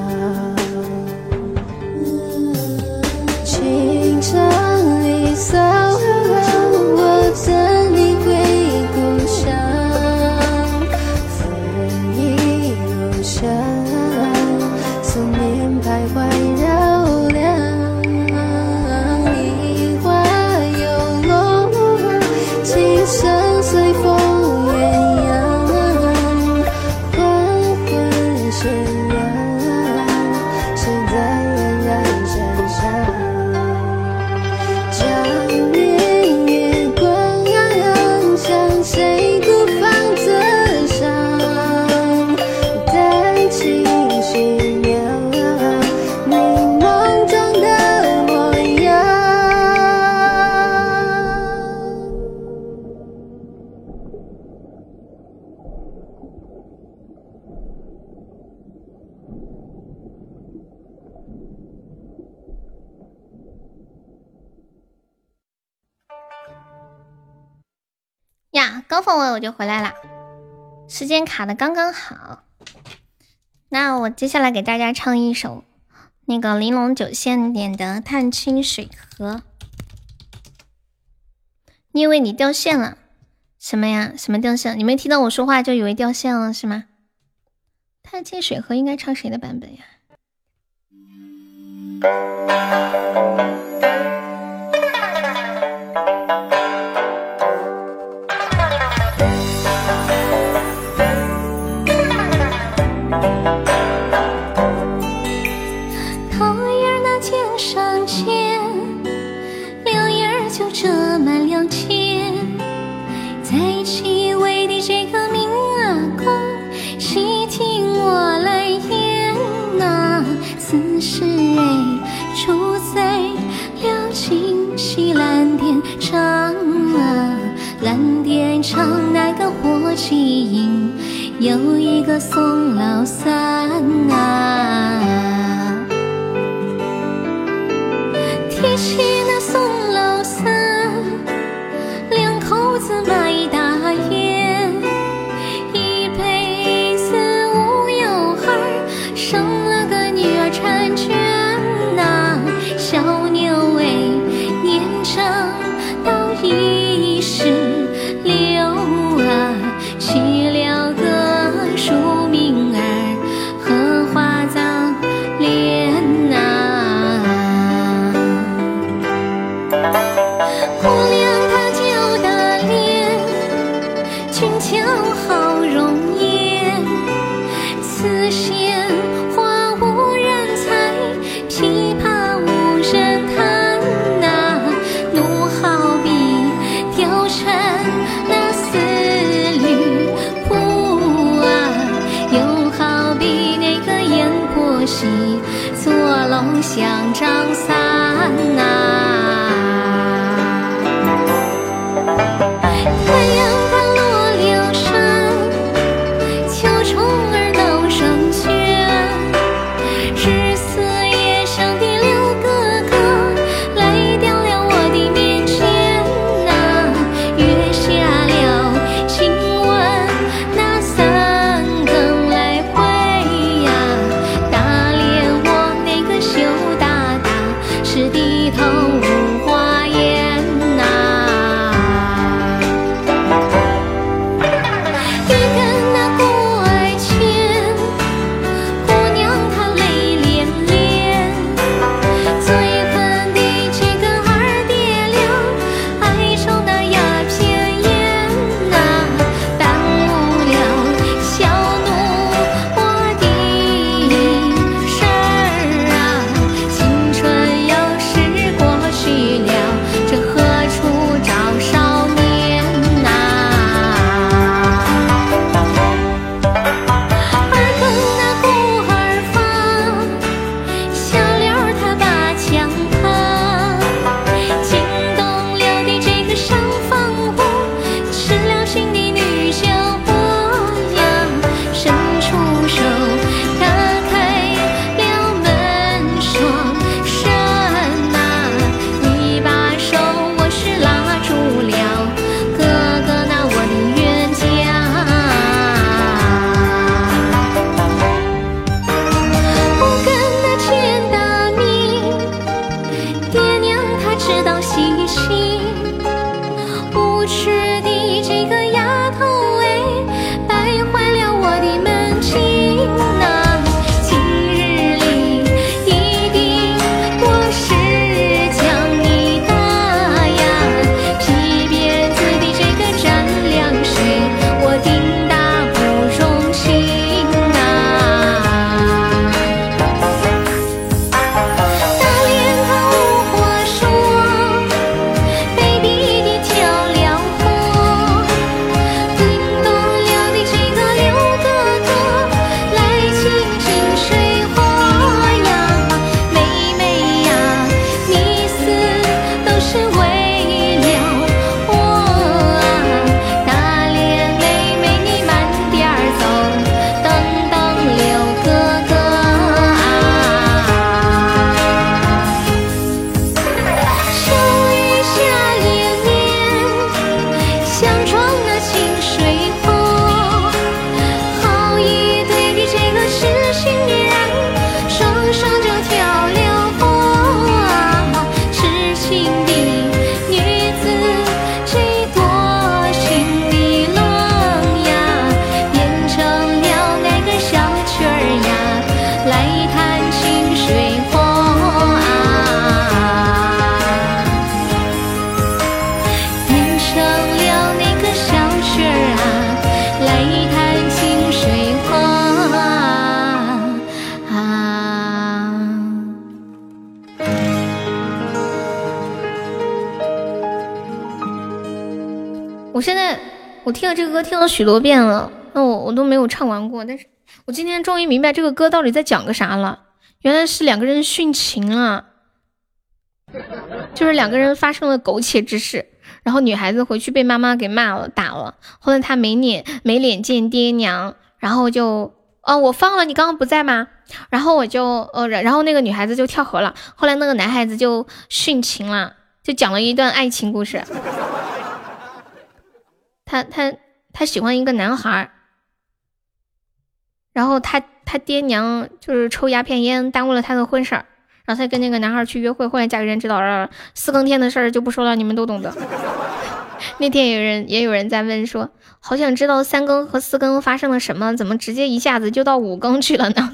时间卡的刚刚好。那我接下来给大家唱一首那个玲珑九线点的《探清水河》。你以为你掉线了？什么呀？什么掉线？你没听到我说话就以为掉线了是吗？《探清水河》应该唱谁的版本呀？个火鸡营，有一个宋老三啊。我听了这个歌听了许多遍了，那我我都没有唱完过，但是我今天终于明白这个歌到底在讲个啥了，原来是两个人殉情了，就是两个人发生了苟且之事，然后女孩子回去被妈妈给骂了打了，后来她没脸没脸见爹娘，然后就哦我放了你刚刚不在吗？然后我就呃然后那个女孩子就跳河了，后来那个男孩子就殉情了，就讲了一段爱情故事。他他他喜欢一个男孩儿，然后他他爹娘就是抽鸦片烟耽误了他的婚事儿，然后他跟那个男孩去约会，后来家里人知道了，四更天的事儿就不说了，你们都懂的。那天有人也有人在问说，好想知道三更和四更发生了什么，怎么直接一下子就到五更去了呢？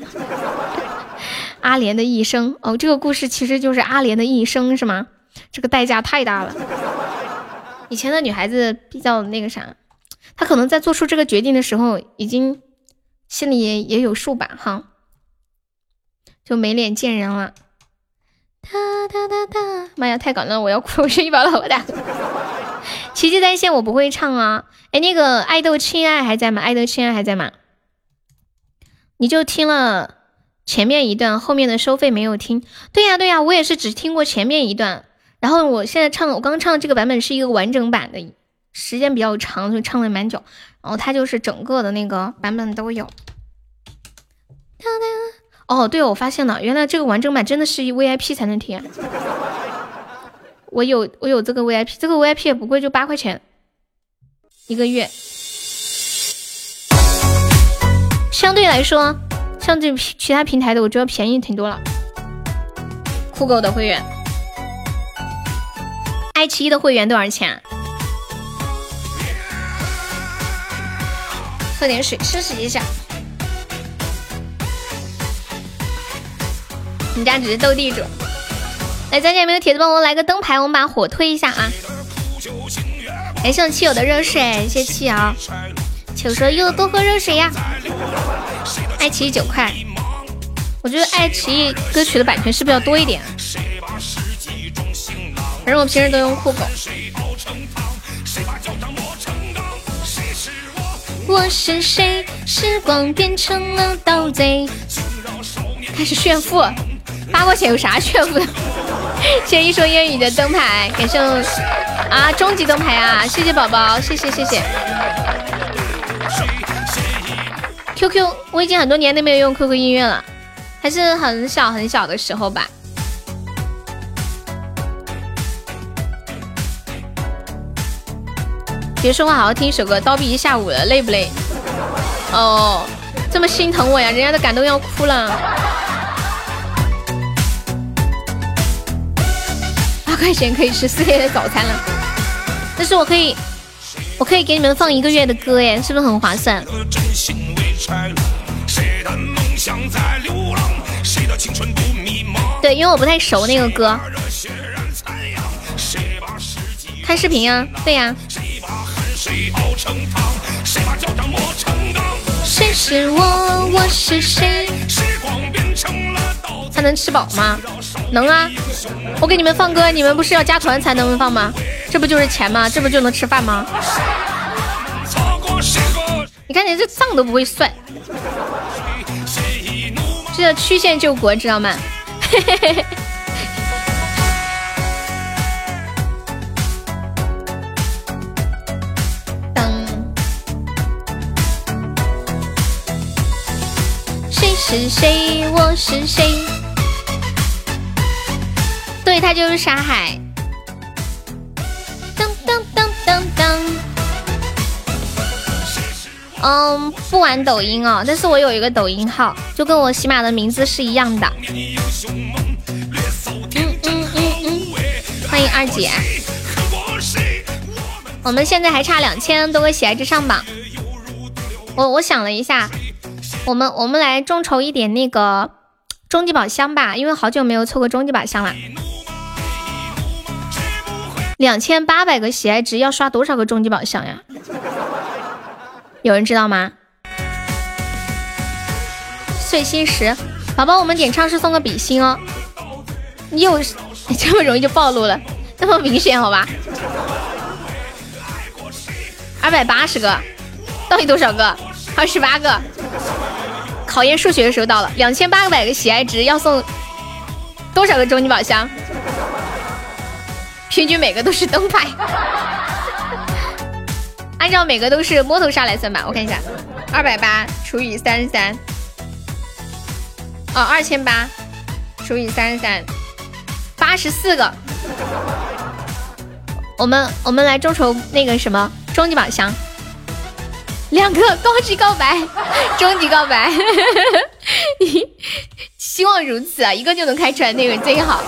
阿莲的一生哦，这个故事其实就是阿莲的一生是吗？这个代价太大了。以前的女孩子比较那个啥，她可能在做出这个决定的时候，已经心里也也有数吧，哈，就没脸见人了。哒哒哒哒，妈呀，太搞了，我要哭，我是一把老大。奇迹在线，我不会唱啊。哎，那个爱豆亲爱还在吗？爱豆亲爱还在吗？你就听了前面一段，后面的收费没有听。对呀对呀，我也是只听过前面一段。然后我现在唱，我刚唱的这个版本是一个完整版的，时间比较长，所以唱了蛮久。然后它就是整个的那个版本都有。哦，对，我发现了，原来这个完整版真的是 VIP 才能听。我有我有这个 VIP，这个 VIP 也不贵，就八块钱一个月。相对来说，像这其他平台的，我觉得便宜挺多了。酷狗的会员，爱奇艺的会员多少钱？喝点水，休息一下。你家只是斗地主。来，咱家有没有铁子帮我来个灯牌？我们把火推一下啊！感谢我七友的热水，谢谢汽油。汽油说又多喝热水呀。爱奇艺九块，我觉得爱奇艺歌曲的版权是不是要多一点？反正我平时都用酷狗。我是谁？时光变成了盗贼。开始炫富，八块钱有啥炫富的？谢谢一说烟雨的灯牌，感谢啊终极灯牌啊！谢谢宝宝，谢谢谢谢。QQ，我已经很多年都没有用 QQ 音乐了，还是很小很小的时候吧。别说话，好好听一首歌。刀逼一下午了，累不累？哦，这么心疼我呀，人家都感动要哭了。八块钱可以吃四天的早餐了，但是我可以，我可以给你们放一个月的歌耶，是不是很划算？对，因为我不太熟那个歌。看视频呀，对呀。谁把脚掌磨成刀？谁？是我？我是谁？时光变成了他能吃饱吗？能啊！我给你们放歌，你们不是要加团才能放吗？这不就是钱吗？这不就能吃饭吗？你看你这账都不会算，这叫曲线救国，知道吗？谁？是谁？我是谁？对他就是沙海。噔噔噔噔噔。嗯，不玩抖音哦，但是我有一个抖音号，就跟我喜马的名字是一样的。嗯嗯嗯嗯。欢迎二姐。我们现在还差两千多个喜爱值上榜。我我想了一下，我们我们来众筹一点那个终极宝箱吧，因为好久没有凑过终极宝箱了。两千八百个喜爱值要刷多少个终极宝箱呀？有人知道吗？碎心石，宝宝，我们点唱是送个比心哦。你有你这么容易就暴露了，那么明显好吧？二百八十个，到底多少个？二十八个。考验数学的时候到了，两千八百个喜爱值要送多少个终极宝箱？平均每个都是灯牌，按照每个都是摸头杀来算吧。我看一下，二百八除以三十三，哦，二千八除以三十三，八十四个。我们我们来众筹那个什么终极宝箱，两个高级告白，终极告白，希望如此啊，一个就能开出来那个最好。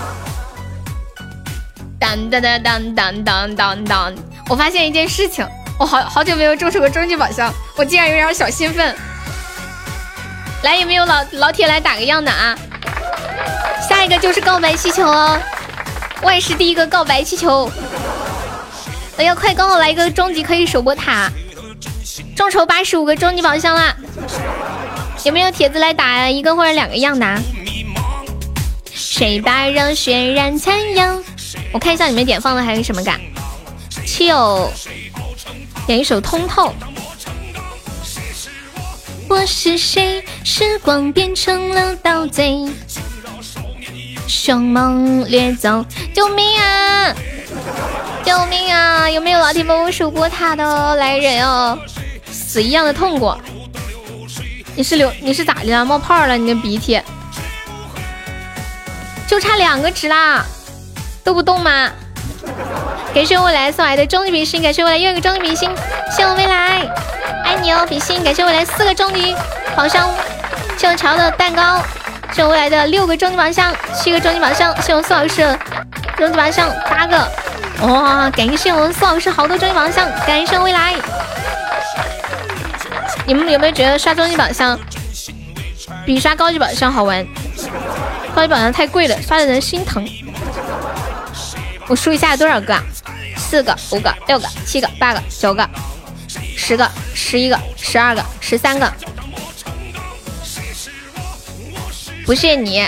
当当当当当当当当！我发现一件事情，我好好久没有中出过终极宝箱，我竟然有点小兴奋。来，有没有老老铁来打个样的啊？下一个就是告白气球哦，我也是第一个告白气球！哎呀，快刚好来一个终极可以守波塔，众筹八十五个终极宝箱啦！有没有铁子来打一个或者两个样的？谁把热血染残阳？我看一下你们点放的还有什么歌？七友点一首《通透》。我是谁？时光变成了盗贼，凶猛掠走，救命啊！救命啊！有没有老铁帮我守过塔的来人哦？死一样的痛过。你是流你是咋的了？冒泡了？你的鼻涕？就差两个值啦，都不动吗？感谢未来送来的终极比心，感谢未来又一个终极比心，谢我未来，爱你哦比心，感谢未来四个终极宝箱，谢我潮的蛋糕，谢我未来的六个终极宝箱，七个终极宝箱，谢我宋老师终极宝箱八个，哇，感谢我们宋老师好多终极宝箱，感谢未来。你们有没有觉得刷终极宝箱比刷高级宝箱好玩？高级宝箱太贵了，刷的人心疼。我数一下有多少个？啊四个、五个、六个、七个、八个、九个、十个、十一个、十二个、十三个。不谢你，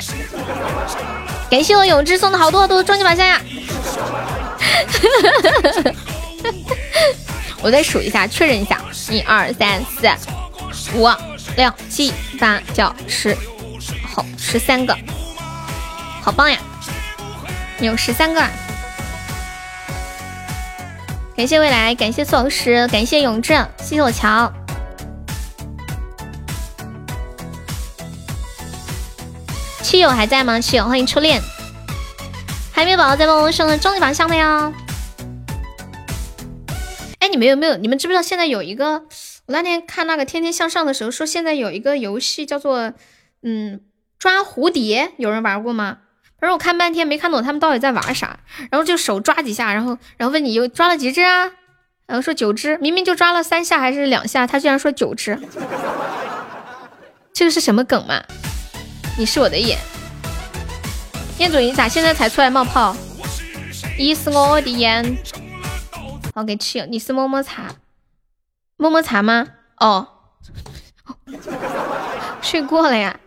感谢我永志送的好多好多终极宝箱呀！我再数一下，确认一下。一二三四五六七八九十，好十三个，好棒呀！有十三个，感谢未来，感谢宋老师，感谢永志，谢谢我乔。七友还在吗？七友，欢迎初恋。还没有宝宝在帮我送终极宝箱的哟。哎，你们有没有？你们知不知道现在有一个？我那天看那个《天天向上》的时候说，现在有一个游戏叫做嗯抓蝴蝶，有人玩过吗？反正我看半天没看懂他们到底在玩啥。然后就手抓几下，然后然后问你又抓了几只啊？然后说九只，明明就抓了三下还是两下，他居然说九只。这个是什么梗嘛？你是我的眼，彦祖你咋现在才出来冒泡？你是我的眼。好给吃，你是么么茶，么么茶吗？哦，睡过了呀。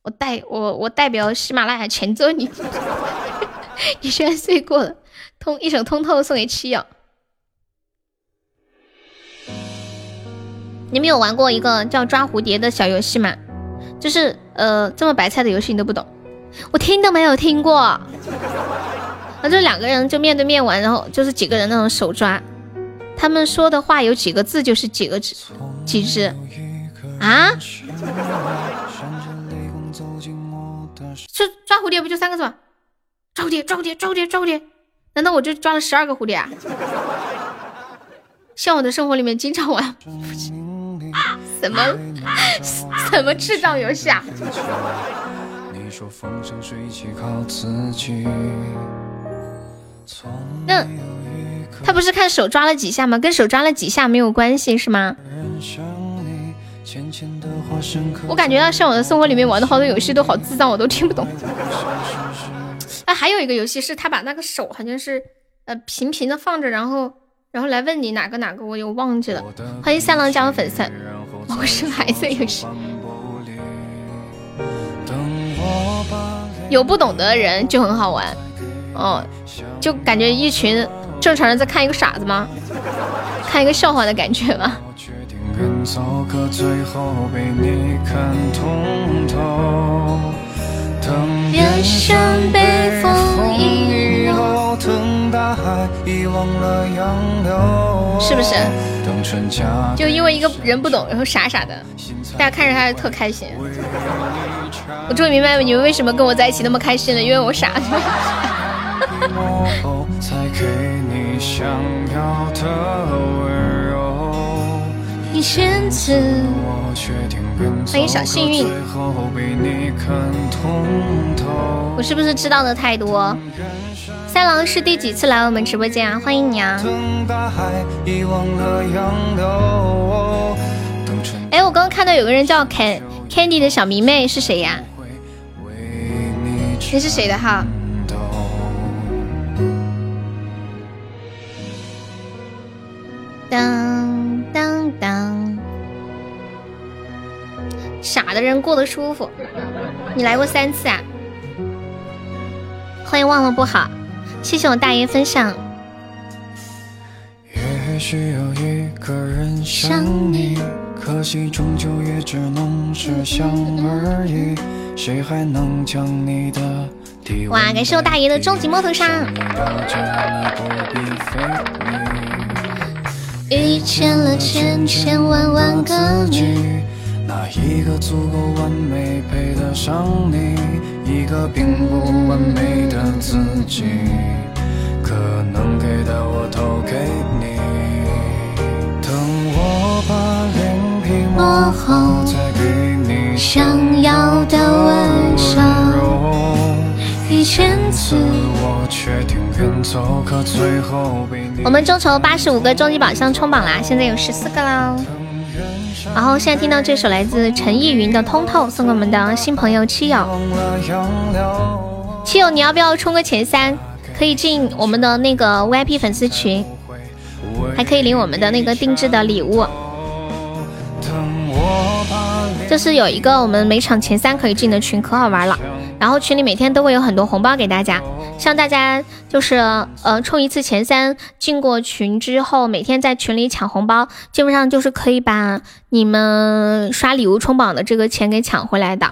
我代我我代表喜马拉雅谴责你，你居然睡过了。通一首通透送给七友。你们有玩过一个叫抓蝴蝶的小游戏吗？就是呃这么白菜的游戏你都不懂，我听都没有听过。那就两个人就面对面玩，然后就是几个人那种手抓，他们说的话有几个字就是几个字，几只啊？就抓蝴蝶不就三个字吗？抓蝴蝶，抓蝴蝶，抓蝴蝶，抓蝴蝶。难道我就抓了十二个蝴蝶啊？像我的生活里面经常玩 什么什么制造游戏啊？那他不是看手抓了几下吗？跟手抓了几下没有关系是吗？我感觉到像我的生活里面玩的好多游戏都好智障，我都听不懂。哎，还有一个游戏是他把那个手好像是呃平平的放着，然后然后来问你哪个哪个，我又忘记了。欢迎三郎加入粉丝，我是白色游戏。有不懂的人就很好玩。哦，就感觉一群正常人在看一个傻子吗？看一个笑话的感觉吗？是不是？就因为一个人不懂，然后傻傻的，大家看着他特开心。我终于明白你们为什么跟我在一起那么开心了，因为我傻。欢迎小幸运。我是不是知道的太多？三郎是第几次来我们直播间啊？欢迎你啊！哎，我刚刚看到有个人叫 Can Candy 的小迷妹是谁呀？你是谁的号？当当当，傻的人过得舒服。你来过三次啊？欢迎忘了不好，谢谢我大爷分享。也许有一个人想你，可惜终究也只能是想而已。谁还能将你的体温？哇，感谢我大爷的终极摩头车。遇见了千千万万个你，哪一个足够完美配得上你？一个并不完美的自己，可能给的我都给你。等我把脸皮磨厚，再给你想要的温柔。一千次我决定远走，可最后被你。我们众筹八十五个终极宝箱冲榜啦，现在有十四个啦。然后现在听到这首来自陈奕云的《通透》，送给我们的新朋友七友。七友，你要不要冲个前三？可以进我们的那个 VIP 粉丝群，还可以领我们的那个定制的礼物。就是有一个我们每场前三可以进的群，可好玩了。然后群里每天都会有很多红包给大家，像大家就是呃冲一次前三进过群之后，每天在群里抢红包，基本上就是可以把你们刷礼物冲榜的这个钱给抢回来的。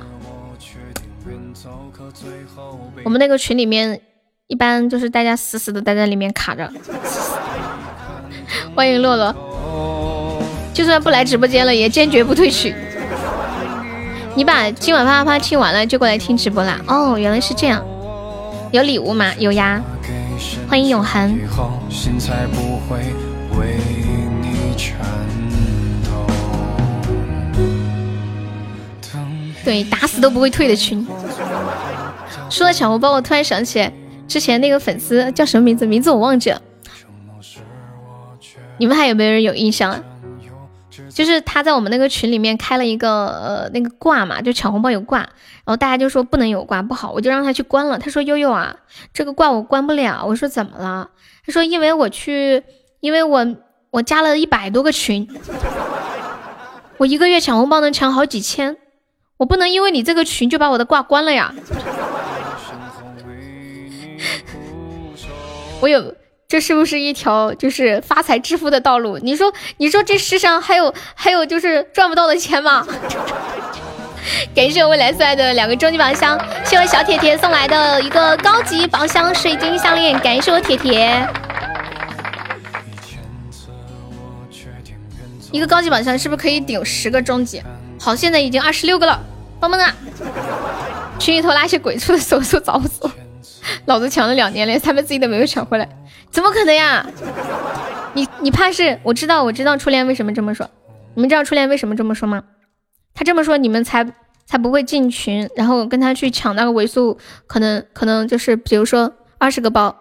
我们那个群里面一般就是大家死死的待在里面卡着。欢迎洛洛，就算不来直播间了，也坚决不退群。你把今晚啪啪啪听完了就过来听直播啦？哦，原来是这样。有礼物吗？有呀。欢迎永恒。对，打死都不会退的群。说到抢红包，我突然想起之前那个粉丝叫什么名字？名字我忘记了。你们还有没有人有印象啊？就是他在我们那个群里面开了一个呃那个挂嘛，就抢红包有挂，然后大家就说不能有挂不好，我就让他去关了。他说悠悠啊，这个挂我关不了。我说怎么了？他说因为我去，因为我我加了一百多个群，我一个月抢红包能抢好几千，我不能因为你这个群就把我的挂关了呀。我有。这是不是一条就是发财致富的道路？你说，你说这世上还有还有就是赚不到的钱吗？感谢我未来送来的两个终极宝箱，谢谢小铁铁送来的一个高级宝箱水晶项链，感谢我铁铁。一个高级宝箱是不是可以顶十个终极？好，现在已经二十六个了，棒棒啊！群里头那些鬼畜的手速早死，老子抢了两年连他们自己都没有抢回来。怎么可能呀？你你怕是？我知道我知道初恋为什么这么说。你们知道初恋为什么这么说吗？他这么说，你们才才不会进群，然后跟他去抢那个尾数，可能可能就是比如说二十个包。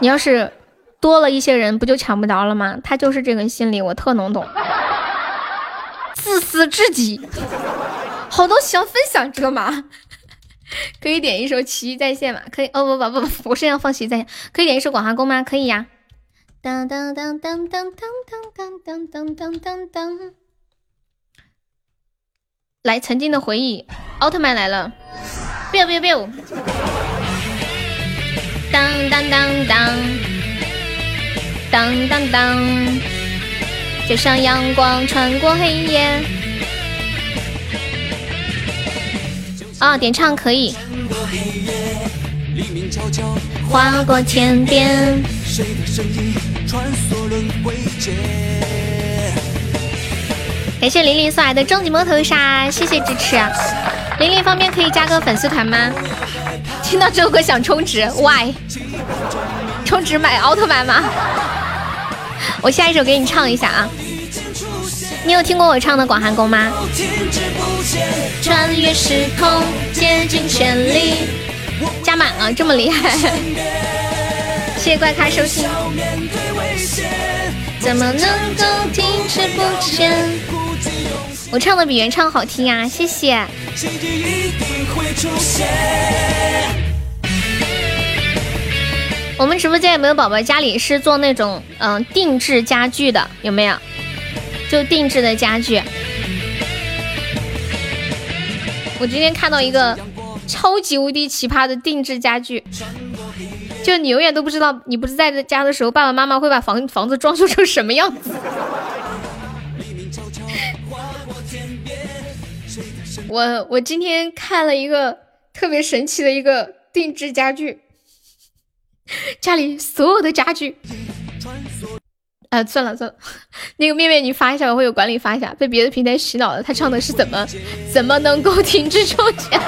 你要是多了一些人，不就抢不着了吗？他就是这个心理，我特能懂。自私至极，好多想分享，知道吗？可以点一首《奇遇在线》吗？可以哦不不不不，我是要放《奇遇在线》。可以点一首《广寒宫》吗？可以呀。当当当当当当当当当当当当。来，曾经的回忆，奥特曼来了！biu biu biu。当当当当当当当，就像阳光穿过黑夜。啊，点唱可以。划过天边。感谢玲玲送来的终极摸头杀，谢谢支持。玲玲方便可以加个粉丝团吗？听到这首歌想充值，Why？充值买奥特曼吗？我下一首给你唱一下啊。你有听过我唱的《广寒宫》吗？穿越时空，竭尽全力，加满了，这么厉害！谢谢怪咖收听。怎么能够停滞不前？我唱的比原唱好听啊，谢谢。我们直播间有没有宝宝家里是做那种嗯定制家具的？有没有？就定制的家具，我今天看到一个超级无敌奇葩的定制家具，就你永远都不知道，你不是在家的时候，爸爸妈妈会把房房子装修成什么样子。我我今天看了一个特别神奇的一个定制家具，家里所有的家具。啊，算了算了，那个面面你发一下，我会有管理发一下。被别的平台洗脑了，他唱的是怎么怎么能够停止抽奖？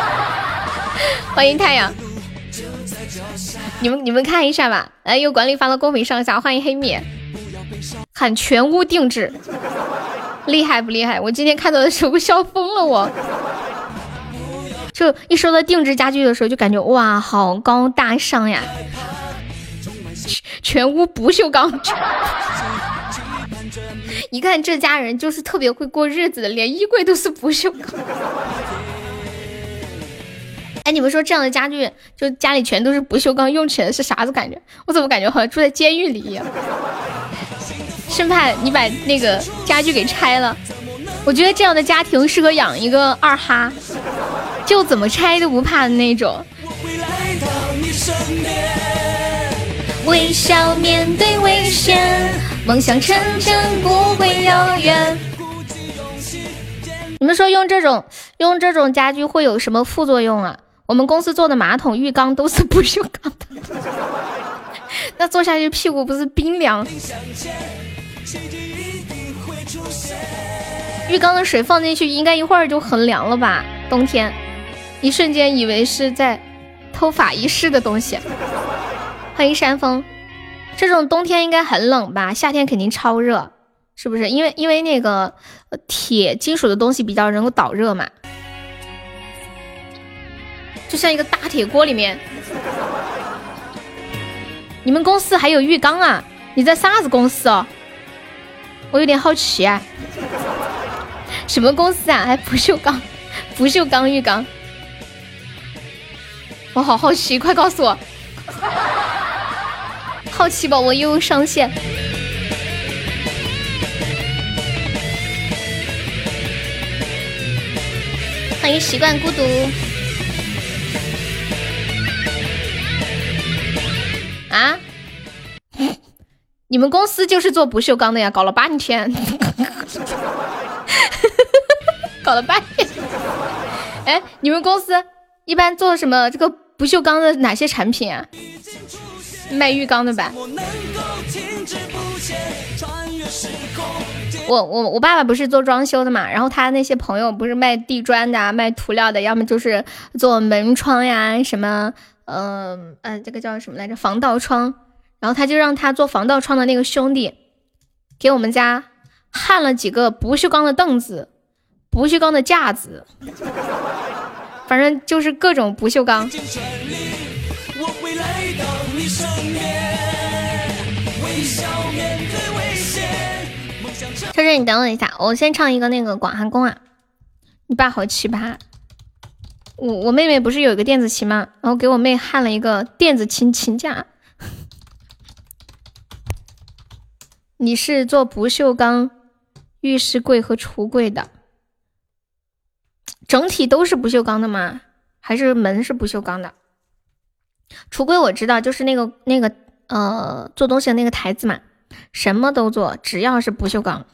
欢迎太阳，你们你们看一下吧。来，有管理发到公屏上下，欢迎黑米，喊全屋定制，厉害不厉害？我今天看到的时候笑疯了，我就一说到定制家具的时候，就感觉哇，好高大上呀。全屋不锈钢，一看这家人就是特别会过日子的，连衣柜都是不锈钢。哎，你们说这样的家具，就家里全都是不锈钢，用起来是啥子感觉？我怎么感觉好像住在监狱里一样？生怕你把那个家具给拆了。我觉得这样的家庭适合养一个二哈，就怎么拆都不怕的那种。微笑面对危险，梦想成真不会遥远。你们说用这种用这种家具会有什么副作用啊？我们公司做的马桶浴缸都是不锈钢的，那坐下去屁股不是冰凉？浴缸的水放进去应该一会儿就很凉了吧？冬天，一瞬间以为是在偷法医室的东西。欢迎山峰，这种冬天应该很冷吧？夏天肯定超热，是不是？因为因为那个铁金属的东西比较能够导热嘛，就像一个大铁锅里面。你们公司还有浴缸啊？你在啥子公司哦？我有点好奇啊。什么公司啊？还不锈钢？不锈钢浴缸？我好好奇，快告诉我。好奇宝宝又上线，欢迎习惯孤独。啊？你们公司就是做不锈钢的呀？搞了半天，搞了半天。哎，你们公司一般做什么？这个不锈钢的哪些产品啊？卖浴缸的吧？我我我爸爸不是做装修的嘛，然后他那些朋友不是卖地砖的、啊卖涂料的，要么就是做门窗呀，什么，嗯嗯，这个叫什么来着？防盗窗。然后他就让他做防盗窗的那个兄弟，给我们家焊了几个不锈钢的凳子、不锈钢的架子，反正就是各种不锈钢。秋秋，你等我一下，我先唱一个那个广寒宫啊。你爸好奇葩，我我妹妹不是有一个电子琴吗？然后给我妹焊了一个电子琴琴架。你是做不锈钢浴室柜和橱柜的，整体都是不锈钢的吗？还是门是不锈钢的？橱柜我知道，就是那个那个呃做东西的那个台子嘛，什么都做，只要是不锈钢。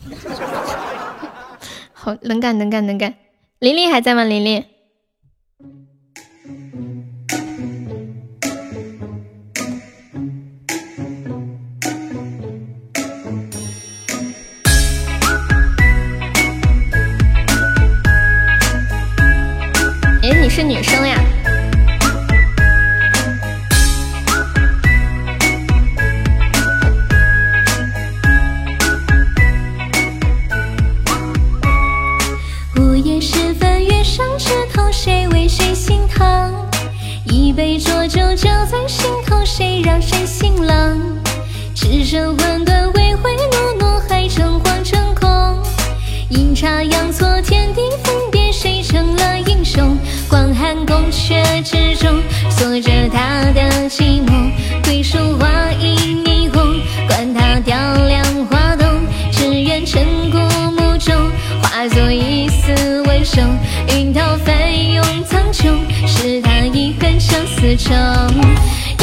好，能干能干能干。琳琳还在吗？琳琳。哎，你是女生呀？让谁心冷？赤身混沌，唯唯诺诺，还诚惶诚恐。阴差阳错，天地分别，谁成了英雄？广寒宫阙之中，锁着他的寂寞。桂树花影霓虹，管他雕梁画栋，只愿尘古墓中化作一丝温柔。云涛翻涌。思成。一幕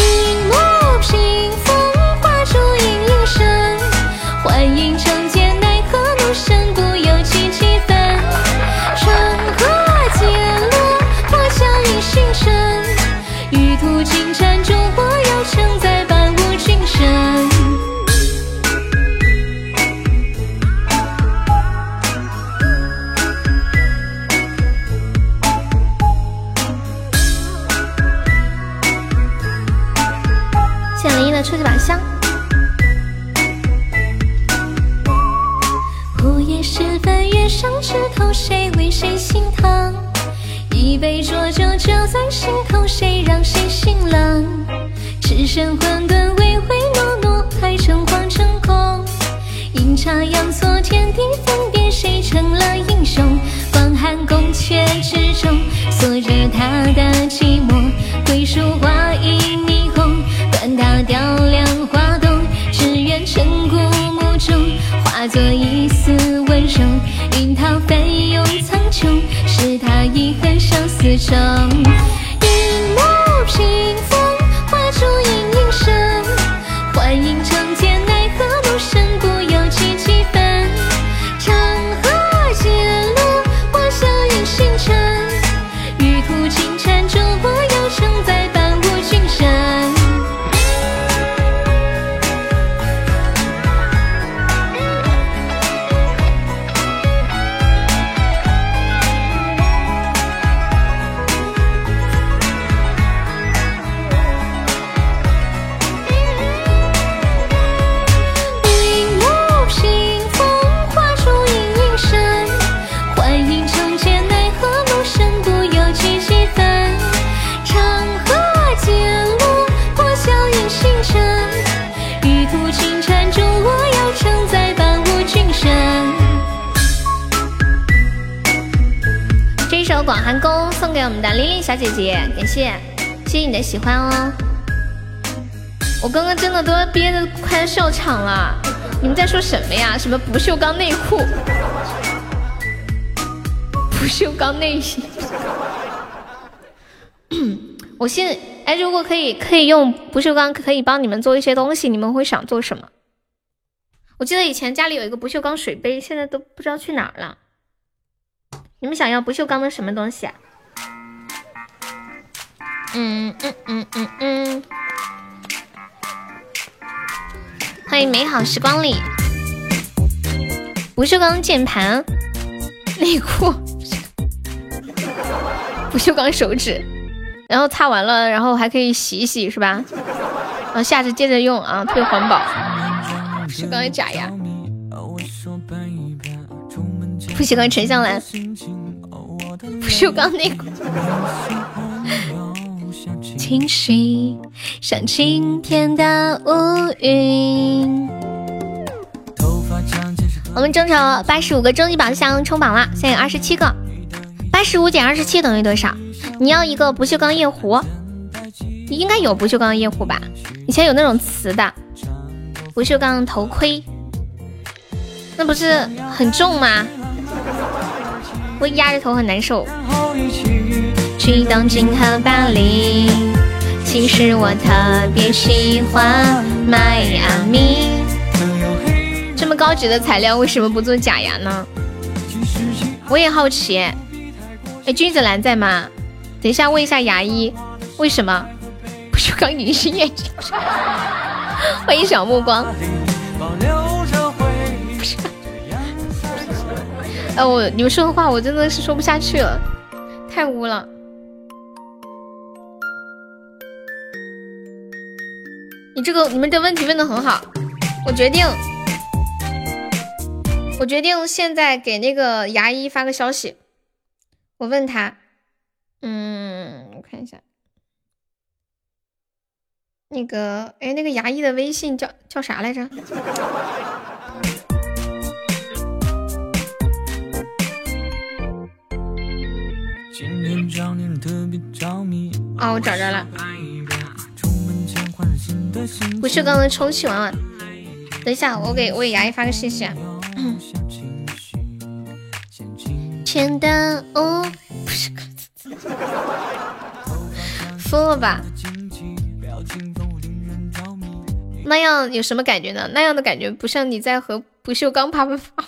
杯浊酒浇在心头，谁让谁心冷？只身混沌，唯唯诺诺，还诚惶诚恐。阴差阳错，天地分别，谁成了英雄？广寒宫阙之中，锁着他的相思得快要笑场了，你们在说什么呀？什么不锈钢内裤？不锈钢内衣？我现哎，如果可以可以用不锈钢可以帮你们做一些东西，你们会想做什么？我记得以前家里有一个不锈钢水杯，现在都不知道去哪儿了。你们想要不锈钢的什么东西啊？嗯嗯嗯嗯嗯。欢迎美好时光里。不锈钢键盘、内裤、不锈钢手指，然后擦完了，然后还可以洗一洗，是吧？然后下次接着用啊，特别环保。不锈钢的假牙，不锈钢沉香兰，不锈钢内裤。清晰，像晴天的乌云。我们正常八十五个终极宝箱冲榜了，现在有二十七个。八十五减二十七等于多少？你要一个不锈钢夜壶，应该有不锈钢夜壶吧？以前有那种瓷的不锈钢头盔，那不是很重吗？我压着头很难受。去东京和巴黎，其实我特别喜欢迈阿密。这么高级的材料，为什么不做假牙呢？我也好奇。哎，君子兰在吗？等一下问一下牙医，为什么不锈钢隐形眼镜？欢迎小目光。不是，哎，我你们说的话我真的是说不下去了，太污了。你这个你们的问题问的很好，我决定，我决定现在给那个牙医发个消息，我问他，嗯，我看一下，那个，哎，那个牙医的微信叫叫啥来着？哦，我找着了。不锈钢的充气娃娃，等一下，我给我给牙医发个信息啊。简单，哦，不是，疯了吧？那样有什么感觉呢？那样的感觉不像你在和不锈钢啪啪啪。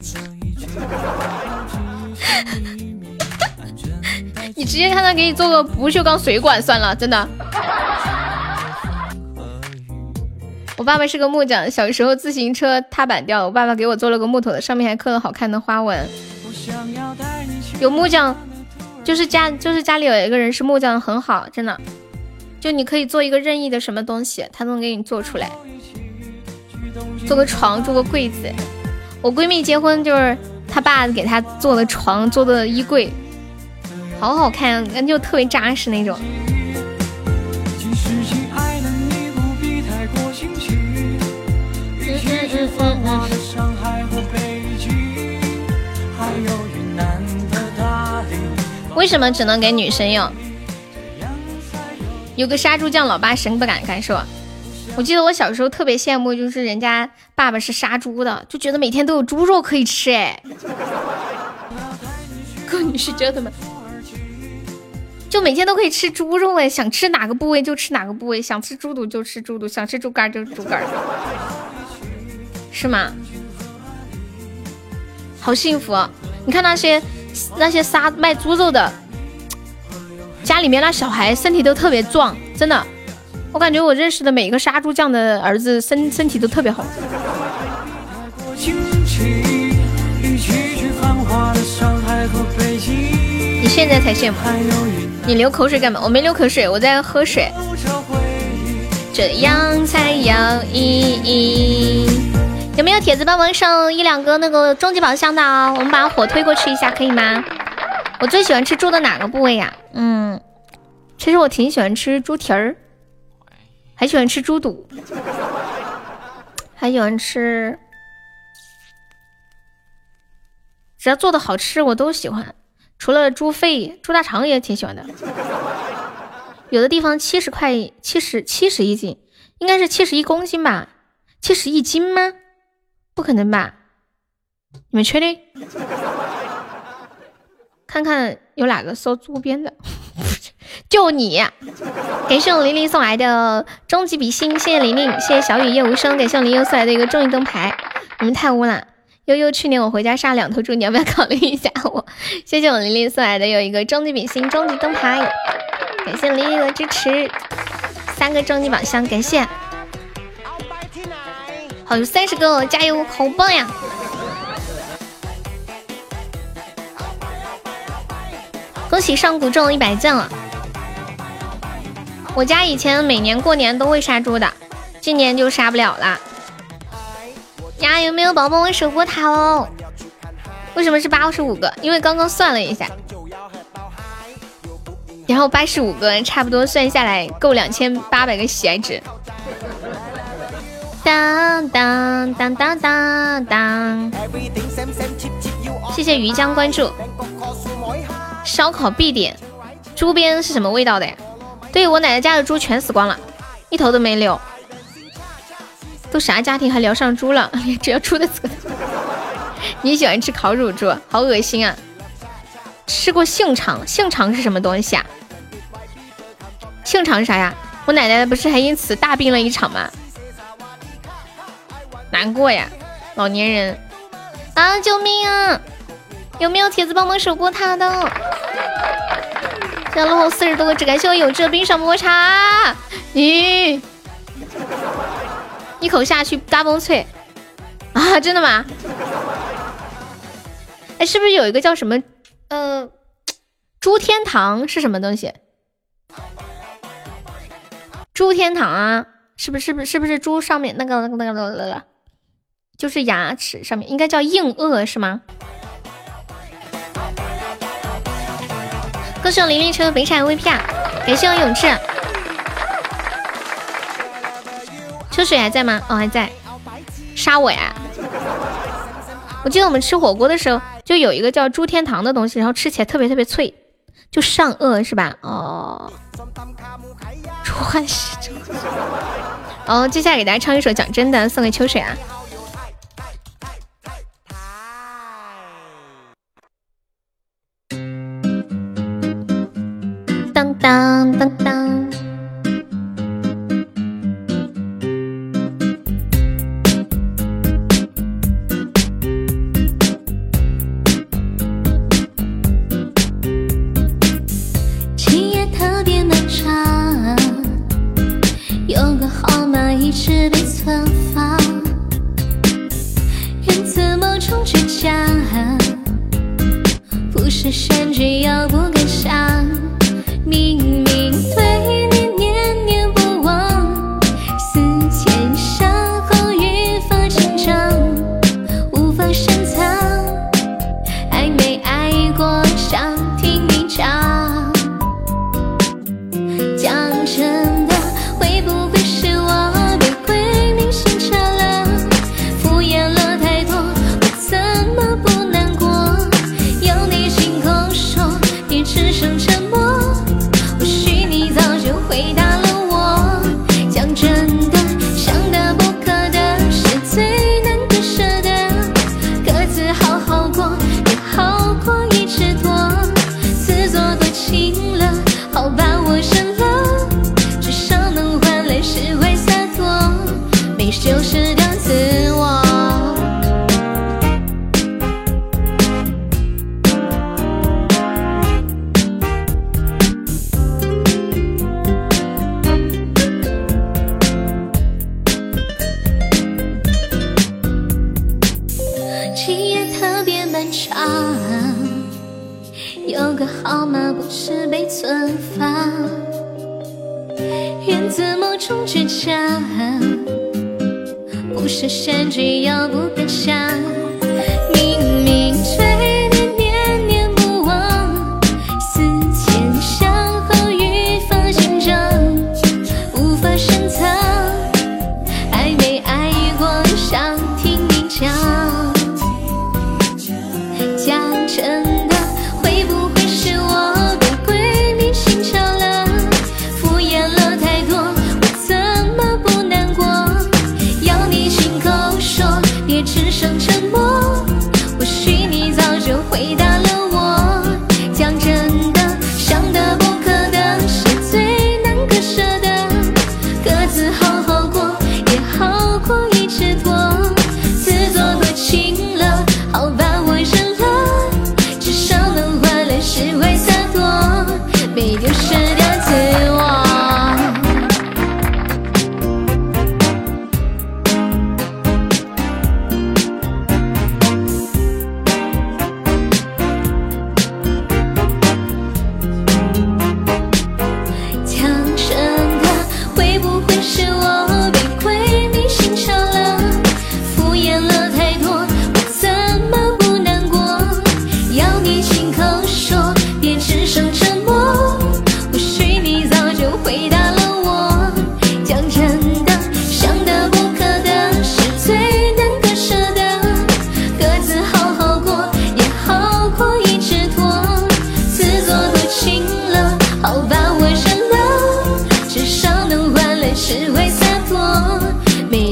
你直接让他给你做个不锈钢水管算了，真的。我爸爸是个木匠，小时候自行车踏板掉了，我爸爸给我做了个木头的，上面还刻了好看的花纹。有木匠，就是家就是家里有一个人是木匠，很好，真的。就你可以做一个任意的什么东西，他都能给你做出来。做个床，做个柜子。我闺蜜结婚就是她爸给她做的床，做的衣柜，好好看，感觉特别扎实那种。为什么只能给女生用？有个杀猪匠，老爸神不敢干是吧？我记得我小时候特别羡慕，就是人家爸爸是杀猪的，就觉得每天都有猪肉可以吃哎。哥，你是真的吗？就每天都可以吃猪肉哎，想吃哪个部位就吃哪个部位，想吃猪肚就吃猪肚，想吃猪肝就猪肝，是吗？好幸福！你看那些那些杀卖猪肉的，家里面那小孩身体都特别壮，真的。我感觉我认识的每一个杀猪匠的儿子身身体都特别好。你现在才羡慕？你流口水干嘛？我没流口水，我在喝水。这样才有意义。有没有铁子帮忙上一两个那个终极宝箱的啊？我们把火推过去一下，可以吗？我最喜欢吃猪的哪个部位呀？嗯，其实我挺喜欢吃猪蹄儿。还喜欢吃猪肚，还喜欢吃，只要做的好吃我都喜欢。除了猪肺、猪大肠也挺喜欢的。有的地方七十块，七十七十一斤，应该是七十一公斤吧？七十一斤吗？不可能吧？你们确定？看看有哪个搜周边的。就你，感谢我玲玲送来的终极比心，谢谢玲玲，谢谢小雨夜无声，感谢我玲玲送来的一个终极灯牌，你们太污了。悠悠，去年我回家杀两头猪，你要不要考虑一下我？谢谢我玲玲送来的有一个终极比心，终极灯牌，感谢玲玲的支持，三个终极宝箱，感谢。好，有三十个，加油，好棒呀！恭喜上古中了一百赞了。我家以前每年过年都会杀猪的，今年就杀不了了。呀，有没有宝宝们守过塔哦？为什么是八十五个？因为刚刚算了一下，然后八十五个差不多算下来够两千八百个喜爱值。当当当当当当！谢谢鱼江关注。烧烤必点，猪鞭是什么味道的呀？对我奶奶家的猪全死光了，一头都没留。都啥家庭还聊上猪了？只要猪的死。你喜欢吃烤乳猪？好恶心啊！吃过杏肠？杏肠是什么东西啊？杏肠是啥呀？我奶奶不是还因此大病了一场吗？难过呀，老年人啊！救命啊！有没有铁子帮忙守过他的？现在落后四十多个，只感谢我有志的冰上抹茶。咦一口下去嘎嘣脆啊！真的吗？哎，是不是有一个叫什么呃猪天堂是什么东西？猪天堂啊？是不是？是不是？是不是猪上面那个那个那个那个？就是牙齿上面应该叫硬腭是吗？恭喜我玲玲成为北产 VP 啊！感谢我永志，秋水还在吗？哦，还在。杀我呀！我记得我们吃火锅的时候，就有一个叫猪天堂的东西，然后吃起来特别特别脆，就上颚是吧？哦。猪欢喜。哦，接下来给大家唱一首讲真的，送给秋水啊。当当当，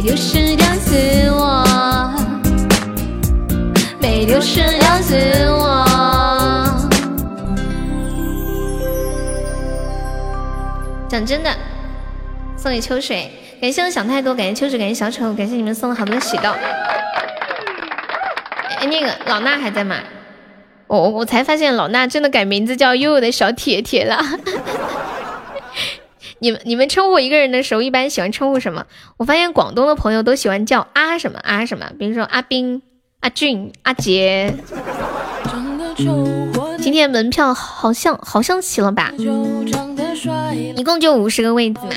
丢失掉自我，没丢失掉自我。讲真的，送给秋水，感谢我想太多，感谢秋水，感谢小丑，感谢你们送了好多喜豆。哎，那个老衲还在吗？我我才发现老衲真的改名字叫悠悠的小铁铁了。你们你们称呼一个人的时候，一般喜欢称呼什么？我发现广东的朋友都喜欢叫啊什么啊什么，比如说阿斌、阿俊、阿杰。今天门票好像好像齐了吧？一共就五十个位子嘛。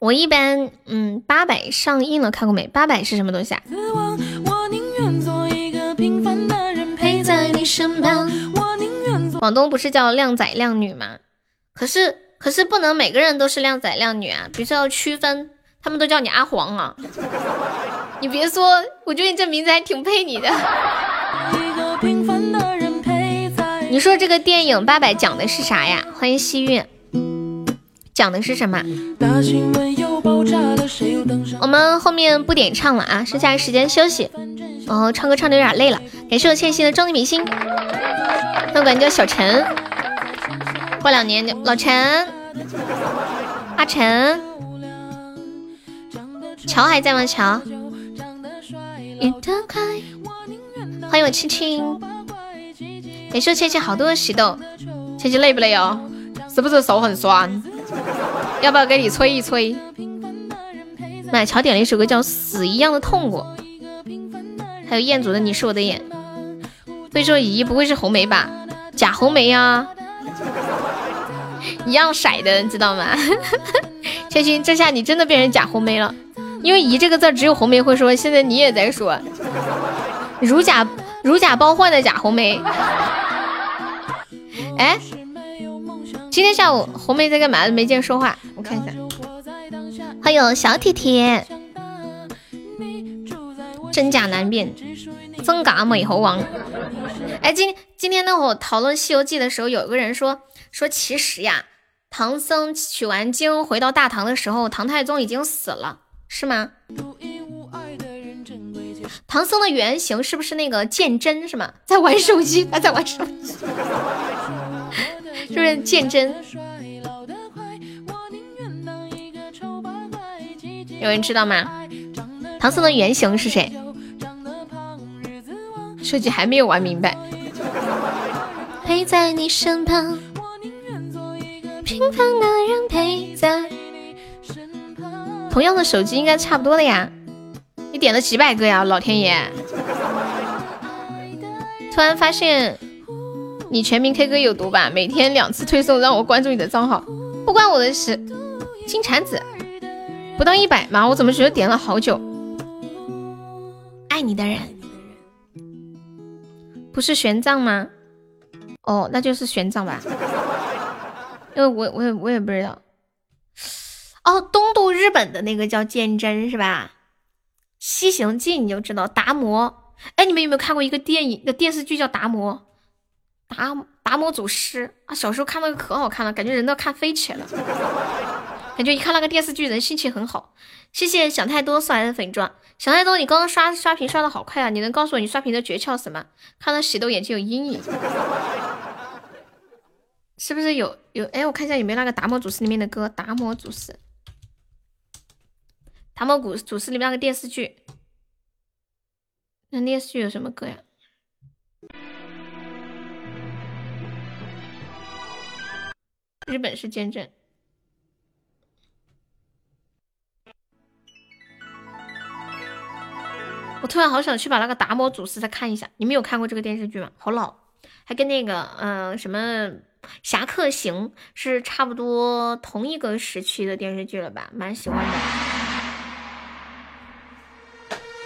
我一般嗯八百上映了看过没？八百是什么东西啊？身旁。广东不是叫靓仔靓女吗？可是可是不能每个人都是靓仔靓女啊，比如说要区分，他们都叫你阿黄啊。你别说，我觉得你这名字还挺配你的。你说这个电影八百讲的是啥呀？欢迎西韵，讲的是什么？我们后面不点唱了啊，剩下的时间休息。然后唱歌唱的有点累了，感谢我倩兮的终极明星，那管叫小陈。过两年就老陈，阿陈，乔还在吗？乔，欢迎我青青，感谢我倩倩好多的喜豆，倩倩累不累哦？是不是手很酸？要不要给你吹一吹？买乔点了一首歌叫《死一样的痛过》，还有彦祖的《你是我的眼》。所以说姨不会是红梅吧？假红梅呀，一样色的，你知道吗？千寻，这下你真的变成假红梅了，因为“姨”这个字只有红梅会说，现在你也在说，如假如假包换的假红梅。哎，今天下午红梅在干嘛？没见说话，我看一下。还有小铁铁，真假难辨，真假美猴王。哎，今今天呢，我讨论《西游记》的时候，有个人说说，其实呀，唐僧取完经回到大唐的时候，唐太宗已经死了，是吗？唐僧的原型是不是那个鉴真？是吗？在玩手机，他在玩手机，是不是鉴真？有人知道吗？唐僧的原型是谁？设计还没有玩明白。陪在你身旁，平凡的人陪在身旁。同样的手机应该差不多的呀。你点了几百个呀，老天爷！突然发现你全民 K 歌有毒吧？每天两次推送让我关注你的账号，不关我的事。金蝉子。不到一百吗？我怎么觉得点了好久？爱你的人不是玄奘吗？哦，那就是玄奘吧？因为我我也我也不知道。哦，东渡日本的那个叫鉴真是吧？西行记你就知道达摩。哎，你们有没有看过一个电影的电视剧叫达摩？达达摩祖师啊！小时候看那个可好看了，感觉人都看飞起来了。感觉一看那个电视剧，人心情很好。谢谢想太多送来的粉钻，想太多，你刚刚刷刷屏刷的好快啊！你能告诉我你刷屏的诀窍什么？看到喜豆眼睛有阴影，是不是有有？哎，我看一下有没有那个达摩祖师里面的歌。达摩祖师，达摩古祖师里面那个电视剧，那电视剧有什么歌呀？日本是见证。我突然好想去把那个达摩祖师再看一下，你们有看过这个电视剧吗？好老，还跟那个嗯什么《侠客行》是差不多同一个时期的电视剧了吧？蛮喜欢的。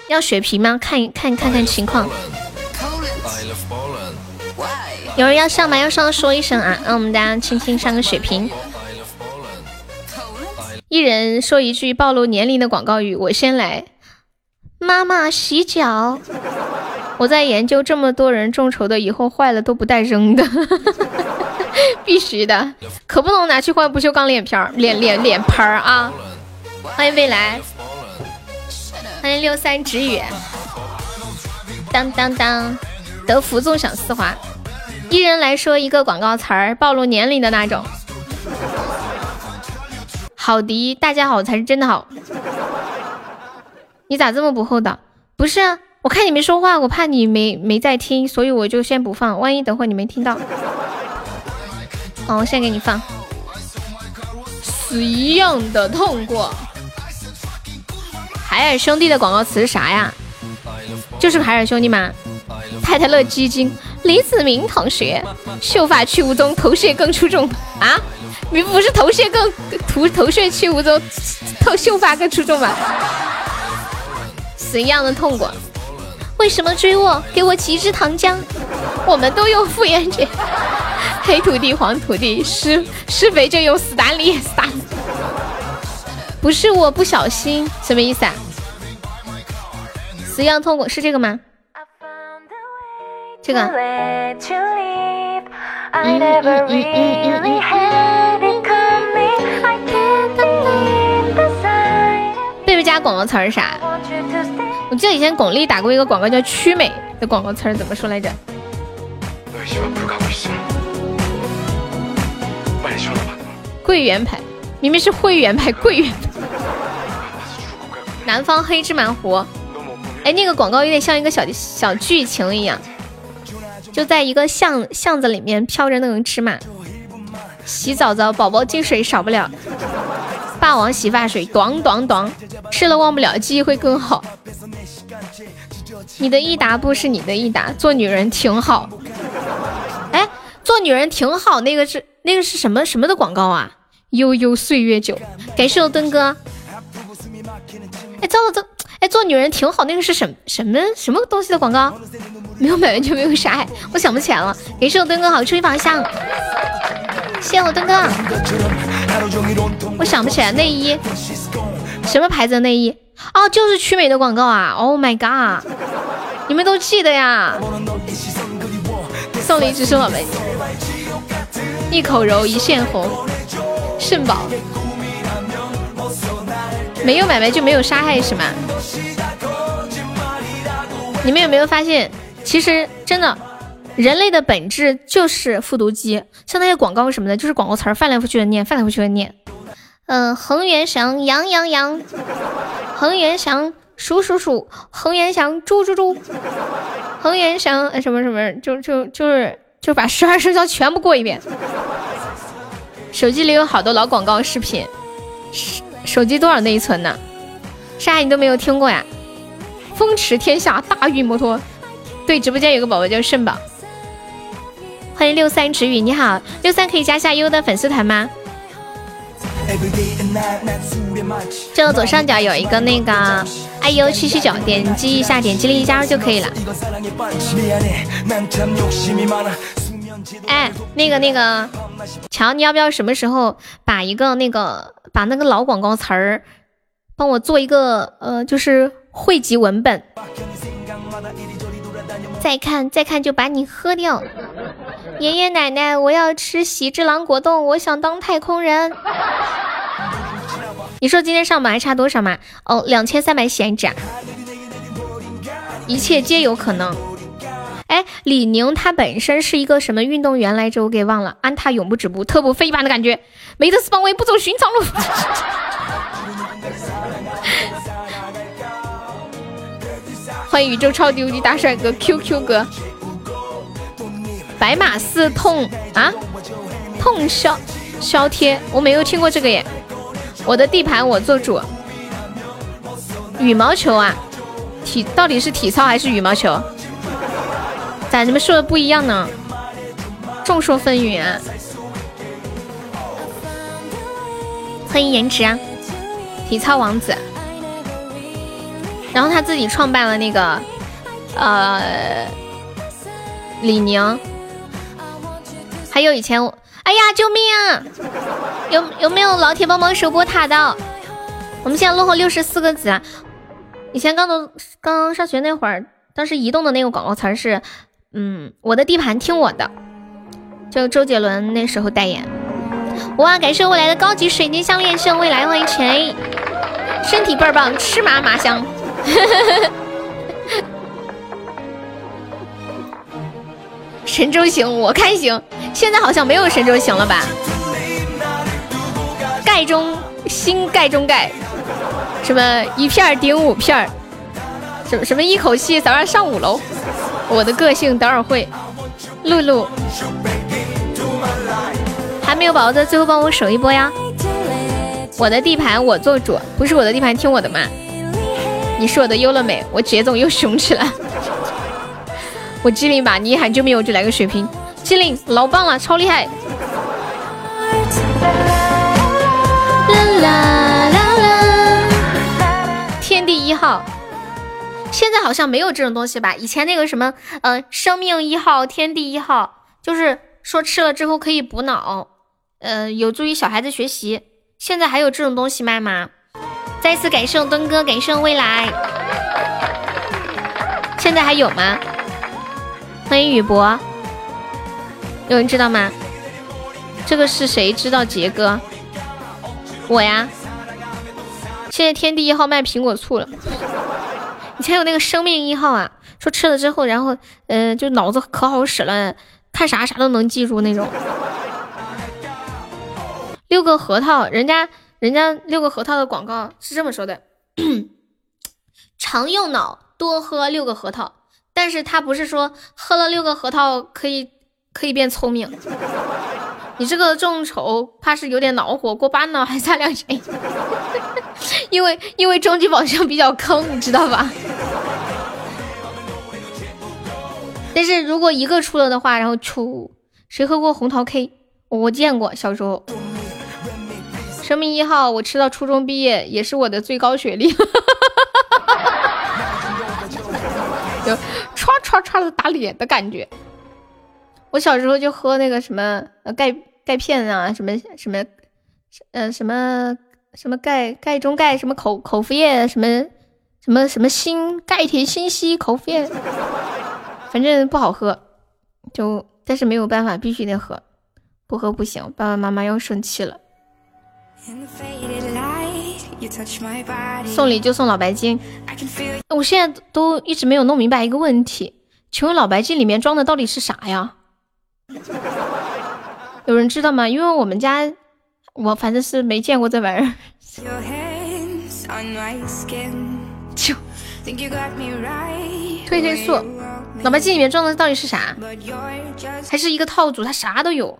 要血瓶吗？看一看看看情况。有人要上吗？要上说一声啊，让我们大家轻轻上个血瓶。一人说一句暴露年龄的广告语，我先来。妈妈洗脚，我在研究这么多人众筹的，以后坏了都不带扔的，必须的，可不能拿去换不锈钢脸片儿、脸脸脸盆儿啊！欢迎未来，欢迎六三止语，当当当，德福纵享丝滑，一人来说一个广告词儿，暴露年龄的那种。好的，大家好才是真的好。你咋这么不厚道？不是啊，我看你没说话，我怕你没没在听，所以我就先不放。万一等会你没听到，好，我先给你放。死一样的痛过。海尔兄弟的广告词是啥呀？就是海尔兄弟吗？泰泰乐基金，李子明同学，秀发去无踪，头屑更出众啊！你不是头屑更头头屑去无踪，头秀发更出众吗？死一样的痛过，为什么追我？给我几支糖浆。我们都用复原剂，黑土地、黄土地，施施肥就用斯坦利。斯坦，不是我不小心，什么意思啊？死一样痛苦是这个吗？这个。嗯嗯嗯嗯嗯。贝贝家广告词是啥？我记得以前巩俐打过一个广告叫“曲美”的广告词儿怎么说来着？桂圆牌，明明是会员牌，桂圆。南方黑芝麻糊，哎，那个广告有点像一个小小剧情一样，就在一个巷巷子里面飘着那种芝麻。洗澡澡，宝宝进水少不了。霸王洗发水，咚咚咚，吃了忘不了，记忆会更好。你的益达不是你的益达，做女人挺好。哎，做女人挺好，那个是那个是什么什么的广告啊？悠悠岁月久，感谢我登哥。哎，糟了糟，哎，做女人挺好，那个是什什么什么东西的广告？没有买完就没有啥，我想不起来了。感谢我登哥好，出一宝箱。谢谢我墩哥，我想不起来内衣，什么牌子的内衣？哦，就是曲美的广告啊！Oh my god，你们都记得呀？送礼只是我们一口柔一线红，肾宝，没有买卖就没有杀害是吗？你们有没有发现，其实真的，人类的本质就是复读机，像那些广告什么的，就是广告词儿翻来覆去的念，翻来覆去的念。嗯，恒源祥，羊羊羊，恒源祥，鼠鼠鼠，恒源祥，猪猪猪，恒源祥，什么什么，就就就是就把十二生肖全部过一遍。手机里有好多老广告视频，手手机多少内存呢？啥你都没有听过呀？风驰天下大运摩托，对，直播间有个宝宝叫肾宝，欢迎六三止语，你好，六三可以加下优的粉丝团吗？这左上角有一个那个哎呦七七九，点击一下，点击立即加入就可以了。哎，那个那个，乔，你要不要什么时候把一个那个把那个老广告词儿帮我做一个呃，就是汇集文本？再看再看就把你喝掉。爷爷奶奶，我要吃喜之郎果冻，我想当太空人。你说今天上榜还差多少吗？哦，两千三百闲置。一切皆有可能。哎，李宁他本身是一个什么运动员来着？我给忘了。安踏永不止步，特步飞一般的感觉。没得斯邦威不走寻常路。欢迎宇宙超级无敌大帅哥 QQ 哥。白马寺痛啊，痛消消贴，我没有听过这个耶。我的地盘我做主。羽毛球啊，体到底是体操还是羽毛球？咋你们说的不一样呢？众说纷纭啊！欢迎颜值啊，体操王子。然后他自己创办了那个呃李宁，还有以前，哎呀救命啊！有有没有老铁帮忙守波塔的？我们现在落后六十四个子啊！以前刚都刚上学那会儿，当时移动的那个广告词是。嗯，我的地盘听我的，就周杰伦那时候代言。哇，感谢未来的高级水晶项链，谢未来欢迎陈，身体倍儿棒，吃嘛嘛香。神州行，我看行，现在好像没有神州行了吧？盖中新盖中盖，什么一片顶五片，什么什么一口气早上上五楼。我的个性等会儿会，露露还没有宝宝的，最后帮我守一波呀！我的地盘我做主，不是我的地盘听我的吗？你是我的优乐美？我杰总又凶起来，我机灵吧？你一喊救命我就来个血瓶，机灵老棒了，超厉害！啦啦啦啦！天地一号。现在好像没有这种东西吧？以前那个什么，呃，生命一号、天地一号，就是说吃了之后可以补脑，呃，有助于小孩子学习。现在还有这种东西卖吗？再次感谢墩哥，感谢未来。现在还有吗？欢迎雨博，有人知道吗？这个是谁知道？杰哥，我呀。现在天地一号卖苹果醋了。以前有那个生命一号啊，说吃了之后，然后，呃，就脑子可好使了，看啥啥都能记住那种。六个核桃，人家人家六个核桃的广告是这么说的：常用脑，多喝六个核桃。但是他不是说喝了六个核桃可以可以变聪明。你这个众筹怕是有点恼火，过半呢，还差两千。因为因为终极宝箱比较坑，你知道吧？但是如果一个出了的话，然后出谁喝过红桃 K？我见过，小时候。生命一号，我吃到初中毕业也是我的最高学历。就唰唰唰的打脸的感觉。我小时候就喝那个什么呃钙钙片啊，什么什么，嗯什么。什么钙钙中钙，什么口口服液，什么什么什么锌钙铁锌硒口服液，反正不好喝，就但是没有办法，必须得喝，不喝不行，爸爸妈妈要生气了。送礼就送老白金。我现在都一直没有弄明白一个问题，请问老白金里面装的到底是啥呀？有人知道吗？因为我们家我反正是没见过这玩意儿。就褪黑素，脑白金里面装的到底是啥？还是一个套组，它啥都有。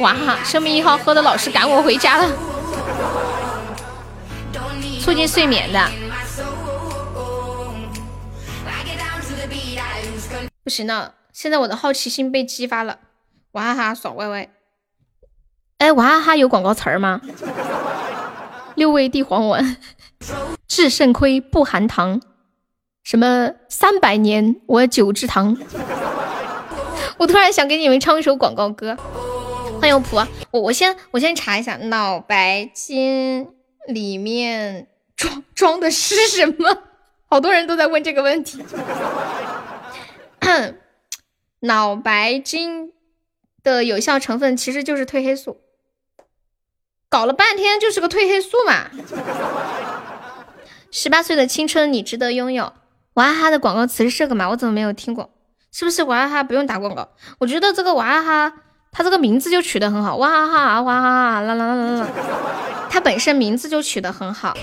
哇哈，生命一号喝的老师赶我回家了。促进睡眠的。不行了，现在我的好奇心被激发了。娃哈哈爽歪歪。哎，娃哈哈有广告词儿吗？六味地黄丸，治肾亏不含糖。什么三百年我九芝堂。我突然想给你们唱一首广告歌。欢迎我普，我我先我先查一下脑白金里面装装的是什么？好多人都在问这个问题。脑白金的有效成分其实就是褪黑素。搞了半天就是个褪黑素嘛！十八岁的青春你值得拥有。娃哈哈的广告词是这个吗？我怎么没有听过？是不是娃哈哈不用打广告？我觉得这个娃哈哈，它这个名字就取得很好。娃哈哈，娃哈哈，啦啦啦啦啦，它本身名字就取得很好。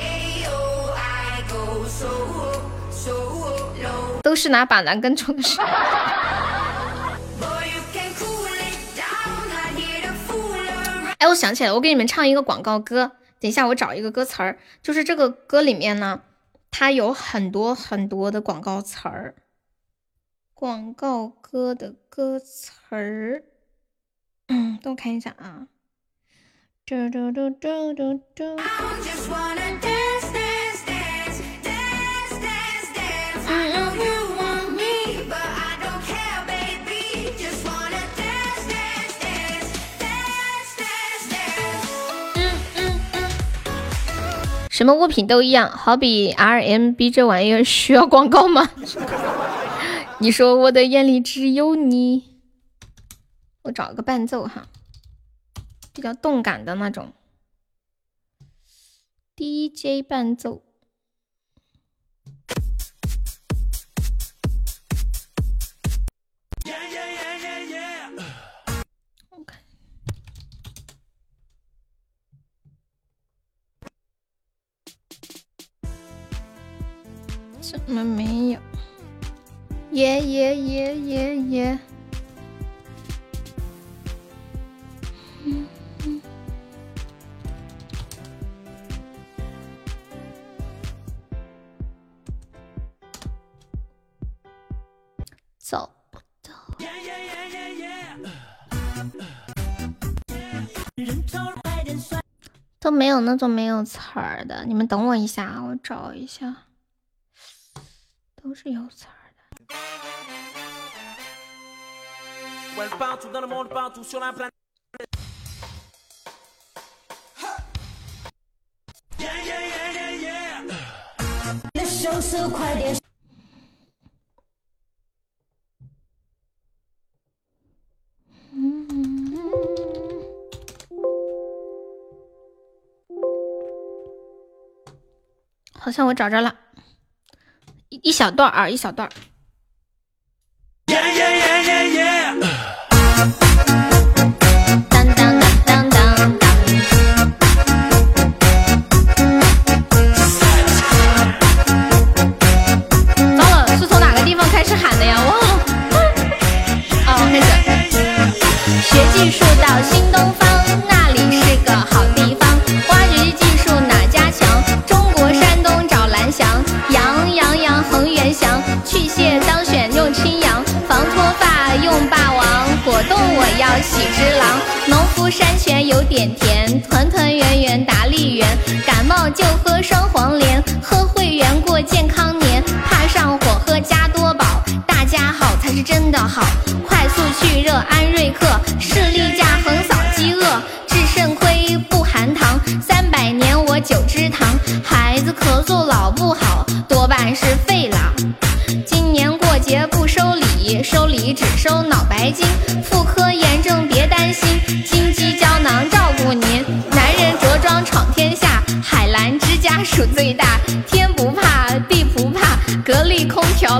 都是拿板蓝根冲的是。哎，我想起来了，我给你们唱一个广告歌。等一下，我找一个歌词儿，就是这个歌里面呢，它有很多很多的广告词儿。广告歌的歌词儿，嗯，等我看一下啊。嘟嘟嘟嘟嘟嘟。什么物品都一样，好比 RMB 这玩意儿需要广告吗？你说我的眼里只有你。我找个伴奏哈，比较动感的那种 DJ 伴奏。怎么没有？耶耶耶耶耶！找不到。都没有那种没有词儿的，你们等我一下，我找一下。都是有词儿的。好像我找着了。一小段啊，一小段。当当当当当当。糟了，是从哪个地方开始喊的呀？忘了。哦，开始。学技术到新东方，点甜，团团圆圆达利园，感冒就喝双黄连，喝会员过健康年。怕上火喝加多宝，大家好才是真的好，快速去热安瑞克，士力架横扫饥饿，治肾亏不含糖，三百年我九芝堂。孩子咳嗽老不好，多半是肺痨。今年过节不收礼，收礼只收脑白金，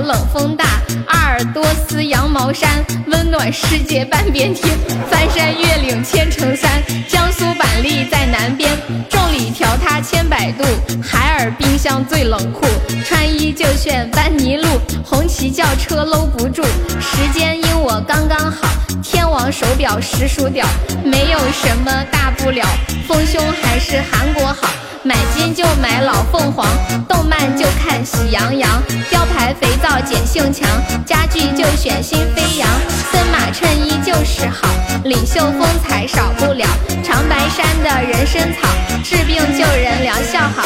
冷风大，阿尔多斯羊毛衫温暖世界半边天，翻山越岭千层山，江苏板栗在南边，众里调它千百度，海尔冰箱最冷酷，穿衣就选班尼路，红旗轿车搂不住，时间因我刚刚好，天王手表实属屌，没有什么大不了，丰胸还是韩国好。买金就买老凤凰，动漫就看喜羊羊，雕牌肥皂碱性强，家具就选新飞扬，森马衬衣就是好，领袖风采少不了，长白山的人参草，治病救人疗效好，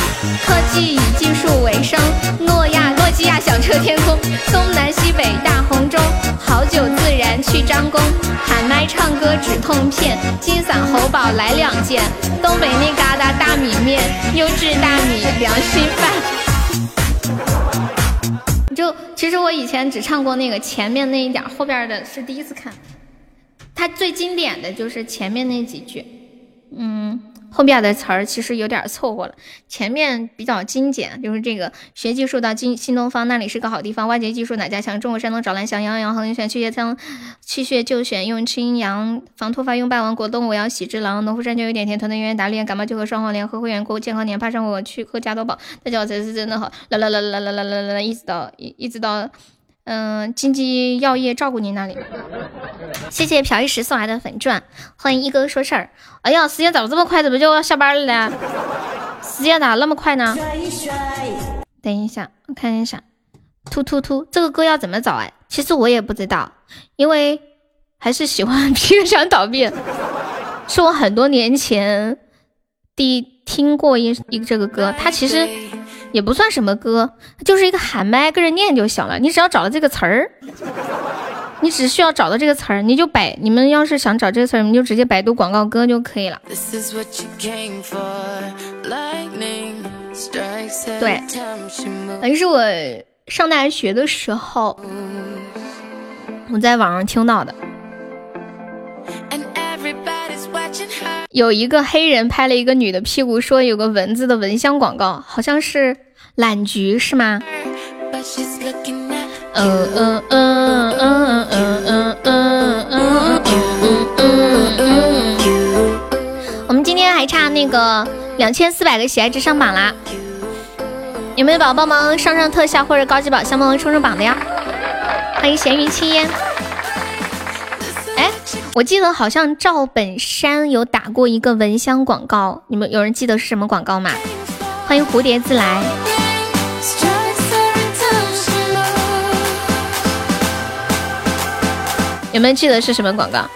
科技以技术为生，诺亚诺基亚响彻天空，东南西北大红中，好酒自然去张宫，喊麦唱歌止痛片，金嗓喉宝来两件，东北那旮瘩大米面。优质大米良心饭，就其实我以前只唱过那个前面那一点，后边的是第一次看。它最经典的就是前面那几句，嗯。后面的词儿其实有点凑合了，前面比较精简，就是这个学技术到新新东方那里是个好地方，挖掘技术哪家强？中国山东找蓝翔，羊羊横选去血仓，气血就选用青阳，防脱发用霸王果冻，我要喜之郎，农夫山泉有点甜，团团圆圆打脸，感冒就喝双黄连，喝会员过健康年，怕上火去喝加多宝，大脚才是真的好，啦啦啦啦啦啦啦啦，一直到一一直到。嗯，金鸡药业照顾您那里。谢谢朴一石送来的粉钻，欢迎一哥说事儿。哎呀，时间咋这么快？怎么就要下班了呢？时间咋那么快呢？等一下，我看一下。突突突，这个歌要怎么找哎？其实我也不知道，因为还是喜欢皮革厂倒闭，是我很多年前第听过一一这个歌，它其实。也不算什么歌，就是一个喊麦跟着念就行了。你只要找到这个词儿，你只需要找到这个词儿，你就百。你们要是想找这个词儿，你就直接百度广告歌就可以了。对，等于是我上大学的时候，我在网上听到的。有一个黑人拍了一个女的屁股，说有个蚊子的蚊香广告，好像是懒菊是吗？嗯嗯嗯嗯嗯嗯嗯嗯嗯嗯嗯。我们今天还差那个两千四百个喜爱值上榜啦，有没有宝宝帮忙上上特效或者高级宝箱帮忙冲冲榜的呀？欢迎咸鱼青烟。我记得好像赵本山有打过一个蚊香广告，你们有人记得是什么广告吗？欢迎蝴蝶自来，有没有记得是什么广告？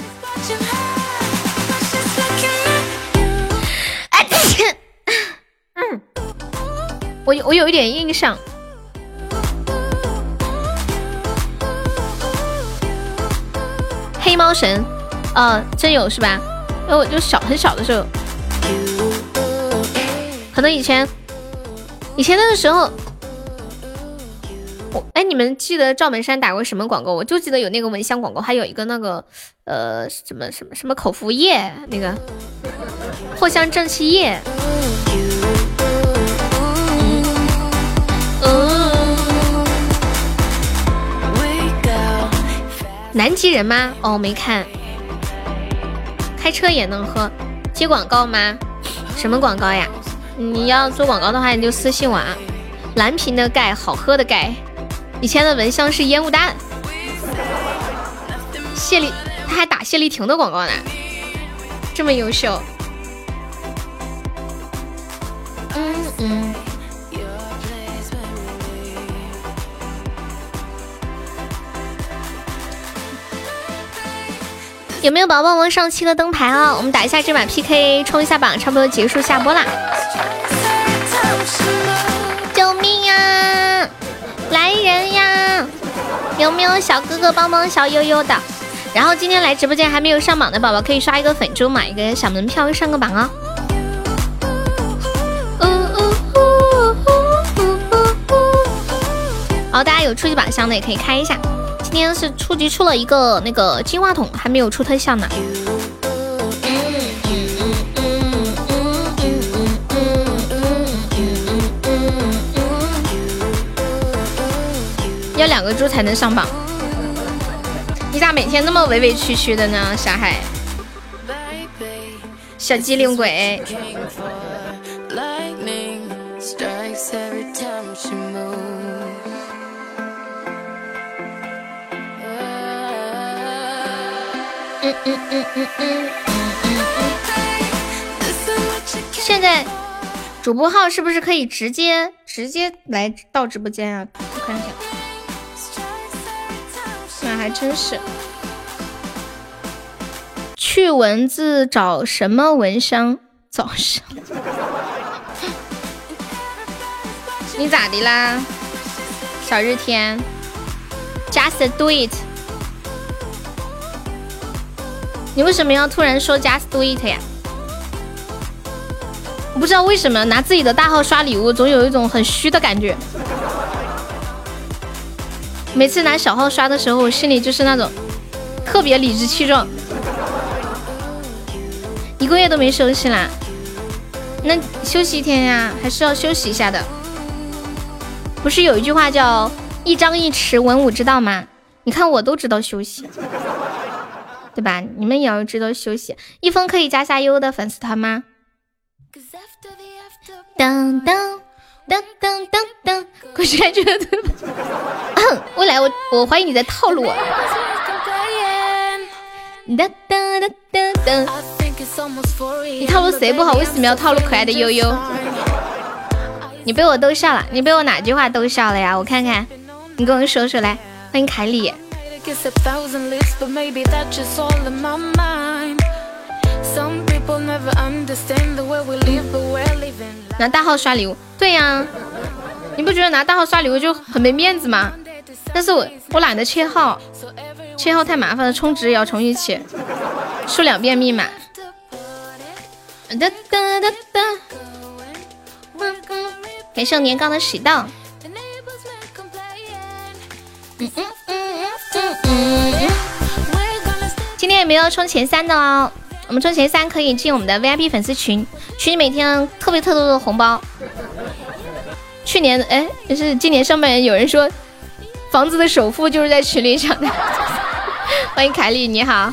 嗯，我我有一点印象。黑猫神。嗯，真有是吧？因为我就小很小的时候，可能以前以前那个时候，我哎，你们记得赵本山打过什么广告？我就记得有那个蚊香广告，还有一个那个呃什么什么什么口服液，那个藿香正气液。南极人吗？哦，没看。开车也能喝，接广告吗？什么广告呀？你要做广告的话，你就私信我啊。蓝瓶的钙，好喝的钙。以前的蚊香是烟雾弹。谢丽，他还打谢丽婷的广告呢，这么优秀。嗯嗯。有没有宝宝帮上七个灯牌啊？我们打一下这把 PK，冲一下榜，差不多结束下播啦！救命呀！来人呀！有没有小哥哥帮忙小悠悠的？然后今天来直播间还没有上榜的宝宝，可以刷一个粉猪，买一个小门票上个榜啊！好，大家有初级宝箱的也可以开一下。今天是初级出了一个那个金话筒，还没有出特效呢。要两个猪才能上榜。你咋每天那么委委屈屈的呢，小海？小机灵鬼。现在主播号是不是可以直接直接来到直播间啊？我看一下。那还真是。去蚊子找什么蚊香？早上。你咋的啦，小日天？Just do it。你为什么要突然说 Just do it 呀？我不知道为什么拿自己的大号刷礼物，总有一种很虚的感觉。每次拿小号刷的时候，我心里就是那种特别理直气壮。一个月都没休息啦，那休息一天呀，还是要休息一下的。不是有一句话叫“一张一弛，文武之道”吗？你看我都知道休息，对吧？你们也要知道休息。一峰可以加下优的粉丝团吗？当当当当当当，我现在觉得，未来我我怀疑你在套路我。哒哒哒哒哒，你套路谁不好？为什么要套路可爱的悠悠？你被我逗笑了，你被我哪句话逗笑了呀？我看看，你跟我说说来。欢迎凯里。拿大号刷礼物，对呀，你不觉得拿大号刷礼物就很没面子吗？但是我我懒得切号，切号太麻烦了，充值也要重新切，输两遍密码。哒哒哒哒，感谢年糕的喜到。嗯嗯嗯今天有没有冲前三的哦？我们冲前三可以进我们的 VIP 粉丝群，群里每天特别特多的红包。去年哎，就是今年上半年有人说房子的首付就是在群里抢的。欢迎凯丽，你好。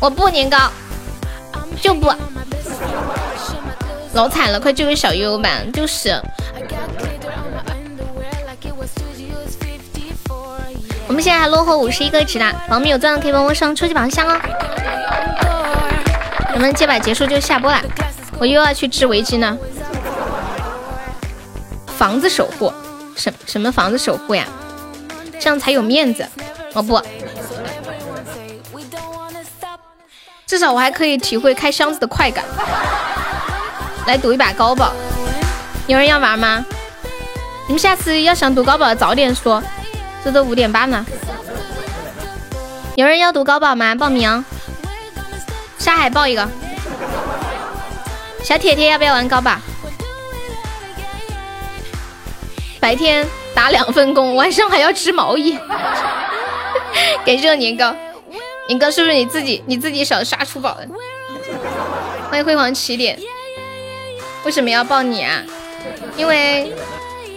我不年糕，就不。老惨了，快救救小优吧，就是。我们现在还落后五十一个值呢，宝们有钻的可以帮我上初级宝箱哦。咱们这把结束就下播了，我又要去织围巾呢。房子守护，什什么房子守护呀？这样才有面子。哦不，至少我还可以体会开箱子的快感。来赌一把高宝，有人要玩吗？你们下次要想赌高宝早点说。这都五点半了，有人要赌高宝吗？报名，沙海报一个，小铁铁要不要玩高宝？白天打两份工，晚上还要织毛衣。感谢年糕，年糕是不是你自己你自己想刷出宝的？欢迎辉煌起点，为什么要报你啊？因为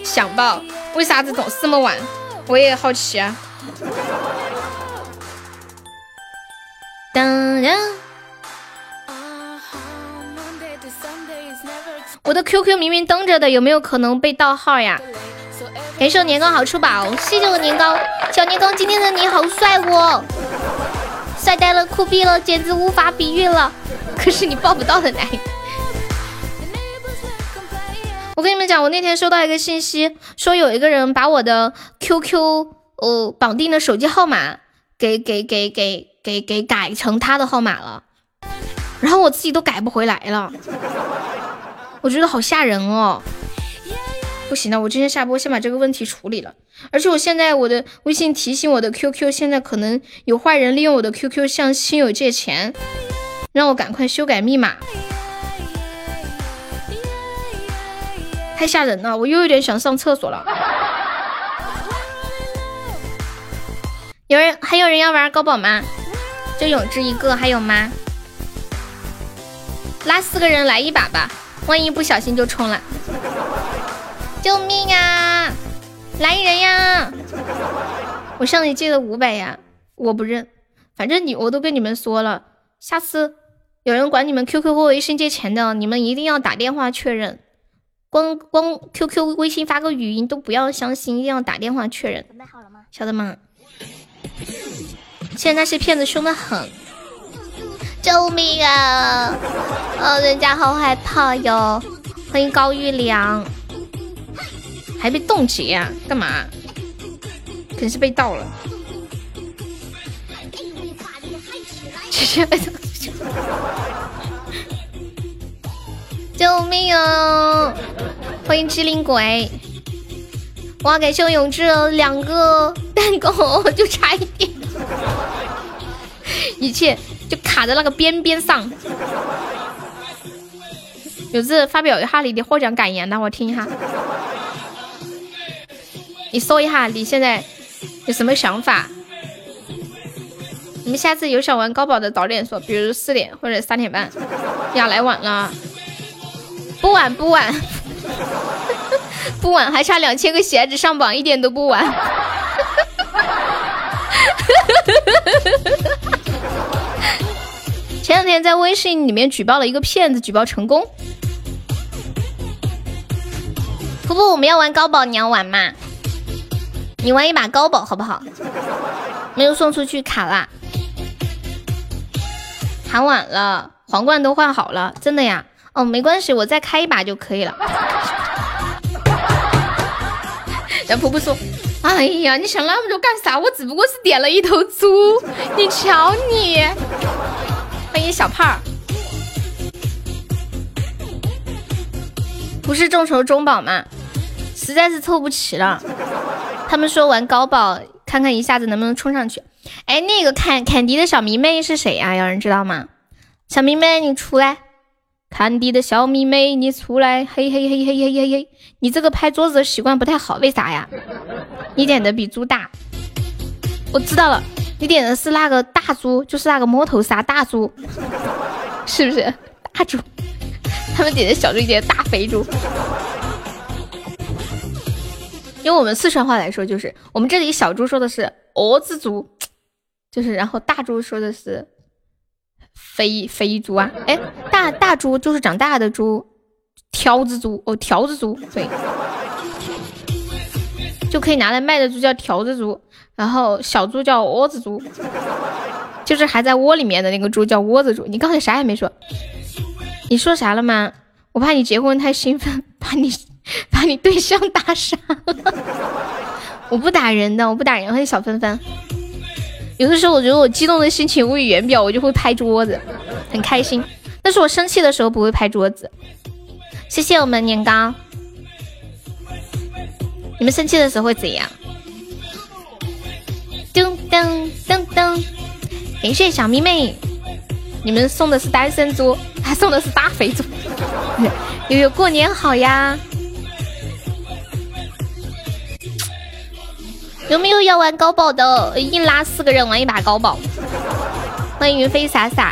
想报，为啥子总是这么晚？我也好奇啊！当然，我的 QQ 明明登着的，有没有可能被盗号呀？感谢我年糕好出宝，谢谢我年糕，小年糕，今天的你好帅哦，帅呆了，酷毙了，简直无法比喻了。可是你抱不到的男人。我跟你们讲，我那天收到一个信息，说有一个人把我的 QQ 呃绑定的手机号码给给给给给给改成他的号码了，然后我自己都改不回来了，我觉得好吓人哦！不行了，我今天下播先把这个问题处理了，而且我现在我的微信提醒我的 QQ 现在可能有坏人利用我的 QQ 向亲友借钱，让我赶快修改密码。太吓人了，我又有点想上厕所了。有人还有人要玩高宝吗？就永志一个，还有吗？拉四个人来一把吧，万一不小心就冲了，救命啊！来人呀！我向你借了五百呀，我不认。反正你我都跟你们说了，下次有人管你们 QQ 或微信借钱的，你们一定要打电话确认。光光 QQ 微信发个语音都不要相信，一定要打电话确认。准备好了吗？晓得吗？现在那些骗子凶的很，救命啊！哦，人家好害怕哟。欢迎高玉良，还被冻结啊？干嘛？肯定是被盗了。直接被冻结。救命啊！欢迎机灵鬼。哇，感谢我永志两个蛋糕，就差一点，一切就卡在那个边边上。有志发表一下你的获奖感言呢，我听一下。你说一下你现在有什么想法？你们下次有想玩高保的早点说，比如四点或者三点半。呀，来晚了，不晚不晚，不晚，还差两千个鞋子上榜，一点都不晚。前两天在微信里面举报了一个骗子，举报成功。不不，我们要玩高保，你要玩吗？你玩一把高保好不好？没有送出去卡啦，喊晚了，皇冠都换好了，真的呀？哦，没关系，我再开一把就可以了。然后婆婆说：“哎呀，你想那么多干啥？我只不过是点了一头猪，你瞧你。”欢迎小胖儿。不是众筹中宝吗？实在是凑不齐了，他们说玩高宝，看看一下子能不能冲上去。哎，那个坎坎迪的小迷妹是谁呀？有人知道吗？小迷妹，你出来！坎迪的小迷妹，你出来！嘿嘿嘿嘿嘿嘿嘿！你这个拍桌子的习惯不太好，为啥呀？你点的比猪大。我知道了，你点的是那个大猪，就是那个摸头杀大猪，是不是？大猪，他们点的小猪，点的大肥猪。用我们四川话来说，就是我们这里小猪说的是鹅子猪，就是然后大猪说的是肥肥猪啊，哎，大大猪就是长大的猪，条子猪哦，条子猪对，就可以拿来卖的猪叫条子猪，然后小猪叫窝子猪，就是还在窝里面的那个猪叫窝子猪。你刚才啥也没说，你说啥了吗？我怕你结婚太兴奋，把你。把你对象打傻了，我不打人的，我不打人。欢迎小芬芬。有的时候我觉得我激动的心情无以言表，我就会拍桌子，很开心。但是我生气的时候不会拍桌子。谢谢我们年糕。你们生气的时候会怎样？噔噔噔噔！感谢小迷妹，你们送的是单身猪，还送的是大肥猪。悠悠过年好呀！有没有要玩高保的？硬拉四个人玩一把高保。欢迎云飞洒洒。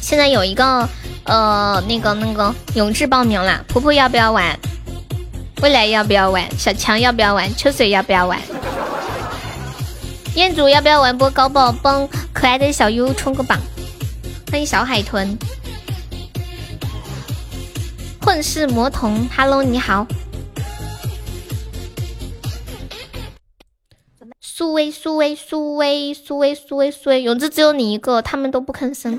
现在有一个呃，那个那个永志报名了。婆婆要不要玩？未来要不要玩？小强要不要玩？秋水要不要玩？彦祖要不要玩波高保？帮可爱的小优冲个榜。欢迎小海豚。混世魔童，Hello，你好。苏威苏威苏威苏威苏威苏威，永志只有你一个，他们都不吭声。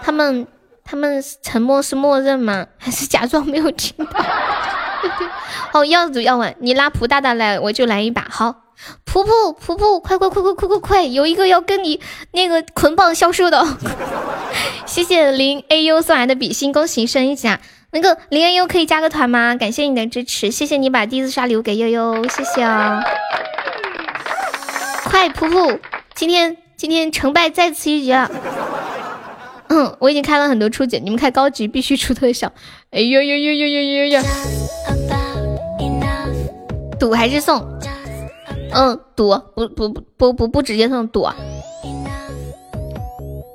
他们他们沉默是默认吗？还是假装没有听到？好，要组要玩，你拉蒲大大来，我就来一把。好，蒲蒲蒲蒲，快快快快快快快，有一个要跟你那个捆绑销售的。谢谢零 AU 送来的比心，恭喜升一级啊！那个零 AU 可以加个团吗？感谢你的支持，谢谢你把第一次刷留给悠悠，谢谢哦。快，噗噗，今天今天成败在此一举啊。嗯，我已经开了很多初级，你们开高级必须出特效。哎呦呦呦呦呦呦呦！赌还是送？嗯，赌，不不不不不直接送赌。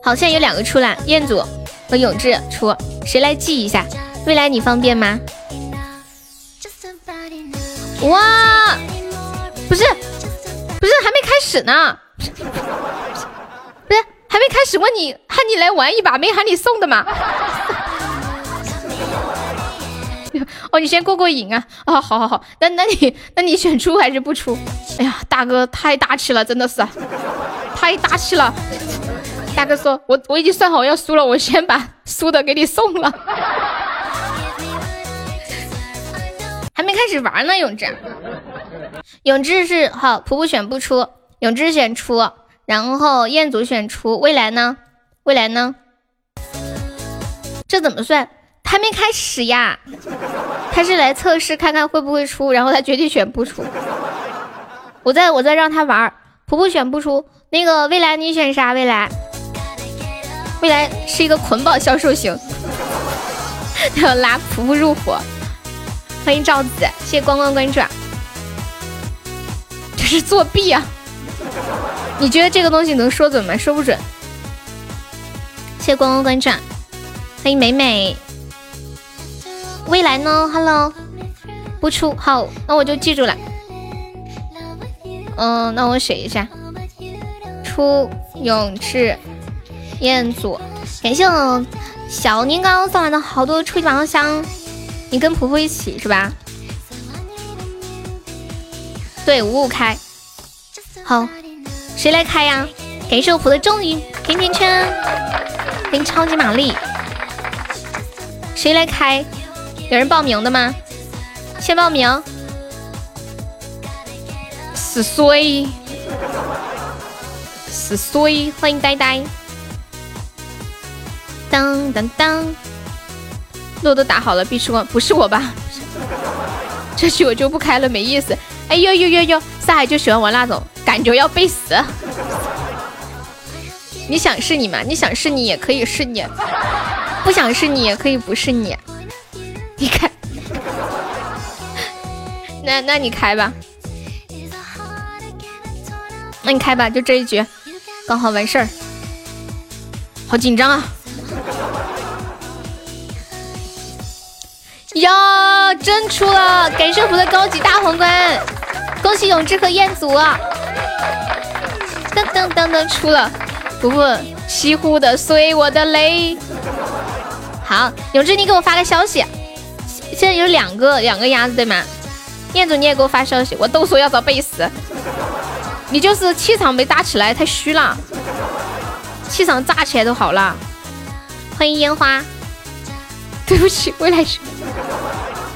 好，现在有两个出了，彦祖和永志出，谁来记一下？未来你方便吗？哇，不是，不是，还没开始呢，不是，还没开始，问你喊你来玩一把，没喊你送的嘛？哦，你先过过瘾啊！啊，好好好，那那你那你选出还是不出？哎呀，大哥太大气了，真的是，太大气了。大哥说，我我已经算好要输了，我先把输的给你送了。还没开始玩呢，永志。永志是好，普普选不出，永志选出，然后彦祖选出，未来呢？未来呢？这怎么算？还没开始呀，他是来测试看看会不会出，然后他决定选不出。我在我在让他玩，普普选不出，那个未来你选啥？未来，未来是一个捆绑销售型，要拉普普入伙。欢迎赵子，谢谢光光关注。这是作弊啊！你觉得这个东西能说准吗？说不准。谢谢光光关注，欢迎美美。未来呢？Hello，不出好，那我就记住了。嗯，那我写一下，出勇士彦祖，感谢我小年糕送来的好多初级宝箱。你跟婆婆一起是吧？对，五五开。好，谁来开呀？感谢我婆的终于甜甜圈，欢迎超级玛丽。谁来开？有人报名的吗？先报名。死衰，死衰，欢迎呆呆。当当当。路都打好了，必须光不是我吧？这局我就不开了，没意思。哎呦呦呦呦，上海就喜欢玩那种感觉要背死。你想是你吗？你想是你也可以是你，不想是你也可以不是你。你开，那那你开吧。那你开吧，就这一局，刚好完事儿。好紧张啊！哟，真出了！感谢我的高级大皇冠，恭喜永志和彦祖！噔噔噔噔，出了！不不，西湖的随我的泪。好，永志，你给我发个消息。现在有两个两个鸭子对吗？彦祖，你也给我发消息。我都说要找贝斯，你就是气场没搭起来，太虚了。气场炸起来就好了。欢迎烟花。对不起，未来是。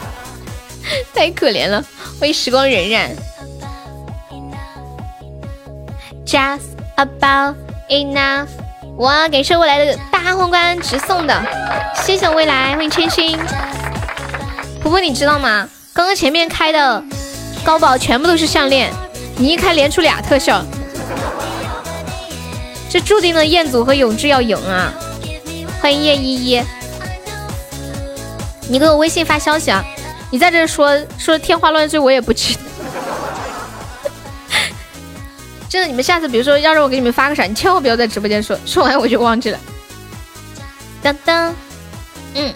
太可怜了，欢迎时光荏苒。Just about enough，哇，感谢未来的大皇冠直送的，谢谢未来，欢迎千心。婆婆，你知道吗？刚刚前面开的高宝全部都是项链，你一开连出俩特效，这注定了彦祖和永志要赢啊！欢迎叶依依，你给我微信发消息啊！你在这说说天花乱坠，我也不去。真的，你们下次比如说要让我给你们发个啥，你千万不要在直播间说，说完我就忘记了。当当，嗯，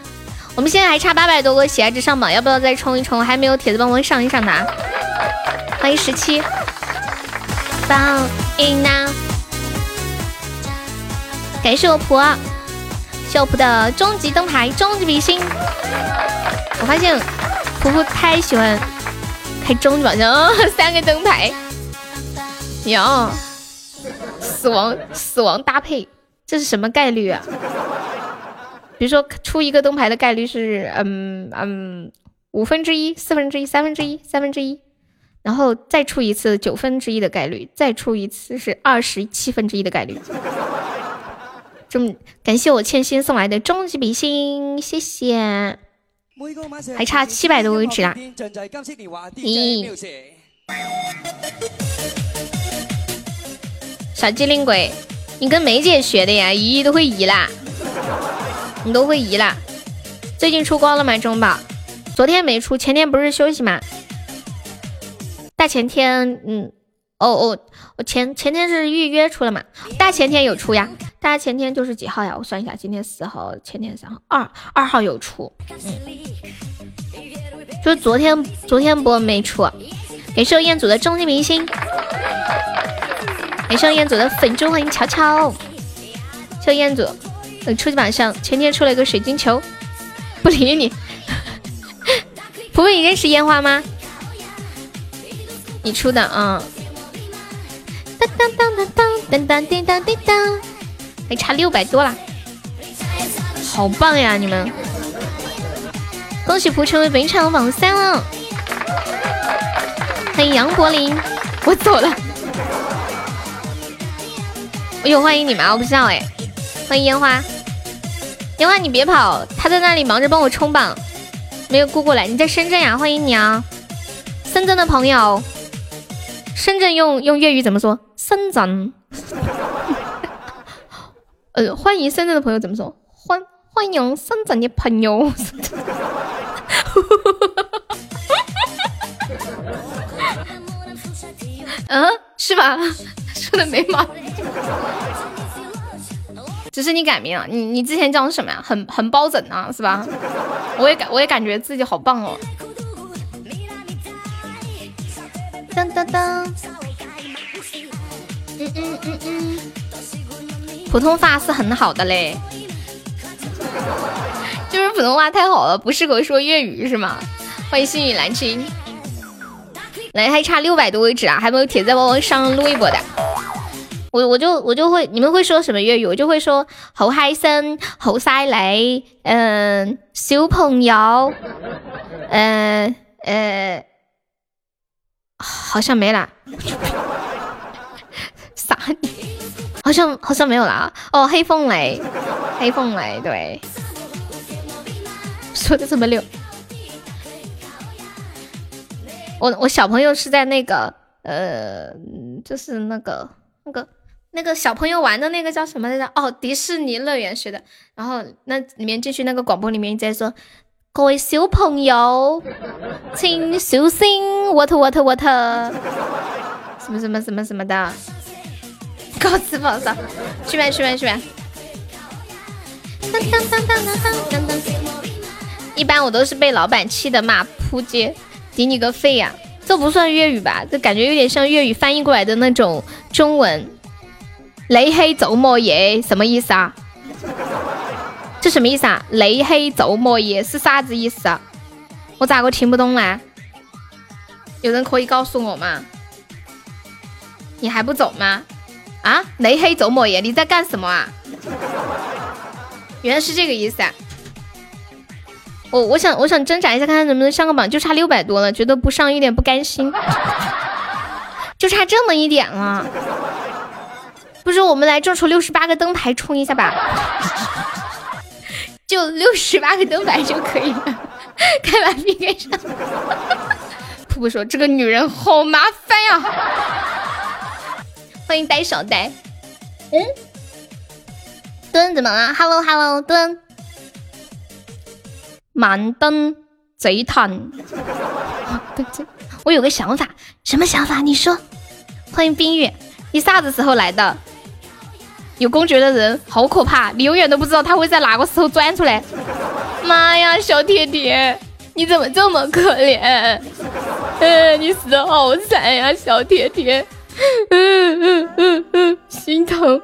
我们现在还差八百多个喜爱值上榜，要不要再冲一冲？还没有铁子帮忙上一上的啊。欢迎十七。棒 enough，感谢我婆，谢我婆的终极灯牌，终极比心。我发现。婆婆太喜欢开终极宝箱，三个灯牌，哟，死亡死亡搭配，这是什么概率啊？比如说出一个灯牌的概率是，嗯嗯，五分之一、四分之一、三分之一、三分之一，然后再出一次九分之一的概率，再出一次是二十七分之一的概率。这么感谢我欠薪送来的终极比心，谢谢。还差七百多个值啦！咦，小机灵鬼，你跟梅姐学的呀？咦，都会移啦，你都会移啦。最近出光了吗？中宝，昨天没出，前天不是休息吗？大前天，嗯，哦哦，我前前天是预约出了嘛？大前天有出呀？大前天就是几号呀？我算一下，今天四号，前天三号，二二号有出。嗯，就是昨天昨天播没出。感谢彦祖的终极明星，感谢彦祖的粉猪，欢迎乔乔。谢彦祖，初级榜上前天出了一个水晶球，不理你。普普，你认识烟花吗？你出的啊。当当当当当当当叮当叮当，还差六百多啦，好棒呀！你们，恭喜蒲成为本场的榜三了。欢迎杨柏林，我走了。哎呦，欢迎你们，我不知道哎。欢迎烟花，烟花你别跑，他在那里忙着帮我冲榜，没有顾过来。你在深圳呀？欢迎你啊，深圳的朋友。深圳用用粤语怎么说？深圳。呃，欢迎深圳的朋友怎么说？欢欢迎深圳的朋友。嗯，是吧？说的没毛病。只是你改名了，你你之前叫什么呀？很很包拯啊，是吧？我也感我也感觉自己好棒哦。当当当，普通话是很好的嘞，就是普通话太好了，不适合说粤语是吗？欢迎心雨蓝青，来还差六百多位置啊，还没有铁在帮我上录一波的，我我就我就会，你们会说什么粤语？我就会说好嗨森，好犀利，嗯，小朋友，嗯呃。好像没啦，啥？好像好像没有啦。哦，黑凤雷，黑凤雷，对。说的这么溜。我我小朋友是在那个呃，就是那个那个那个小朋友玩的那个叫什么来着？哦，迪士尼乐园学的。然后那里面进去那个广播里面在说。各位小朋友，请小心，what what what，什么什么什么什么的，告辞宝嫂，去吧去吧去吧。当当当当当当当当。一般我都是被老板气的骂扑街，顶你个肺呀！这不算粤语吧？这感觉有点像粤语翻译过来的那种中文。雷黑走莫耶，什么意思啊？这什么意思啊？雷黑走莫耶是啥子意思啊？我咋个听不懂呢？有人可以告诉我吗？你还不走吗？啊？雷黑走莫耶，你在干什么啊？原来是这个意思啊！我我想我想挣扎一下，看看能不能上个榜，就差六百多了，觉得不上一点不甘心，就差这么一点了。不是，我们来众筹六十八个灯牌冲一下吧。就六十八个灯牌就可以了，开完 PK 上。瀑布说：“这个女人好麻烦呀。”欢迎呆小呆。嗯，墩怎么了？Hello Hello，墩。满灯贼叹。我有个想法，什么想法？你说。欢迎冰月，你啥子时候来的？有公爵的人好可怕，你永远都不知道他会在哪个时候钻出来。妈呀，小铁铁，你怎么这么可怜？嗯，你死的好惨呀，小铁铁。嗯嗯嗯嗯，心疼。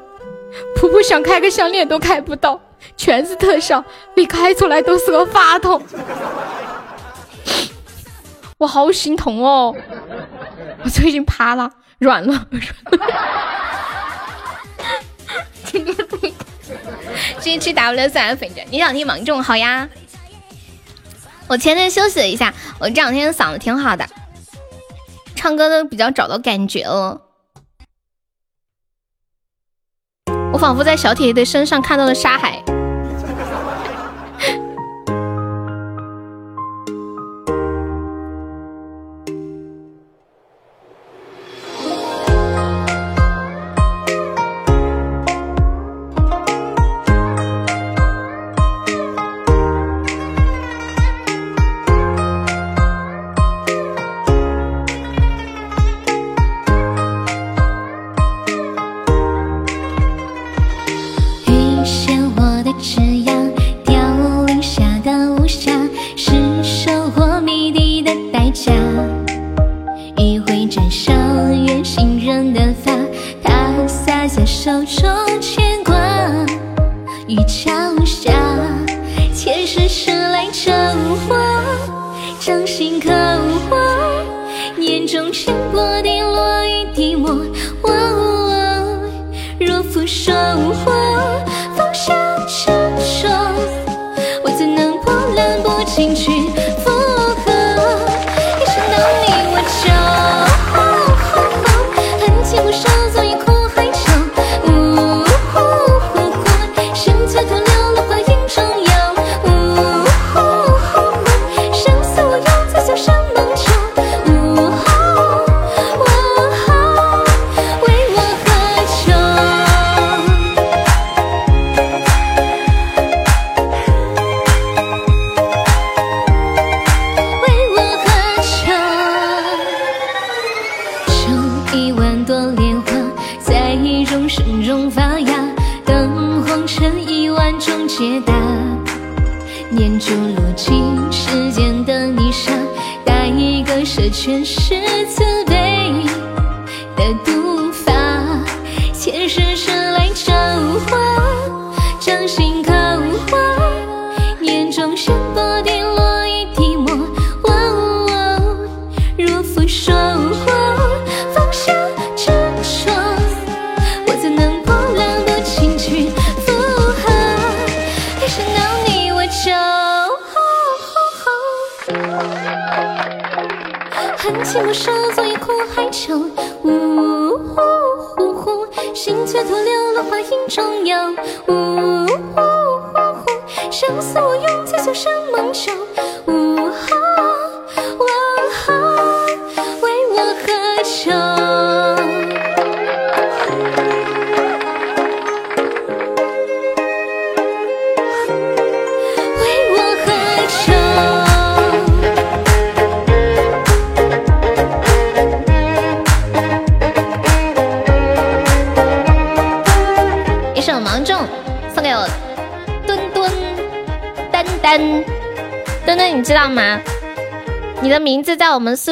普普想开个项链都开不到，全是特效，你开出来都是个话筒。我好心疼哦，我最近趴了，软了。今天不，今天吃 W 三粉着，你想听芒种好呀。我前天休息了一下，我这两天嗓子挺好的，唱歌都比较找到感觉了。我仿佛在小铁铁的身上看到了沙海。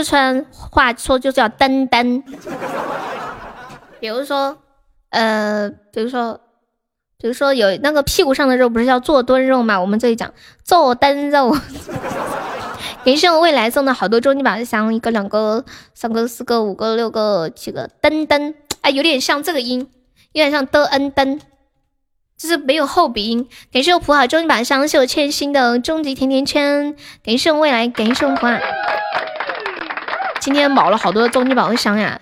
四川话说就叫噔噔。比如说，呃，比如说，比如说有那个屁股上的肉不是叫坐墩肉吗？我们这里讲坐墩肉。感谢我未来送的好多终极宝箱，一个、两个、三个、四个、五个、六个、七个，噔噔，哎，有点像这个音，有点像的恩噔，就是没有后鼻音。感谢我普好终极宝箱，是我欠薪的终极甜甜圈。感谢我未来，感谢我普好。今天卯了好多终极宝箱呀，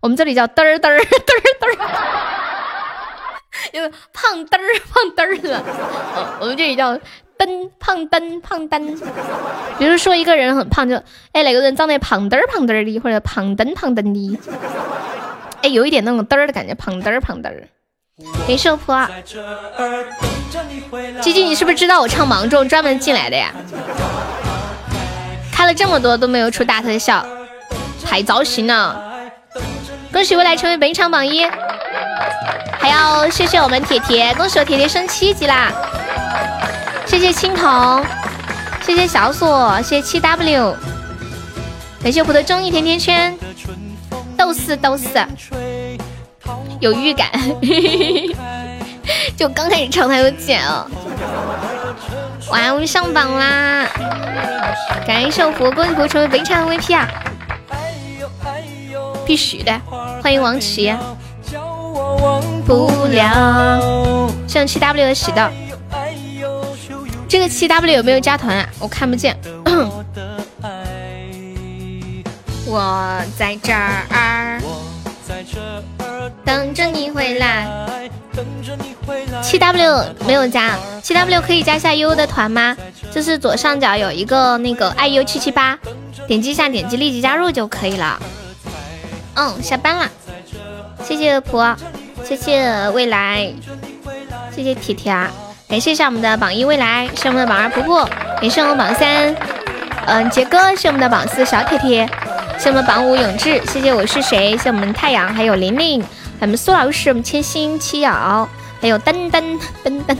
我们这里叫嘚儿嘚儿嘚儿嘚儿，因为胖嘚儿胖嘚儿的，呃我们这里叫噔胖噔胖噔。比如说一个人很胖，就哎哪个人长得胖嘚儿胖嘚儿的，或者胖噔胖噔的，哎有一点那种嘚儿的感觉，胖嘚儿胖嘚儿。没受破啊！吉吉，你是不是知道我唱芒种专门进来的呀？开了这么多都没有出大特效，太糟心了！恭喜未来成为本场榜一，还要谢谢我们铁铁，恭喜我铁铁升七级啦！谢谢青铜，谢谢小锁，谢谢七 W，感谢我的中意甜甜圈，逗四逗四，有预感，就刚开始唱他就剪了。哇，我们上榜啦！感谢我恭喜我成为本场 MVP 啊！必须的，欢迎王琦。不了，向七 W 的喜到。这个七 W 有没有加团啊？我看不见。我在这儿等着你回来。七 W 没有加，七 W 可以加下悠悠的团吗？就是左上角有一个那个爱优七七八，点击一下，点击立即加入就可以了。嗯，下班了，谢谢婆，谢谢未来，谢谢铁铁啊，感谢一下我们的榜一未来，是我们的榜二婆婆，也是我们榜三，嗯，杰哥是我们的榜四小铁铁，是我们榜五永志，谢谢我是谁，谢我们太阳，还有玲玲，还有我们苏老师，我们千心七瑶，还有噔噔噔噔，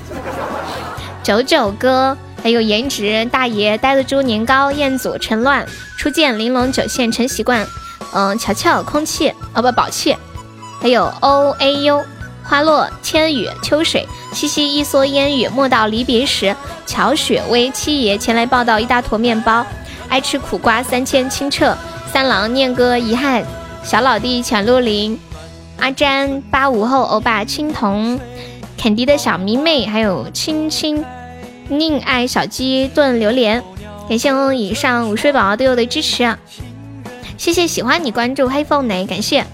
九九哥，还有颜值大爷，呆子猪年糕，彦祖陈乱，初见玲珑九线陈习惯。嗯，乔乔，空气，哦不，宝气，还有 O A U，花落千雨，秋水，西西一蓑烟雨，莫道离别时，乔雪薇七爷前来报道一大坨面包，爱吃苦瓜三千清澈，三郎念歌遗憾，小老弟浅露林，阿詹八五后欧巴青铜，肯迪的小迷妹，还有青青宁爱小鸡炖榴莲，感谢我以上午睡宝对我的支持，谢谢喜欢你关注黑凤梨，感谢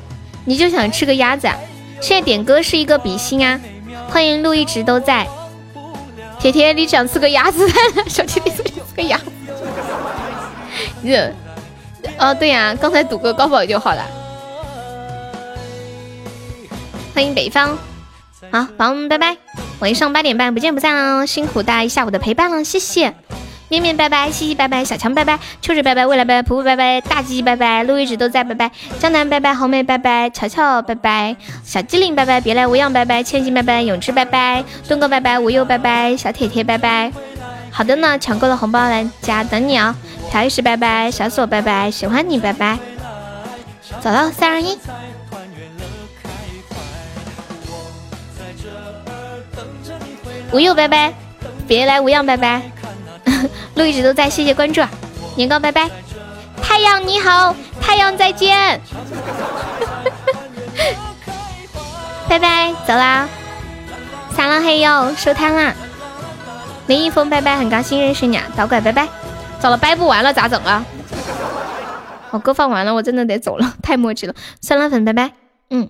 你就想吃个鸭子，啊？现在点歌是一个比心啊，欢迎路一直都在，铁铁你想吃个鸭子？小铁铁你吃个鸭，子。哦，对呀，刚才赌个高保就好了。欢迎北方，好，宝宝们拜拜，晚上八点半不见不散哦！辛苦大家一下午的陪伴了，谢谢。面面拜拜，西西拜拜，小强拜拜，秋水拜拜，未来拜拜，婆婆拜拜，大鸡拜拜，路一直都在拜拜，江南拜拜，红梅拜拜，乔乔拜拜，小机灵拜拜，别来无恙拜拜，千金拜拜，永志拜拜，东哥拜拜，无忧拜拜，小铁铁拜拜。好的呢，抢够了红包来加等你啊！调一时拜拜，小锁拜拜，喜欢你拜拜。走了，三二一。无忧拜拜，别来无恙拜拜。路一直都在，谢谢关注，年糕拜拜，太阳你好，太阳再见，拜拜，走啦，撒浪嘿哟，收摊啦，林一峰拜拜，很高兴认识你啊，导拐拜拜，走了，掰不完了咋整啊？我歌放完了，我真的得走了，太墨迹了，酸辣粉拜拜，嗯。